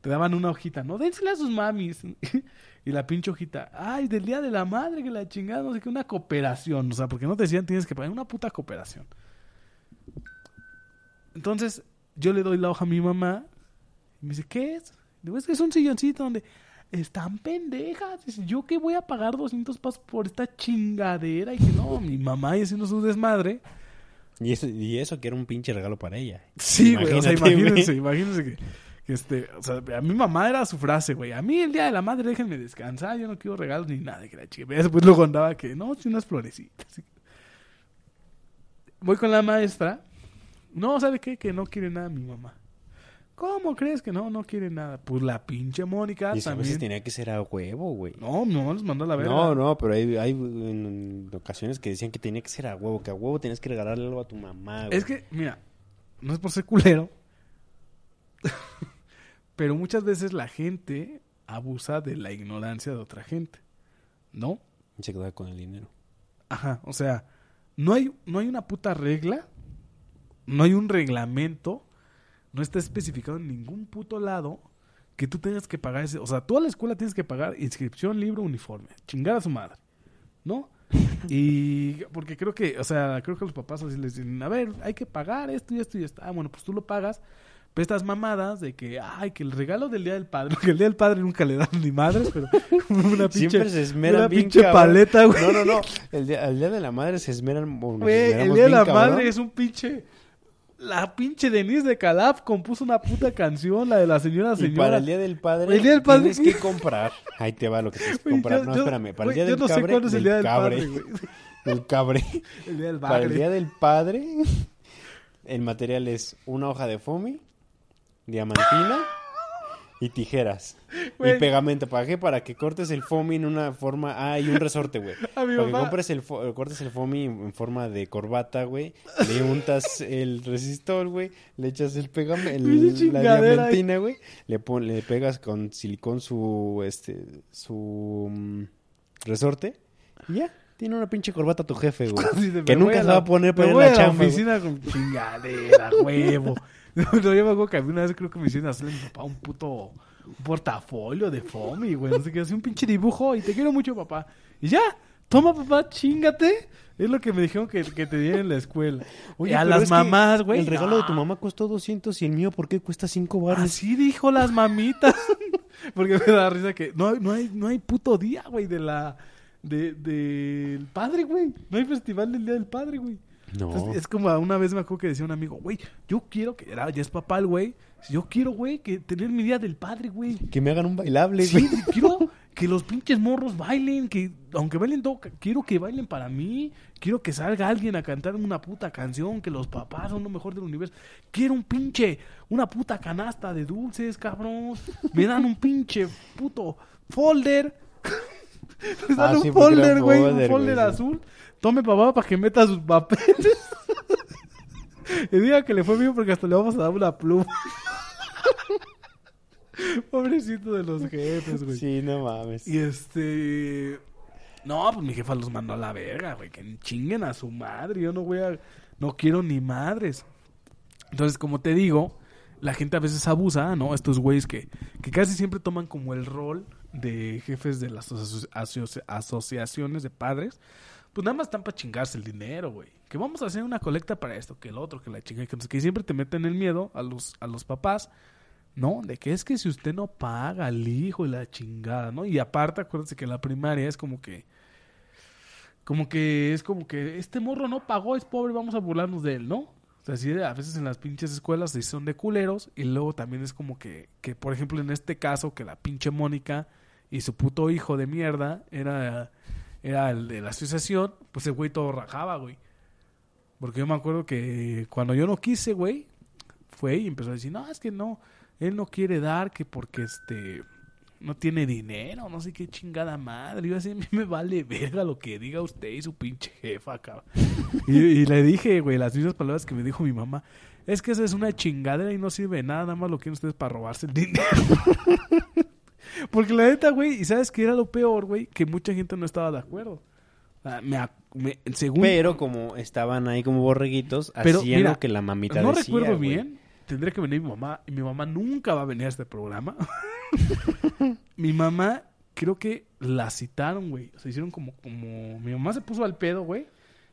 Te daban una hojita, no, dénsela a sus mamis. (laughs) y la pinche hojita, ay, del día de la madre, que la chingada, no sé qué, una cooperación. O sea, porque no te decían tienes que pagar una puta cooperación. Entonces, yo le doy la hoja a mi mamá. Y me dice, ¿qué es? Digo, es que es un silloncito donde están pendejas. ¿yo qué voy a pagar 200 pesos por esta chingadera? Y que no, (laughs) mi mamá y haciendo su desmadre. Y eso, y eso que era un pinche regalo para ella. Sí, güey. O sea, imagínense, imagínense que, que este, o sea, a mi mamá era su frase, güey. A mí el día de la madre déjenme descansar, yo no quiero regalos ni nada, que la chica. Después luego andaba que, no, sí, unas florecitas. Voy con la maestra. No, ¿sabe qué? Que no quiere nada mi mamá. ¿Cómo crees que no? No quiere nada. Pues la pinche Mónica Y a veces también. tenía que ser a huevo, güey. No, mi mamá los mandó a la verga. No, no, pero hay, hay en ocasiones que decían que tenía que ser a huevo, que a huevo tenías que regalarle algo a tu mamá, güey. Es que, mira, no es por ser culero, (laughs) pero muchas veces la gente abusa de la ignorancia de otra gente, ¿no? Y se quedaba con el dinero. Ajá, o sea, no hay, no hay una puta regla, no hay un reglamento, no está especificado en ningún puto lado que tú tengas que pagar ese, o sea, tú a la escuela tienes que pagar inscripción, libro, uniforme, chingar a su madre, ¿no? (laughs) Y porque creo que, o sea, creo que los papás así les dicen, a ver, hay que pagar esto y esto y esto. Ah, bueno, pues tú lo pagas. Pero estas mamadas de que, ay, que el regalo del Día del Padre, (laughs) porque el Día del Padre nunca le dan ni madres, pero (laughs) una pinche, Siempre se esmeran una bien, pinche cabrón. paleta, güey. No, no, no. El día, el día de la madre se esmeran. Güey, el Día de la cabrón. Madre es un pinche... La pinche Denise de Calaf compuso una puta canción, la de la señora Y señora. para el día del padre, El día del padre- tienes que comprar. Ahí te va lo que tienes que comprar. yo- no, yo- espérame. Para el día yo del no sé cabre, cuándo es el Día del cabre, Padre, güey. (laughs) del cabre. (laughs) El Día del Para el día del padre, el material es una hoja de foamy, diamantina y tijeras. Güey. Y pegamento. ¿Para qué? Para que cortes el foamy en una forma... Ah, y un resorte, güey. (laughs) Para que mamá- compres el fo- cortes el foamy en forma de corbata, güey. Le untas el resistor, güey. Le echas el pegamento, la diamantina, güey. Le, pon- le pegas con silicón su, este, su mm, resorte. Y ya. Tiene una pinche corbata tu jefe, güey. (laughs) Que nunca se va a poner para ir a la chamba, güey. oficina con chingadera, (laughs) huevo. (laughs) No, yo me acuerdo que una vez creo que me hicieron hacerle a mi papá un puto un portafolio de Fomi, güey. No sé qué, así un pinche dibujo y te quiero mucho, papá. Y ya, toma, papá, chingate. Es lo que me dijeron que, que te dieron en la escuela. Oye, a las mamás, güey. El regalo de tu no. mamá costó 200 y el mío, ¿por qué cuesta 5 baros? Así dijo las mamitas. (laughs) Porque me da risa que no, hay- no, hay, no hay puto día, güey, de la... De, del padre, güey. No hay festival del Día del Padre, güey. No. Entonces, es como una vez me acuerdo que decía un amigo, güey, yo quiero que, era, ya es papá el güey, yo quiero, güey, que tener mi día del padre, güey. Que me hagan un bailable, Sí, güey. quiero (laughs) que los pinches morros bailen, que aunque bailen todo, quiero que bailen para mí, quiero que salga alguien a cantar una puta canción, que los papás son lo mejor del universo. Quiero un pinche, una puta canasta de dulces, cabrón. Me dan un pinche puto folder. (laughs) Me dan Ah, un sí, porque era folder, güey, un folder, folder sí. azul. Tome papá para que meta sus papeles. y diga que le fue bien porque hasta le vamos a dar una pluma. Pobrecito de los jefes, güey. Sí, no mames. Y este. No, pues mi jefa los mandó a la verga, güey. Que chinguen a su madre. Yo no voy a. No quiero ni madres. Entonces, como te digo, la gente a veces abusa, ¿no? Estos güeyes que, que casi siempre toman como el rol de jefes de las aso- aso- asociaciones de padres. Pues nada más están para chingarse el dinero, güey. Que vamos a hacer una colecta para esto, que el otro, que la chinga, que. Y siempre te meten el miedo a los, a los papás. ¿no? De que es que si usted no paga al hijo y la chingada, ¿no? Y aparte, acuérdense que la primaria es como que. Como que es como que este morro no pagó, es pobre, vamos a burlarnos de él, ¿no? O sea, sí, a veces en las pinches escuelas sí son de culeros y luego también es como que, que, por ejemplo, en este caso, que la pinche Mónica y su puto hijo de mierda era, era el de la asociación, pues el güey todo rajaba, güey. Porque yo me acuerdo que cuando yo no quise, güey, fue y empezó a decir, no, es que no, él no quiere dar, que porque este no tiene dinero, no sé qué chingada madre. Yo así, a mí me vale verga lo que diga usted y su pinche jefa, cabrón. y, le dije, güey, las mismas palabras que me dijo mi mamá. Es que esa es una chingadera y no sirve nada, nada más lo quieren ustedes para robarse el dinero. (laughs) Porque la neta, güey, y sabes que era lo peor, güey, que mucha gente no estaba de acuerdo. Me, me- según, Pero como estaban ahí como borreguitos, Pero, hacían mira, lo que la mamita no decía, recuerdo bien. Tendría que venir mi mamá. Y mi mamá nunca va a venir a este programa. (laughs) mi mamá, creo que la citaron, güey. O sea, hicieron como, como... Mi mamá se puso al pedo, güey.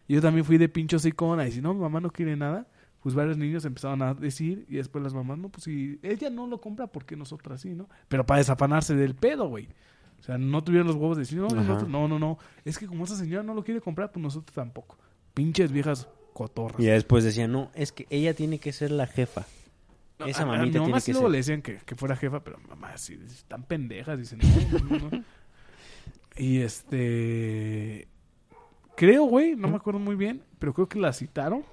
Yo también fui de pincho sicona. Y si no, mi mamá no quiere nada. Pues varios niños empezaron a decir. Y después las mamás, no, pues si ella no lo compra, ¿por qué nosotras sí, no? Pero para desafanarse del pedo, güey. O sea, no tuvieron los huevos de decir, no, nosotros- no, no, no. Es que como esa señora no lo quiere comprar, pues nosotros tampoco. Pinches viejas cotorras. Y después decían, no, es que ella tiene que ser la jefa. Esa A- a- a mamita tiene sí que luego ser. le decían que, que fuera jefa, pero mamá sí, están pendejas, dicen, no, no, no. (laughs) Y este... Creo, güey, no me acuerdo muy bien, pero creo que la citaron.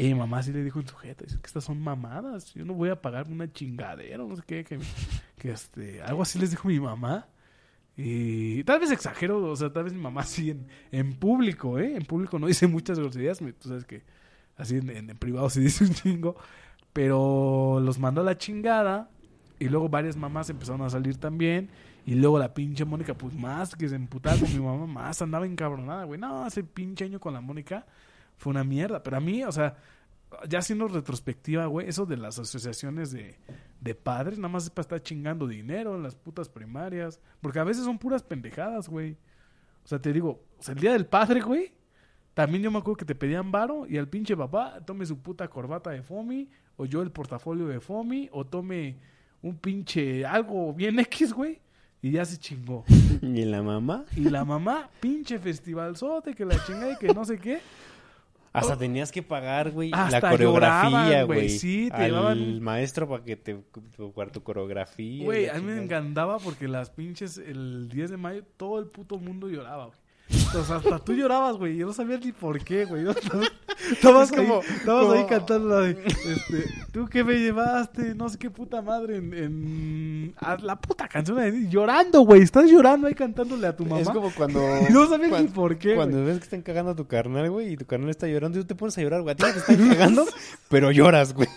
Y mi mamá sí le dijo en su jeta, dice que estas son mamadas, yo no voy a pagar una chingadera, no sé qué, que, este, algo así les dijo mi mamá. Y tal vez exagero, o sea, tal vez mi mamá sí en, en público, ¿eh? En público no dice muchas groserías, tú sabes que así en, en- privado se (laughs) dice un chingo, pero los mandó a la chingada y luego varias mamás empezaron a salir también y luego la pinche Mónica, pues más que se emputaba con mi mamá, más andaba encabronada, güey. No, ese pinche año con la Mónica fue una mierda, pero a mí, o sea, ya haciendo retrospectiva, güey, eso de las asociaciones de, de padres, nada más es para estar chingando dinero en las putas primarias, porque a veces son puras pendejadas, güey. O sea, te digo, o sea, el día del padre, güey, también yo me acuerdo que te pedían varo y al pinche papá tome su puta corbata de Fomi, o yo el portafolio de Fomi, o tome un pinche algo bien X, güey, y ya se chingó. (laughs) ¿Y la mamá? Y la mamá, pinche festivalzote, que la chingada y que no sé qué. Hasta tenías que pagar, güey, la coreografía, güey. Sí, te al llevaban maestro para que te tu, tu coreografía. Güey, a mí me encantaba porque las pinches, el 10 de mayo, todo el puto mundo lloraba, güey. Entonces, hasta tú llorabas, güey. Yo no sabía ni por qué, güey. (laughs) Estabas, Es ahí, como- estabas ahí cantando la de, este, tú que me llevaste, no sé qué puta madre, en, en- a la puta canción, de- llorando, güey. Estás llorando ahí cantándole a tu mamá. Es como cuando... (laughs) No cuan- ni por qué, Cuando ves que están cagando a tu carnal, güey, y tu carnal está llorando, y tú te pones a llorar, güey. A ti te están cagando, (laughs) pero lloras, güey.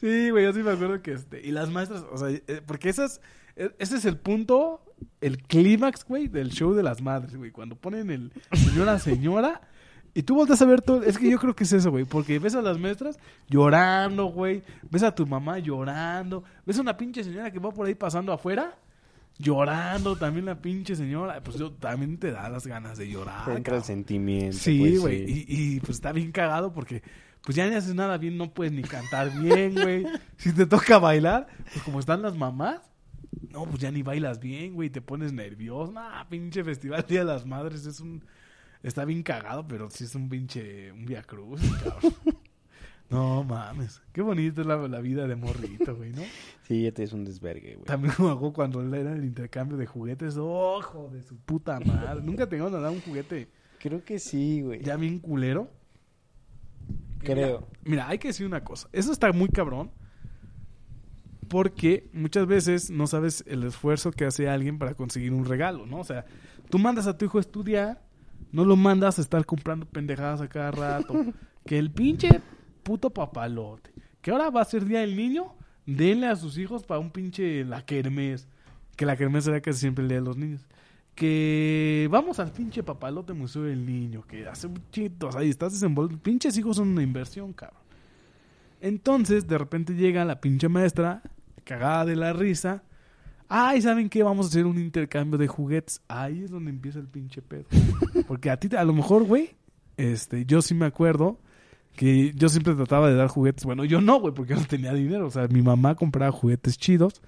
Sí, güey, yo sí me acuerdo que este. Y las maestras, o sea, eh, porque esas. eh, Ese es el punto, el clímax, güey, del show de las madres, güey. Cuando ponen el señora, señora. Y tú volteas a ver todo. Es que yo creo que es eso, güey. Porque ves a las maestras llorando, güey. Ves a tu mamá llorando. Ves a una pinche señora que va por ahí pasando afuera. Llorando también la pinche señora. Pues yo también te da las ganas de llorar. Te entra el sentimiento. Sí, pues, güey. sí. Y, y, pues está bien cagado porque pues ya ni haces nada bien, no puedes ni cantar bien, güey. Si te toca bailar, pues como están las mamás, no, pues ya ni bailas bien, güey. Te pones nervioso. Nah, pinche festival Día de las Madres es un... Está bien cagado, pero sí es un pinche... Un via cruz, (laughs) cabrón. No mames. Qué bonita es la, la vida de morrito, güey, ¿no? Sí, ya te es un desvergue, güey. También hago cuando era el intercambio de juguetes. ¡Ojo de su puta madre! Nunca te iban a dar un juguete Creo que sí, güey. ya bien culero. Creo. Mira, mira, hay que decir una cosa. Eso está muy cabrón. Porque muchas veces no sabes el esfuerzo que hace alguien para conseguir un regalo, ¿no? O sea, tú mandas a tu hijo a estudiar, no lo mandas a estar comprando pendejadas a cada rato. (laughs) que el pinche puto papalote. Que ahora va a ser día del niño, denle a sus hijos para un pinche la kermés. Que la kermés será casi siempre el día de los niños. Que vamos al pinche papalote museo del niño. Que hace muchitos ahí estás desenvolviendo. Pinches hijos son una inversión, cabrón. Entonces, de repente llega la pinche maestra, cagada de la risa. Ay, ¿saben qué? Vamos a hacer un intercambio de juguetes. Ahí es donde empieza el pinche pedo. (laughs) Porque a ti, a lo mejor, güey, este, yo sí me acuerdo que yo siempre trataba de dar juguetes. Bueno, yo no, güey, porque yo no tenía dinero. O sea, mi mamá compraba juguetes chidos.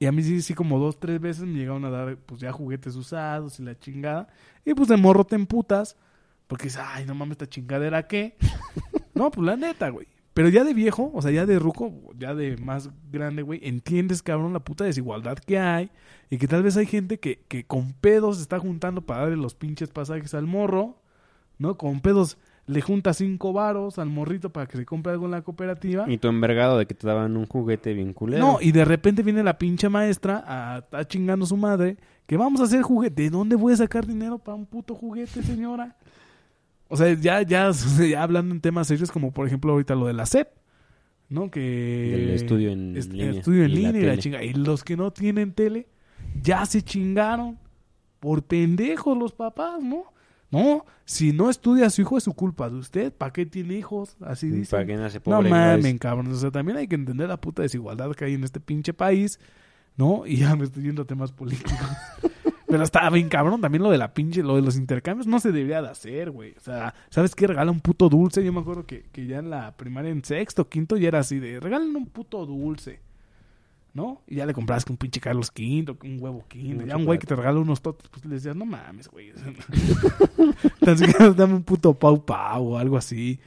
Y a mí sí, sí, como dos, tres veces me llegaron a dar, pues ya juguetes usados y la chingada. Y pues de morro te emputas. Porque dices, ay, no mames, esta chingadera, ¿qué? (laughs) no, pues la neta, güey. Pero ya de viejo, o sea, ya de ruco, ya de más grande, güey, entiendes, cabrón, la puta desigualdad que hay. Y que tal vez hay gente que, que con pedos se está juntando para darle los pinches pasajes al morro, ¿no? Con pedos le junta cinco varos al morrito para que se compre algo en la cooperativa. Y tu envergado de que te daban un juguete bien culero. No, y de repente viene la pinche maestra a estar chingando a su madre que vamos a hacer juguete. ¿De dónde voy a sacar dinero para un puto juguete, señora? O sea, ya, ya, (laughs) ya hablando en temas serios como por ejemplo ahorita lo de la SEP, ¿no? Que... Del estudio en est- línea Estudio en y la línea y la tele. chinga. Y los que no tienen tele ya se chingaron por pendejos los papás, ¿no? No, si no estudia a su hijo es su culpa de usted. ¿Para qué tiene hijos? Así dicen. Para que nace No pobre. mamen, cabrón. O sea, también hay que entender la puta desigualdad que hay en este pinche país, ¿no? Y ya me estoy yendo a temas políticos. (laughs) Pero está bien, cabrón. También lo de la pinche, lo de los intercambios no se debería de hacer, güey. O sea, ¿sabes qué? Regala un puto dulce. Yo me acuerdo que, que ya en la primaria, en sexto, quinto, ya era así de regalen un puto dulce. ¿No? Y ya le compras un pinche Carlos Quinto, un huevo Quinto. Un Ya un güey que te regala unos totos, pues le decías, no mames, güey. (laughs) Tan siquiera dame un puto pau pau o algo así.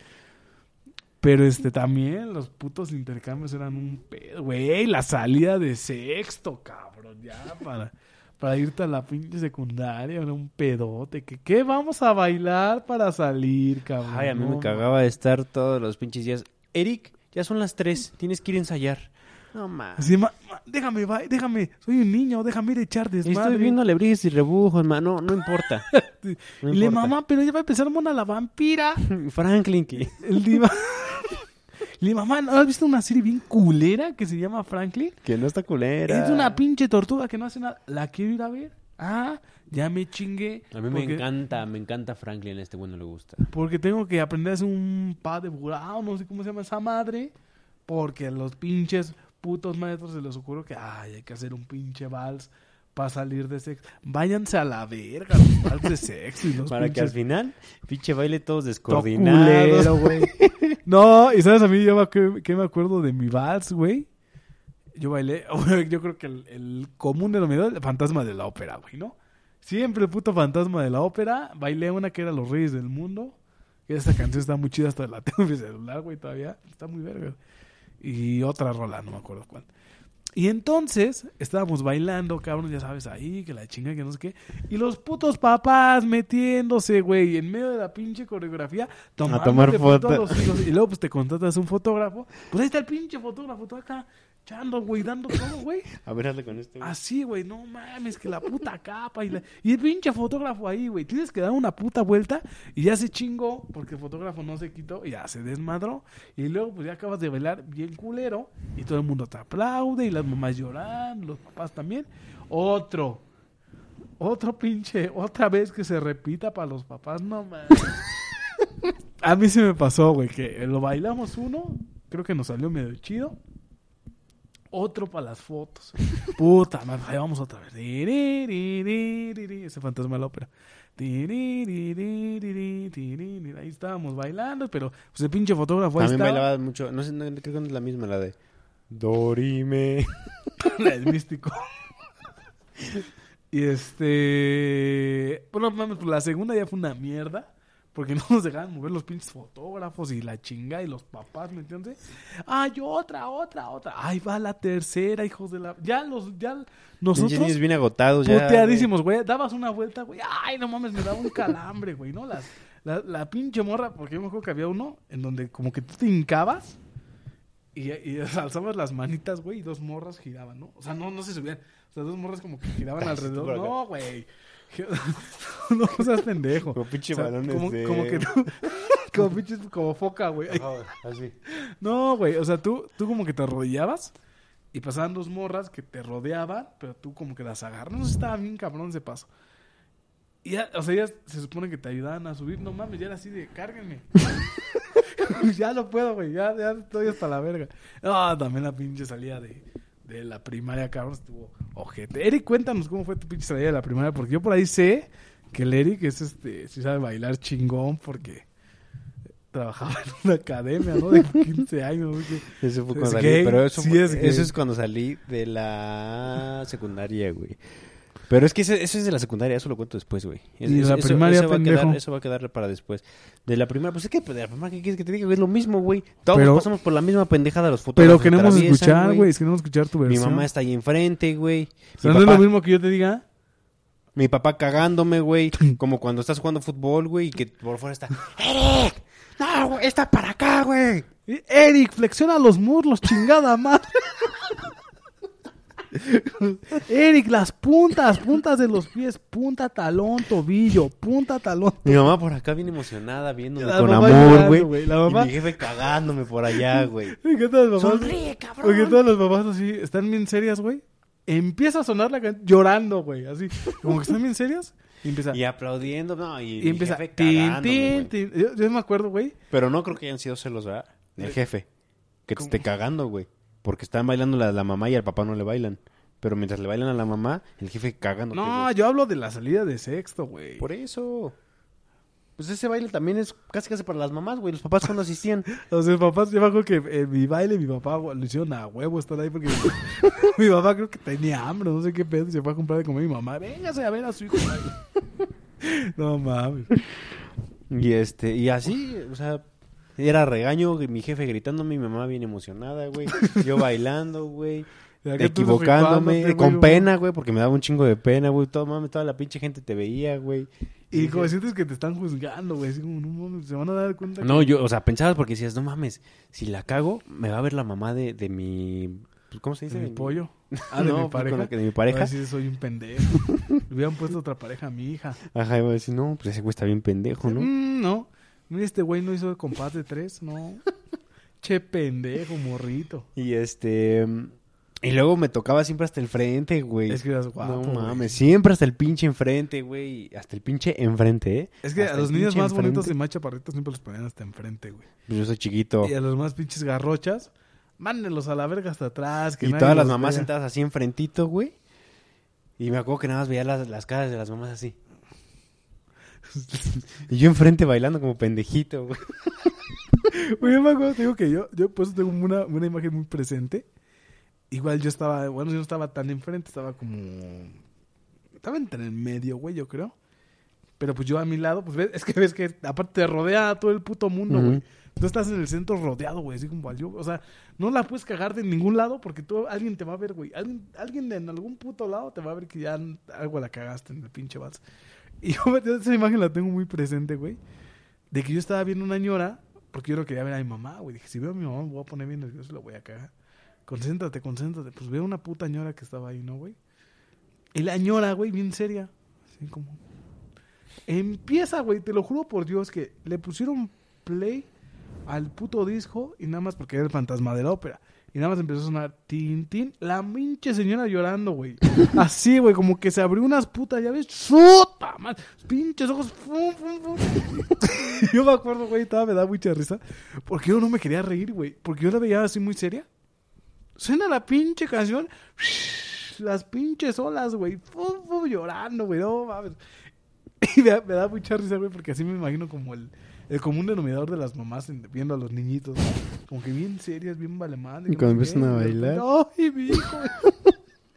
Pero este también los putos intercambios eran un pedo, güey. La salida de sexto, cabrón, ya para, para irte a la pinche secundaria, era un pedote. que ¿Qué vamos a bailar para salir, cabrón? Ay, a mí me cagaba de estar todos los pinches días. Eric, ya son las tres. Tienes que ir a ensayar. No mames. Ma- ma- déjame, va- déjame, soy un niño, déjame ir a echar desmadre. Estoy viendo alebrijes y rebujos, man. No, no importa. (laughs) No y le mamá, pero ya va a empezar Mona la vampira. (laughs) Franklin, que... El diva. (laughs) Le mamá, ¿no has visto una serie bien culera que se llama Franklin? que no está culera. Es una pinche tortuga que no hace nada. ¿La quiero ir a ver? Ah, ya me chingué. A mí me encanta, me encanta Franklin. A este güey no le gusta. Porque tengo que aprender a hacer un pa de burao, no sé cómo se llama esa madre. Porque a los pinches putos maestros se les ocurrió que, ay, hay que hacer un pinche vals para salir de sexo. Váyanse a la verga, los vals de sexo y los Para que al final, pinche baile todos Todo descoordinados. culero, güey. (laughs) No, y sabes a mí yo me, que me acuerdo de mi vals, güey. Yo bailé, (laughs) yo creo que el, el común denominador, el fantasma de la ópera, güey, ¿no? Siempre el puto fantasma de la ópera. Bailé una que era Los Reyes del Mundo. Esa canción está muy chida, hasta la (laughs) tengo en mi celular, güey, todavía. Está muy verga. Y otra rola, no me acuerdo cuál. Y entonces estábamos bailando, cabrón, ya sabes, ahí, que la chinga, que no sé qué. Y los putos papás metiéndose, güey, en medio de la pinche coreografía, tomando tomar fotos. Y luego, pues te contratas un fotógrafo. Pues ahí está el pinche fotógrafo, todo acá, echando, güey, dando todo, güey. (laughs) A ver, hazle con este. güey. Así, güey, no mames, que la puta capa y, la- y el pinche fotógrafo ahí, güey. Tienes que dar una puta vuelta y ya se chingó porque el fotógrafo no se quitó y ya se desmadró. Y luego, pues ya acabas de bailar bien culero y todo el mundo te aplaude y las mamás lloran, los papás también. Otro, otro pinche, otra vez que se repita para los papás, no mames. (laughs) A mí se me pasó, güey, que lo bailamos uno, creo que nos salió medio chido. Otro para las fotos. (laughs) Puta madre, ahí vamos otra vez. Ese fantasma de la ópera. Ahí estábamos bailando, pero pues el pinche fotógrafo ahí También estaba. bailaba mucho. No sé, no, creo que no es la misma, la de. Dorime. La del místico. y este. Bueno, mames, la segunda ya fue una mierda. Porque (laughs) no nos dejaban mover los pinches fotógrafos y la chinga y los papás, ¿me entiendes? Ay, otra, otra, otra. Ay, va la tercera, hijos de la. Ya los, ya nosotros. bien agotados ya. Puteadísimos, güey. Dabas una vuelta, güey. Ay, no mames, me daba un calambre, güey, ¿no? Las, la, la pinche morra, porque yo me acuerdo que había uno en donde como que tú te hincabas y, y (laughs) alzabas las manitas, güey, y dos morras giraban, ¿no? O sea, no, no se subían. O sea, dos morras como que giraban (laughs) alrededor. No, güey. (laughs) no seas pendejo. Como pinche O sea, balones como, de- como que tú, (laughs) como pinches, como foca, güey. Así. no, güey, o sea, tú, tú como que te arrodillabas y pasaban dos morras que te rodeaban, pero tú como que las agarras. No estaba bien cabrón ese paso. Y ya, o sea, ellas se supone que te ayudaban a subir. No mames, ya era así de, cárguenme. (laughs) ya no puedo, güey, ya, ya estoy hasta la verga. No, también la pinche salida de, de la primaria, cabrón, estuvo ojete. Eric, cuéntanos cómo fue tu pinche salida de la primaria, porque yo por ahí sé que el Eric es este, sí sabe bailar chingón, porque trabajaba (laughs) en una academia, ¿no? De 15 años. Que- Eso fue Es cuando salí. gay, Pero eso, sí fue- es gay. eso es cuando salí de la secundaria, güey. Pero es que eso, eso es de la secundaria, eso lo cuento después, güey. Es- Y de eso- la eso- primaria, eso va a quedar, eso va a quedar para después. De la primaria, pues es que de la primaria, ¿qué quieres que te diga? Es lo mismo, güey. Todos Pero- pasamos por la misma pendejada, los fotógrafos Pero queremos escuchar, güey, queremos escuchar tu Mi versión. mamá está ahí enfrente, güey. Mi no es lo mismo que yo te diga. Mi papá cagándome, güey. (laughs) Como cuando estás jugando fútbol, güey, y que por fuera está, ¡Eric! No, güey, está para acá, güey. Eric, flexiona los muslos, chingada madre. (laughs) (laughs) Eric, las puntas, puntas de los pies, punta, talón, tobillo, punta, talón. Mi mamá por acá bien emocionada, viéndome La con amor, güey. La Y mamá- mi jefe cagándome por allá, (laughs) güey. ¿Y qué tal las mamás? Sonríe, cabrón. Porque todas las mamás así están bien serias, güey. Empieza a sonar la canción llorando, güey. Así, como que están bien serias. Y empieza. Y aplaudiendo, no, y, y mi empieza. jefe Tin, cagándome, tin, güey. tin. Yo, yo me acuerdo, güey. Pero no creo que hayan sido celos, ¿verdad? El jefe. Que te esté cagando, güey. Porque están bailando la, la mamá y al papá no le bailan. Pero mientras le bailan a la mamá, el jefe cagando. No, yo hablo de la salida de sexto, güey. Por eso. Pues ese baile también es casi casi para las mamás, güey. Los papás cuando asistían. (laughs) O sea, papás, yo me acuerdo que en mi baile, mi papá lo hicieron a huevo estar ahí porque (laughs) (laughs) mi papá creo que tenía hambre, no sé qué pedo, y se fue a comprar de comer mi mamá. Véngase a ver a su hijo. no mames. Y este, y así, o sea, era regaño, mi jefe gritándome, mi mamá bien emocionada, güey. Yo bailando, güey. (laughs) Y Equivocándome, con pena, güey, porque me daba un chingo de pena, güey. Todo, mames, toda la pinche gente te veía, güey. Y como sientes que te están juzgando, güey. Así como, no mames, se van a dar cuenta No, que... yo, o sea, pensabas porque decías, no mames, si la cago, me va a ver la mamá de, de mi... pues, ¿Cómo se dice? ¿De mi pollo? (laughs) Ah, de No, mi pues, pareja. con la que- de mi pareja. decir, soy un pendejo. (laughs) Le hubieran puesto otra pareja a mi hija. Ajá, iba a decir, no, pues ese güey está bien pendejo, ¿no? Mm, no. Mira, este güey no hizo compás de tres, no. (laughs) che pendejo, morrito. Y este... Y luego me tocaba siempre hasta el frente, güey. Es que eras guapo. no güey. mames, siempre hasta el pinche enfrente, güey. Hasta el pinche enfrente, ¿eh? Es que Hasta a los niños más bonitos y enfrente. más chaparritos siempre los ponían hasta enfrente, güey. Pues yo soy chiquito. Y a los más pinches garrochas, mándenlos a la verga hasta atrás. Que Y todas las mamás vea. sentadas así enfrentito, güey. Y me acuerdo que nada más veía las, las caras de las mamás así. (laughs) y yo enfrente bailando como pendejito, güey. (laughs) Güey, yo me acuerdo, te digo que yo, yo pues tengo una, una imagen muy presente. Igual yo estaba, bueno, yo no estaba tan enfrente, estaba como... Estaba entre el medio, güey, yo creo. Pero pues yo a mi lado, pues ves, es que ves que aparte te rodea todo el puto mundo, güey. Tú estás en el centro rodeado, güey, así como yo. O sea, no la puedes cagar de ningún lado porque tú, alguien te va a ver, güey. Alguien, alguien en algún puto lado te va a ver que ya algo la cagaste en el pinche vals. Y (laughs) yo esa imagen la tengo muy presente, güey. De que yo estaba viendo una ñora, porque yo no quería ver a mi mamá, güey. Dije, si veo a mi mamá me voy a poner bien nervioso y la voy a cagar. Concéntrate, concéntrate. Pues veo una puta ñora que estaba ahí, ¿no, güey? Y la ñora, güey, bien seria. Así como... Empieza, güey, te lo juro por Dios que le pusieron play al puto disco y nada más porque era el fantasma de la ópera. Y nada más empezó a sonar tin, tin. La pinche señora llorando, güey. (laughs) Así, güey, como que se abrió unas putas llaves. ¡Suta! madre! Pinches ojos. fum, fum, fum. (laughs) yo me acuerdo, güey, estaba, me da mucha risa. Porque yo no me quería reír, güey. Porque yo la veía así muy seria. Suena la pinche canción. (laughs) Las pinches olas, güey. Fum, fum, llorando, güey. No mames. Y me da mucha risa, güey, porque así me imagino como el, el común denominador de las mamás en- viendo a los niñitos. ¿no? Como que bien serias, bien valemadres. Y que no cuando empiezan a y bailar. ¡Ay, mi hijo!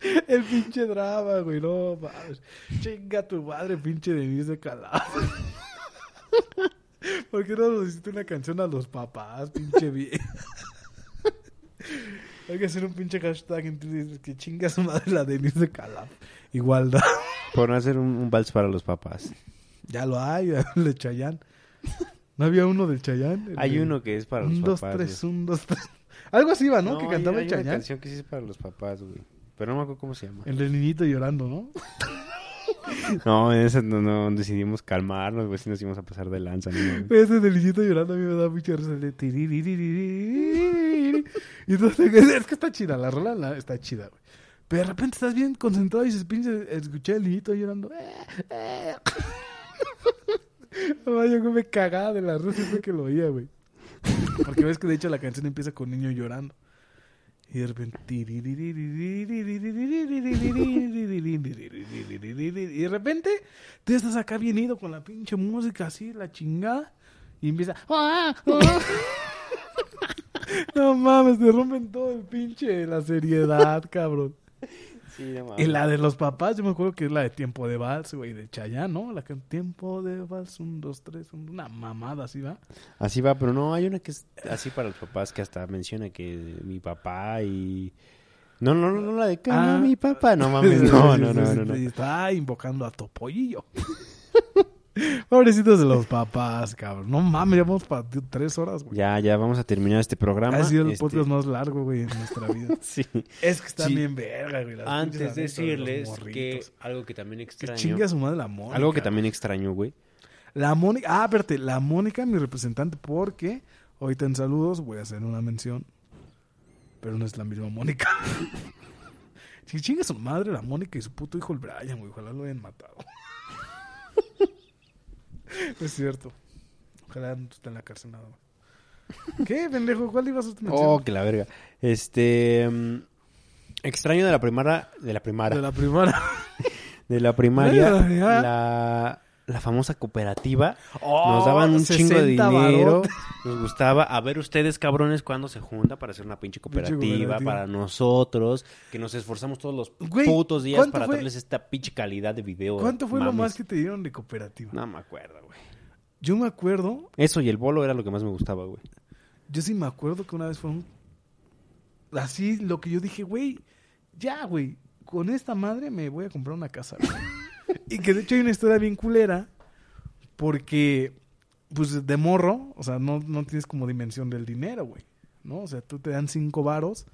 (laughs) El pinche drama, güey. No, mames. Chinga tu madre, pinche Denise de Calazo. (laughs) ¿Por qué no nos hiciste una canción a los papás, pinche bien? (laughs) Hay que hacer un pinche hashtag en Twitter que chinga su madre la Denise de Calazo. Igualdad. Por no hacer un, un vals para los papás. Ya lo hay, el de Chayán. ¿No había uno del Chayán? Hay uno que es para los papás. Un, dos, tres, un, dos, tres. Algo así iba, ¿no? que cantaba hay, el hay Una canción que sí es para los papás, güey. Pero no me acuerdo cómo se llama. El del niñito llorando, ¿no? (laughs) No, ese no, no, decidimos calmarnos, güey, si nos íbamos a pasar de lanza. ¿no? (laughs) Ese delillito llorando a mí me da mucha risa. De y entonces, es que está chida, la rola está chida, güey. Pero de repente estás bien concentrado y dices, pinche, escuché el niñito llorando. Yo me cagaba de la risa siempre que lo oía, güey. Porque ves que de hecho la canción empieza con niño llorando. Y de repente. Y de repente, tú estás acá bien ido con la pinche música así, la chingada. Y empieza. (laughs) No mames, te rompen todo el pinche la seriedad, cabrón. Sí, no Y la de los papás, yo me acuerdo que es la de Tiempo de Vals, güey, de Chayanne, ¿no? La que Tiempo de Vals, un, dos, tres, un- una mamada así, ¿va? Así va, pero no, hay una que es así para los papás que hasta menciona que mi papá y... No, no, no, no la de Ah. mi papá. No mames, (laughs) no, no, no, no. Está invocando a Topollillo. Pobrecitos de los papás, cabrón. No mames, ya vamos para tres horas, güey. Ya, ya vamos a terminar este programa. Ha sido el Este, podcast más largo, güey, en nuestra vida. (laughs) Sí. es que están Sí. bien verga, güey. las Antes de decirles que algo que también Que extraño. chingue a su madre la Mónica. Algo que también extraño, güey. La Mónica. Ah, espérate. La Mónica, mi representante, porque ahorita en saludos voy a hacer una mención. Pero no es la misma Mónica. (laughs) Si chinga a su madre la Mónica y su puto hijo el Brian, güey. Ojalá lo hayan matado. (laughs) Es cierto. Ojalá no esté en la cárcel nada más. ¿Qué, pendejo? ¿Cuál ibas a mencionar? Oh, que la verga. Este. mm, extraño de la primaria. (laughs) De la primaria. De la primera. De la primaria. La, la famosa cooperativa. Oh, Nos daban un chingo de 60 dinero. (laughs) Nos gustaba. A ver, ustedes, cabrones, cuándo se juntan para hacer una pinche cooperativa, cooperativa. para nosotros. Que nos esforzamos todos los Güey, putos días ¿cuánto para fue- traerles esta pinche calidad de video. ¿Cuánto fue lo más que te dieron de cooperativa? No me acuerdo, güey. Yo me acuerdo Eso y el bolo era lo que más me gustaba, güey. Yo sí me acuerdo que una vez fueron. Así lo que yo dije, güey, ya, güey, con esta madre me voy a comprar una casa. güey". Y que de hecho hay una historia bien culera, porque, pues de morro, o sea, no, no tienes como dimensión del dinero, güey, ¿no? O sea, tú te dan cinco varos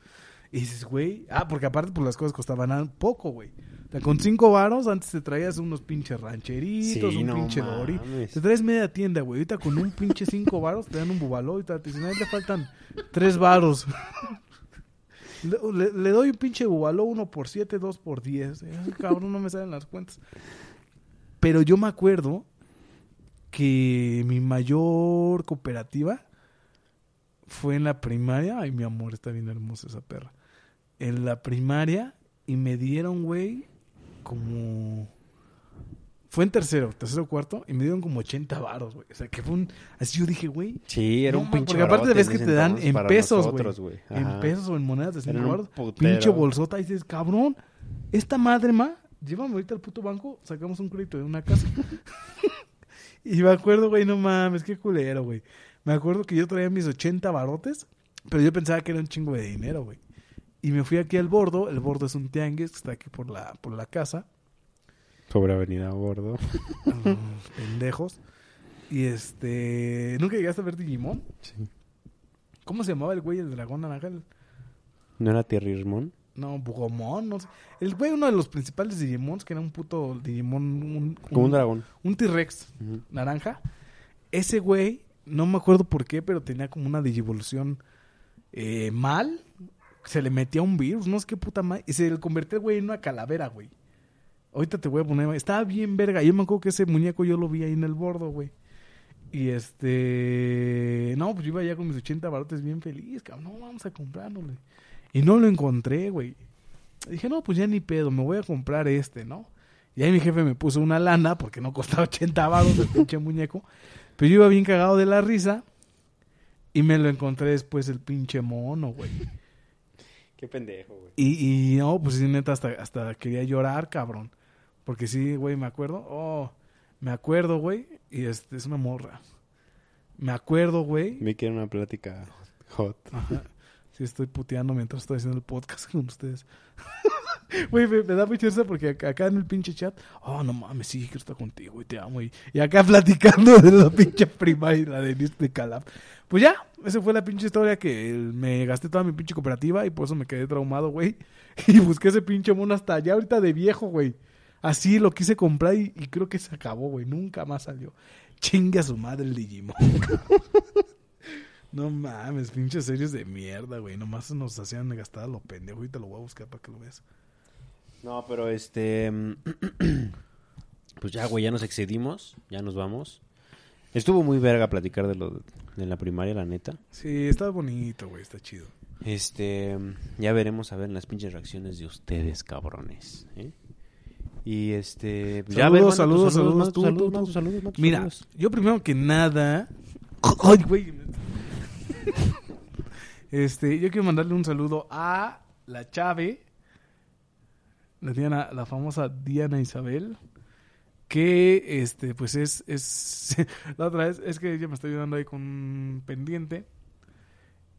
y dices, güey, ah, porque aparte, pues las cosas costaban poco, güey. O sea, con cinco varos antes te traías unos pinches rancheritos, Sí, un no pinche dori. Te traes media tienda, güey. Ahorita con un pinche cinco varos te dan un bubaló y te dicen, ahí le faltan tres varos. Le, doy un pinche bubaló, uno por siete, dos por diez. Ay, cabrón, no me salen las cuentas. Pero yo me acuerdo que mi mayor cooperativa fue en la primaria. Ay, mi amor, está bien hermosa esa perra. En la primaria y me dieron, güey, como... Fue en tercero, tercero cuarto, y me dieron como 80 varos, güey. O sea, que fue un... Así yo dije, güey, Sí, era no, un pinche porque aparte barote ves que te dan en pesos, güey. En pesos o en monedas de 5 Era un varos. Pinche bolsota. Y dices, cabrón, esta madre, ma, llévame ahorita al puto banco, sacamos un crédito de una casa. (laughs) y me acuerdo, güey, no mames, qué culero, güey. Me acuerdo que yo traía mis 80 barotes, pero yo pensaba que era un chingo de dinero, güey. Y me fui aquí al bordo. El bordo es un tianguis que está aquí por la, por la casa. Sobre Avenida Bordo. Unos (laughs) pendejos. Y este. ¿Nunca llegaste a ver Digimon? Sí. ¿Cómo se llamaba el güey, el dragón naranja? ¿No era Thierry Hermón? No, Bugomon, no sé. El güey, uno de los principales Digimons, que era un puto Digimon. Un, Como un dragón. Un T-Rex naranja. Ese güey, no me acuerdo por qué, pero tenía como una digivolución eh, mal. Se le metía un virus, no sé qué puta madre. Y se le convertía el güey en una calavera, güey. Ahorita te voy a poner. Estaba bien verga. Yo me acuerdo que ese muñeco yo lo vi ahí en el bordo, güey. Y este. No, pues yo iba ya con mis 80 barotes bien feliz, cabrón. No, vamos a comprarlo, güey. Y no lo encontré, güey. Dije, no, pues ya ni pedo, me voy a comprar este, ¿no? Y ahí mi jefe me puso una lana porque no costaba 80 baros el pinche muñeco. Pero yo iba bien cagado de la risa. Y me lo encontré después el pinche mono, güey. Qué pendejo, güey. Y, y no, pues sí, neta, hasta, hasta quería llorar, cabrón. Porque sí, güey, me acuerdo. Oh, me acuerdo, güey. Y este es una morra. Me acuerdo, güey. Vi que era una plática hot. Ajá. Sí, estoy puteando mientras estoy haciendo el podcast (laughs) con ustedes. (laughs) Güey, me, me da mucha risa porque acá, en el pinche chat, oh, no mames, sí, quiero estar contigo y te amo. Y, y acá (laughs) platicando de la pinche prima y la de de Calab. Pues ya, esa fue la pinche historia que me gasté toda mi pinche cooperativa y por eso me quedé traumado, güey. Y busqué ese pinche mono hasta allá ahorita de viejo, güey. Así lo quise comprar y, y creo que se acabó, güey. Nunca más salió. Chingue a su madre el Digimon. (laughs) No mames, pinches series de mierda, güey. Nomás nos hacían gastar lo pendejo. Ahorita lo voy a buscar para que lo veas. No, pero este. (clears throat) Pues ya, güey, ya nos excedimos. Ya nos vamos. Estuvo muy verga platicar de lo de la primaria, la neta. Sí, está bonito, güey. Está chido. Este. Ya veremos a ver las pinches reacciones de ustedes, cabrones. ¿eh? Y este. pues ya, a ver, Saludos, saludos, saludos, saludos, saludos, Mira, saludos. yo primero que nada. (laughs) Ay, güey. Este, yo quiero mandarle un saludo a la Chave, la Diana, la famosa Diana Isabel, que este, pues es, es (laughs) la otra vez, es que ella me está ayudando ahí con un pendiente.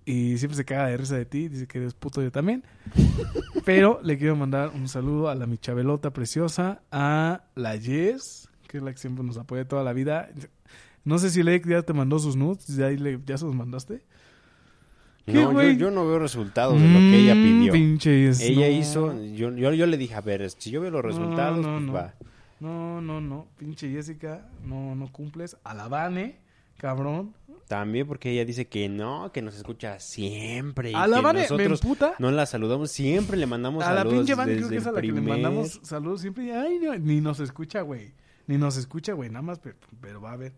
Y siempre se caga de risa de ti, dice que eres puto yo también. (laughs) Pero le quiero mandar un saludo a la mi Chabelota preciosa, a la Yes, que es la que siempre nos apoya toda la vida. No sé si Lake ya te mandó sus nudes, ya, ahí le- ya se los mandaste. ¿Qué, No, yo, no veo resultados de lo que ella Mm, pidió. Ella no. hizo, yo, yo, yo le dije, a ver, si yo veo los resultados, no, pues no. va. No, no, no, pinche Jessica, no, no cumples. Alabane, cabrón. También porque ella dice que no, que nos escucha siempre. Y que Alabane, me nosotros emputa. no la saludamos, siempre le mandamos A la saludos pinche Van, creo que es a la que le primer- mandamos saludos siempre. y, Ay, no, ni nos escucha, güey. Ni nos escucha, güey. Nada más, pero, pero va a ver.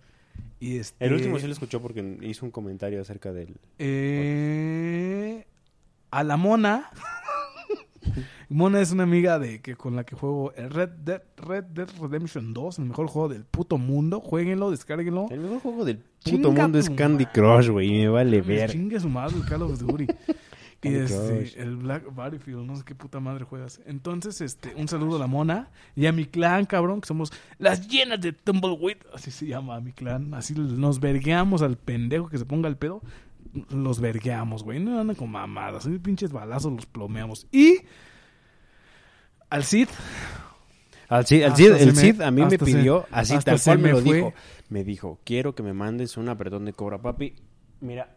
Y este, El último sí lo escuchó porque hizo un comentario acerca del... eh, a la Mona. (laughs) Mona es una amiga de que con la que juego el Red Dead, Red Dead Redemption 2, el mejor juego del puto mundo. Jueguenlo, descárguenlo. El mejor juego del puto Chinga mundo es Candy. Crush, güey, me vale ver. Chingue su madre el Call of Duty. (laughs) y este, Crush. el Black Battlefield, no sé qué puta madre juegas. Entonces, este, un saludo a la mona y a mi clan, cabrón, que somos las llenas de Tumbleweed. Así se llama mi clan. Así nos vergueamos al pendejo que se ponga el pedo. Los vergueamos, güey. No andan con mamadas. Pinches balazos los plomeamos. Y al Cid, Al Cid, el Hasta Cid, el me- Cid a mí me se- pidió, así tal cual me me lo fue. dijo. Me dijo, quiero que me mandes un apretón de cobra, papi. Mira,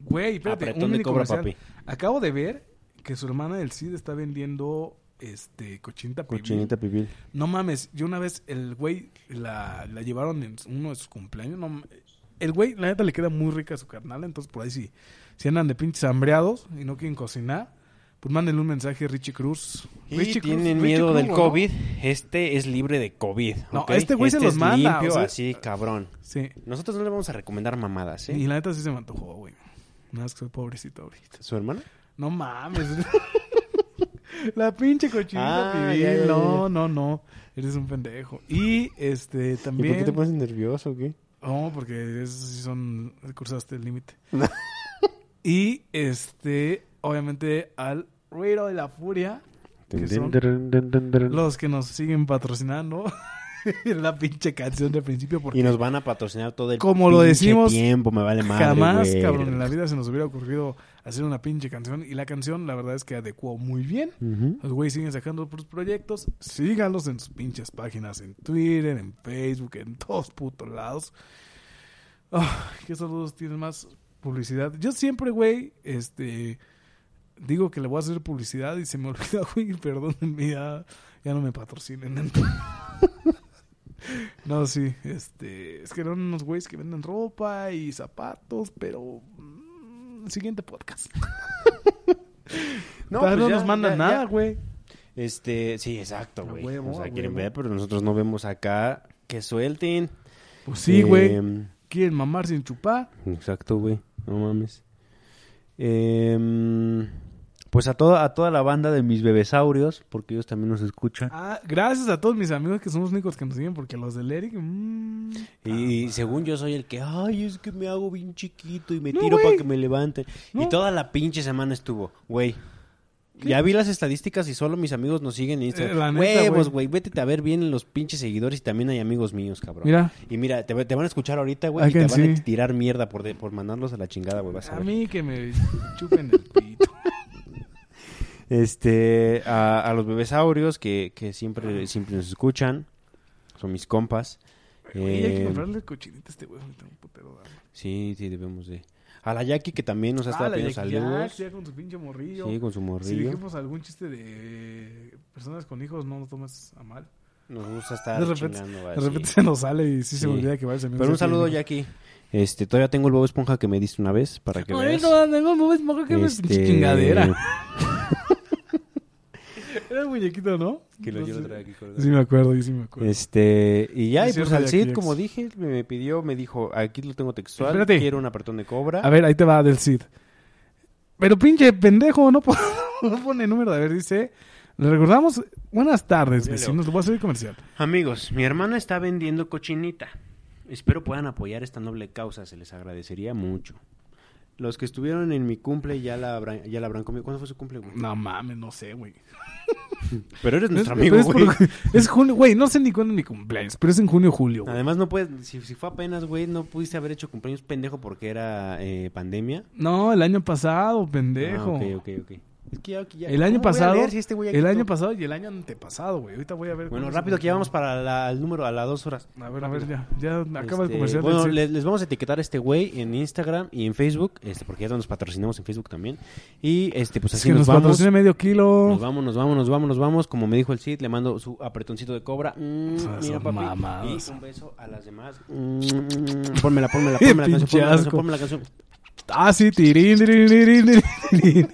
güey, espérate, apretón un de cobra, papi. Acabo de ver que su hermana del Cid está vendiendo este cochinita pibil. Cochinita pibil. No mames, yo una vez el güey la, la llevaron en uno de sus cumpleaños. No, el güey, la neta, le queda muy rica a su carnal. Entonces, por ahí si, si andan de pinches hambreados y no quieren cocinar, pues mándenle un mensaje a Richie Cruz. Y Richie Cruz- tienen Richie miedo Cruz, del ¿no? COVID. Este es libre de COVID. No, ¿ok? este güey se los es manda, limpio, o sea- así, cabrón. Sí. Nosotros no le vamos a recomendar mamadas, ¿eh? Y la neta sí se me antojó, güey. Nada más que soy pobrecito ahorita. ¿Su hermana? No mames. (laughs) la pinche cochinita Ah, pibil. No, no, no. Eres un pendejo. Y este ¿Y también. por qué te pones nervioso o qué? No, porque esos sí son. Cruzaste el límite. (laughs) y este, obviamente, al ruido de la furia. Que son los que nos siguen patrocinando. (laughs) la pinche canción de principio. Porque Y nos van a patrocinar todo el Como lo decimos, tiempo, me vale madre, jamás, güey. cabrón, en la vida se nos hubiera ocurrido hacer una pinche canción. Y la canción, la verdad es que adecuó muy bien. Los güeyes siguen sacando sus proyectos. Síganlos en sus pinches páginas, en Twitter, en Facebook, en todos putos lados. ¿Qué saludos tienes más? Publicidad. Yo siempre, güey, este. Digo que le voy a hacer publicidad y se me (laughs) olvida, güey. Perdónenme, ya, ya no me patrocinen. (laughs) no, sí, este. Es que eran unos güeyes que venden ropa y zapatos, pero. mm, siguiente podcast. No, pues no ya, nos mandan ya, nada, güey. Este, sí, exacto, güey. huevo, o sea, quieren ver, pero nosotros no vemos acá que suelten. Pues sí, güey. Em, Quieren mamar sin chupar. Exacto, güey. No mames. Em, pues a toda, a toda la banda de mis bebesaurios, porque ellos también nos escuchan. Ah, gracias a todos mis amigos que son los únicos que nos siguen, porque los del Eric. mm, Y según yo soy el que, ay, es que me hago bien chiquito y me No, tiro para que me levanten. No. Y toda la pinche semana estuvo, güey. Ya vi las estadísticas y solo mis amigos nos siguen en Eh, Instagram. neta, Huevos, güey. Vete a ver bien los pinches seguidores y también hay amigos míos, cabrón. Mira, Y mira, te, te van a escuchar ahorita, güey, y te van a tirar mierda por, de- por mandarlos a la chingada, güey. A a ver. mí que me (laughs) chupen el pito. Este, a, a los bebesaurios que, que siempre, siempre nos escuchan. Son mis compas. Güey, hay que Eh, comprarle cochinita a este güey. me tengo un putero de hambre. Sí, sí, debemos de. A la Jackie que también nos ha estado Ah, la pidiendo Jackie saludos. Jack, ya con su pinche morrillo. Sí, con su si morrillo. dijimos algún chiste de personas con hijos, no lo tomes a mal. Nos gusta estar De repente- chingando, De repente se nos sale y sí, se Sí. me olvida que va a Pero un saludo, Jackie. Este, todavía tengo el Bob Esponja que me diste una vez para que veas. no, no, no, es mejor que me Este, pinche chingadera. (laughs) Era un muñequito, ¿no? Que lo No aquí. Sí me acuerdo, sí me acuerdo. Este, y ya, y pues al Cid, como dije, me, me pidió, me dijo, aquí lo tengo textual, Espérate. quiero un apretón de cobra. A ver, ahí te va del Cid. Pero pinche pendejo, no, (laughs) no pone número. A ver, dice. Le recordamos. Buenas tardes, vecinos. Lo voy a hacer comercial. Amigos, mi hermana está vendiendo cochinita. Espero puedan apoyar esta noble causa, se les agradecería mucho. Los que estuvieron en mi cumple ya la habrán, ya la habrán comido. ¿Cuándo fue su cumple, güey? No mames, no sé, güey. (laughs) Pero eres nuestro Es- amigo, güey. es, por- (laughs) es junio, güey. No sé ni cuándo es mi cumpleaños, pero es en junio o julio, güey. Además, no puedes, si, si fue apenas, güey, no pudiste haber hecho cumpleaños pendejo porque era eh, pandemia. No, el año pasado, pendejo. Ah, ok, ok, ok. Es que ya- El año ¿cómo voy a pasado, si este el año pasado y el año antepasado, güey. Ahorita voy a ver. Bueno, es rápido el- que ya vamos para la- el número, a las dos horas. A ver, a ver, ya. Ya acaba el Este, comercial. Bueno, les, les vamos a etiquetar a este güey en Instagram y en Facebook, este, porque ya nos patrocinamos en Facebook también. Y este, pues Es así que nos, nos vamos. patrocina medio kilo. Nos vamos, nos vamos, nos vamos, nos vamos. Como me dijo el Cid, le mando su apretoncito de cobra. Mm, mira, papi. mamadas. Y un beso a las demás. Mm, pónmela, pónmela, (laughs) pónmela la canción, pónmela la canción, pónmela la canción. Ah, sí, tirín, tirín, tirín, tirín, tirín.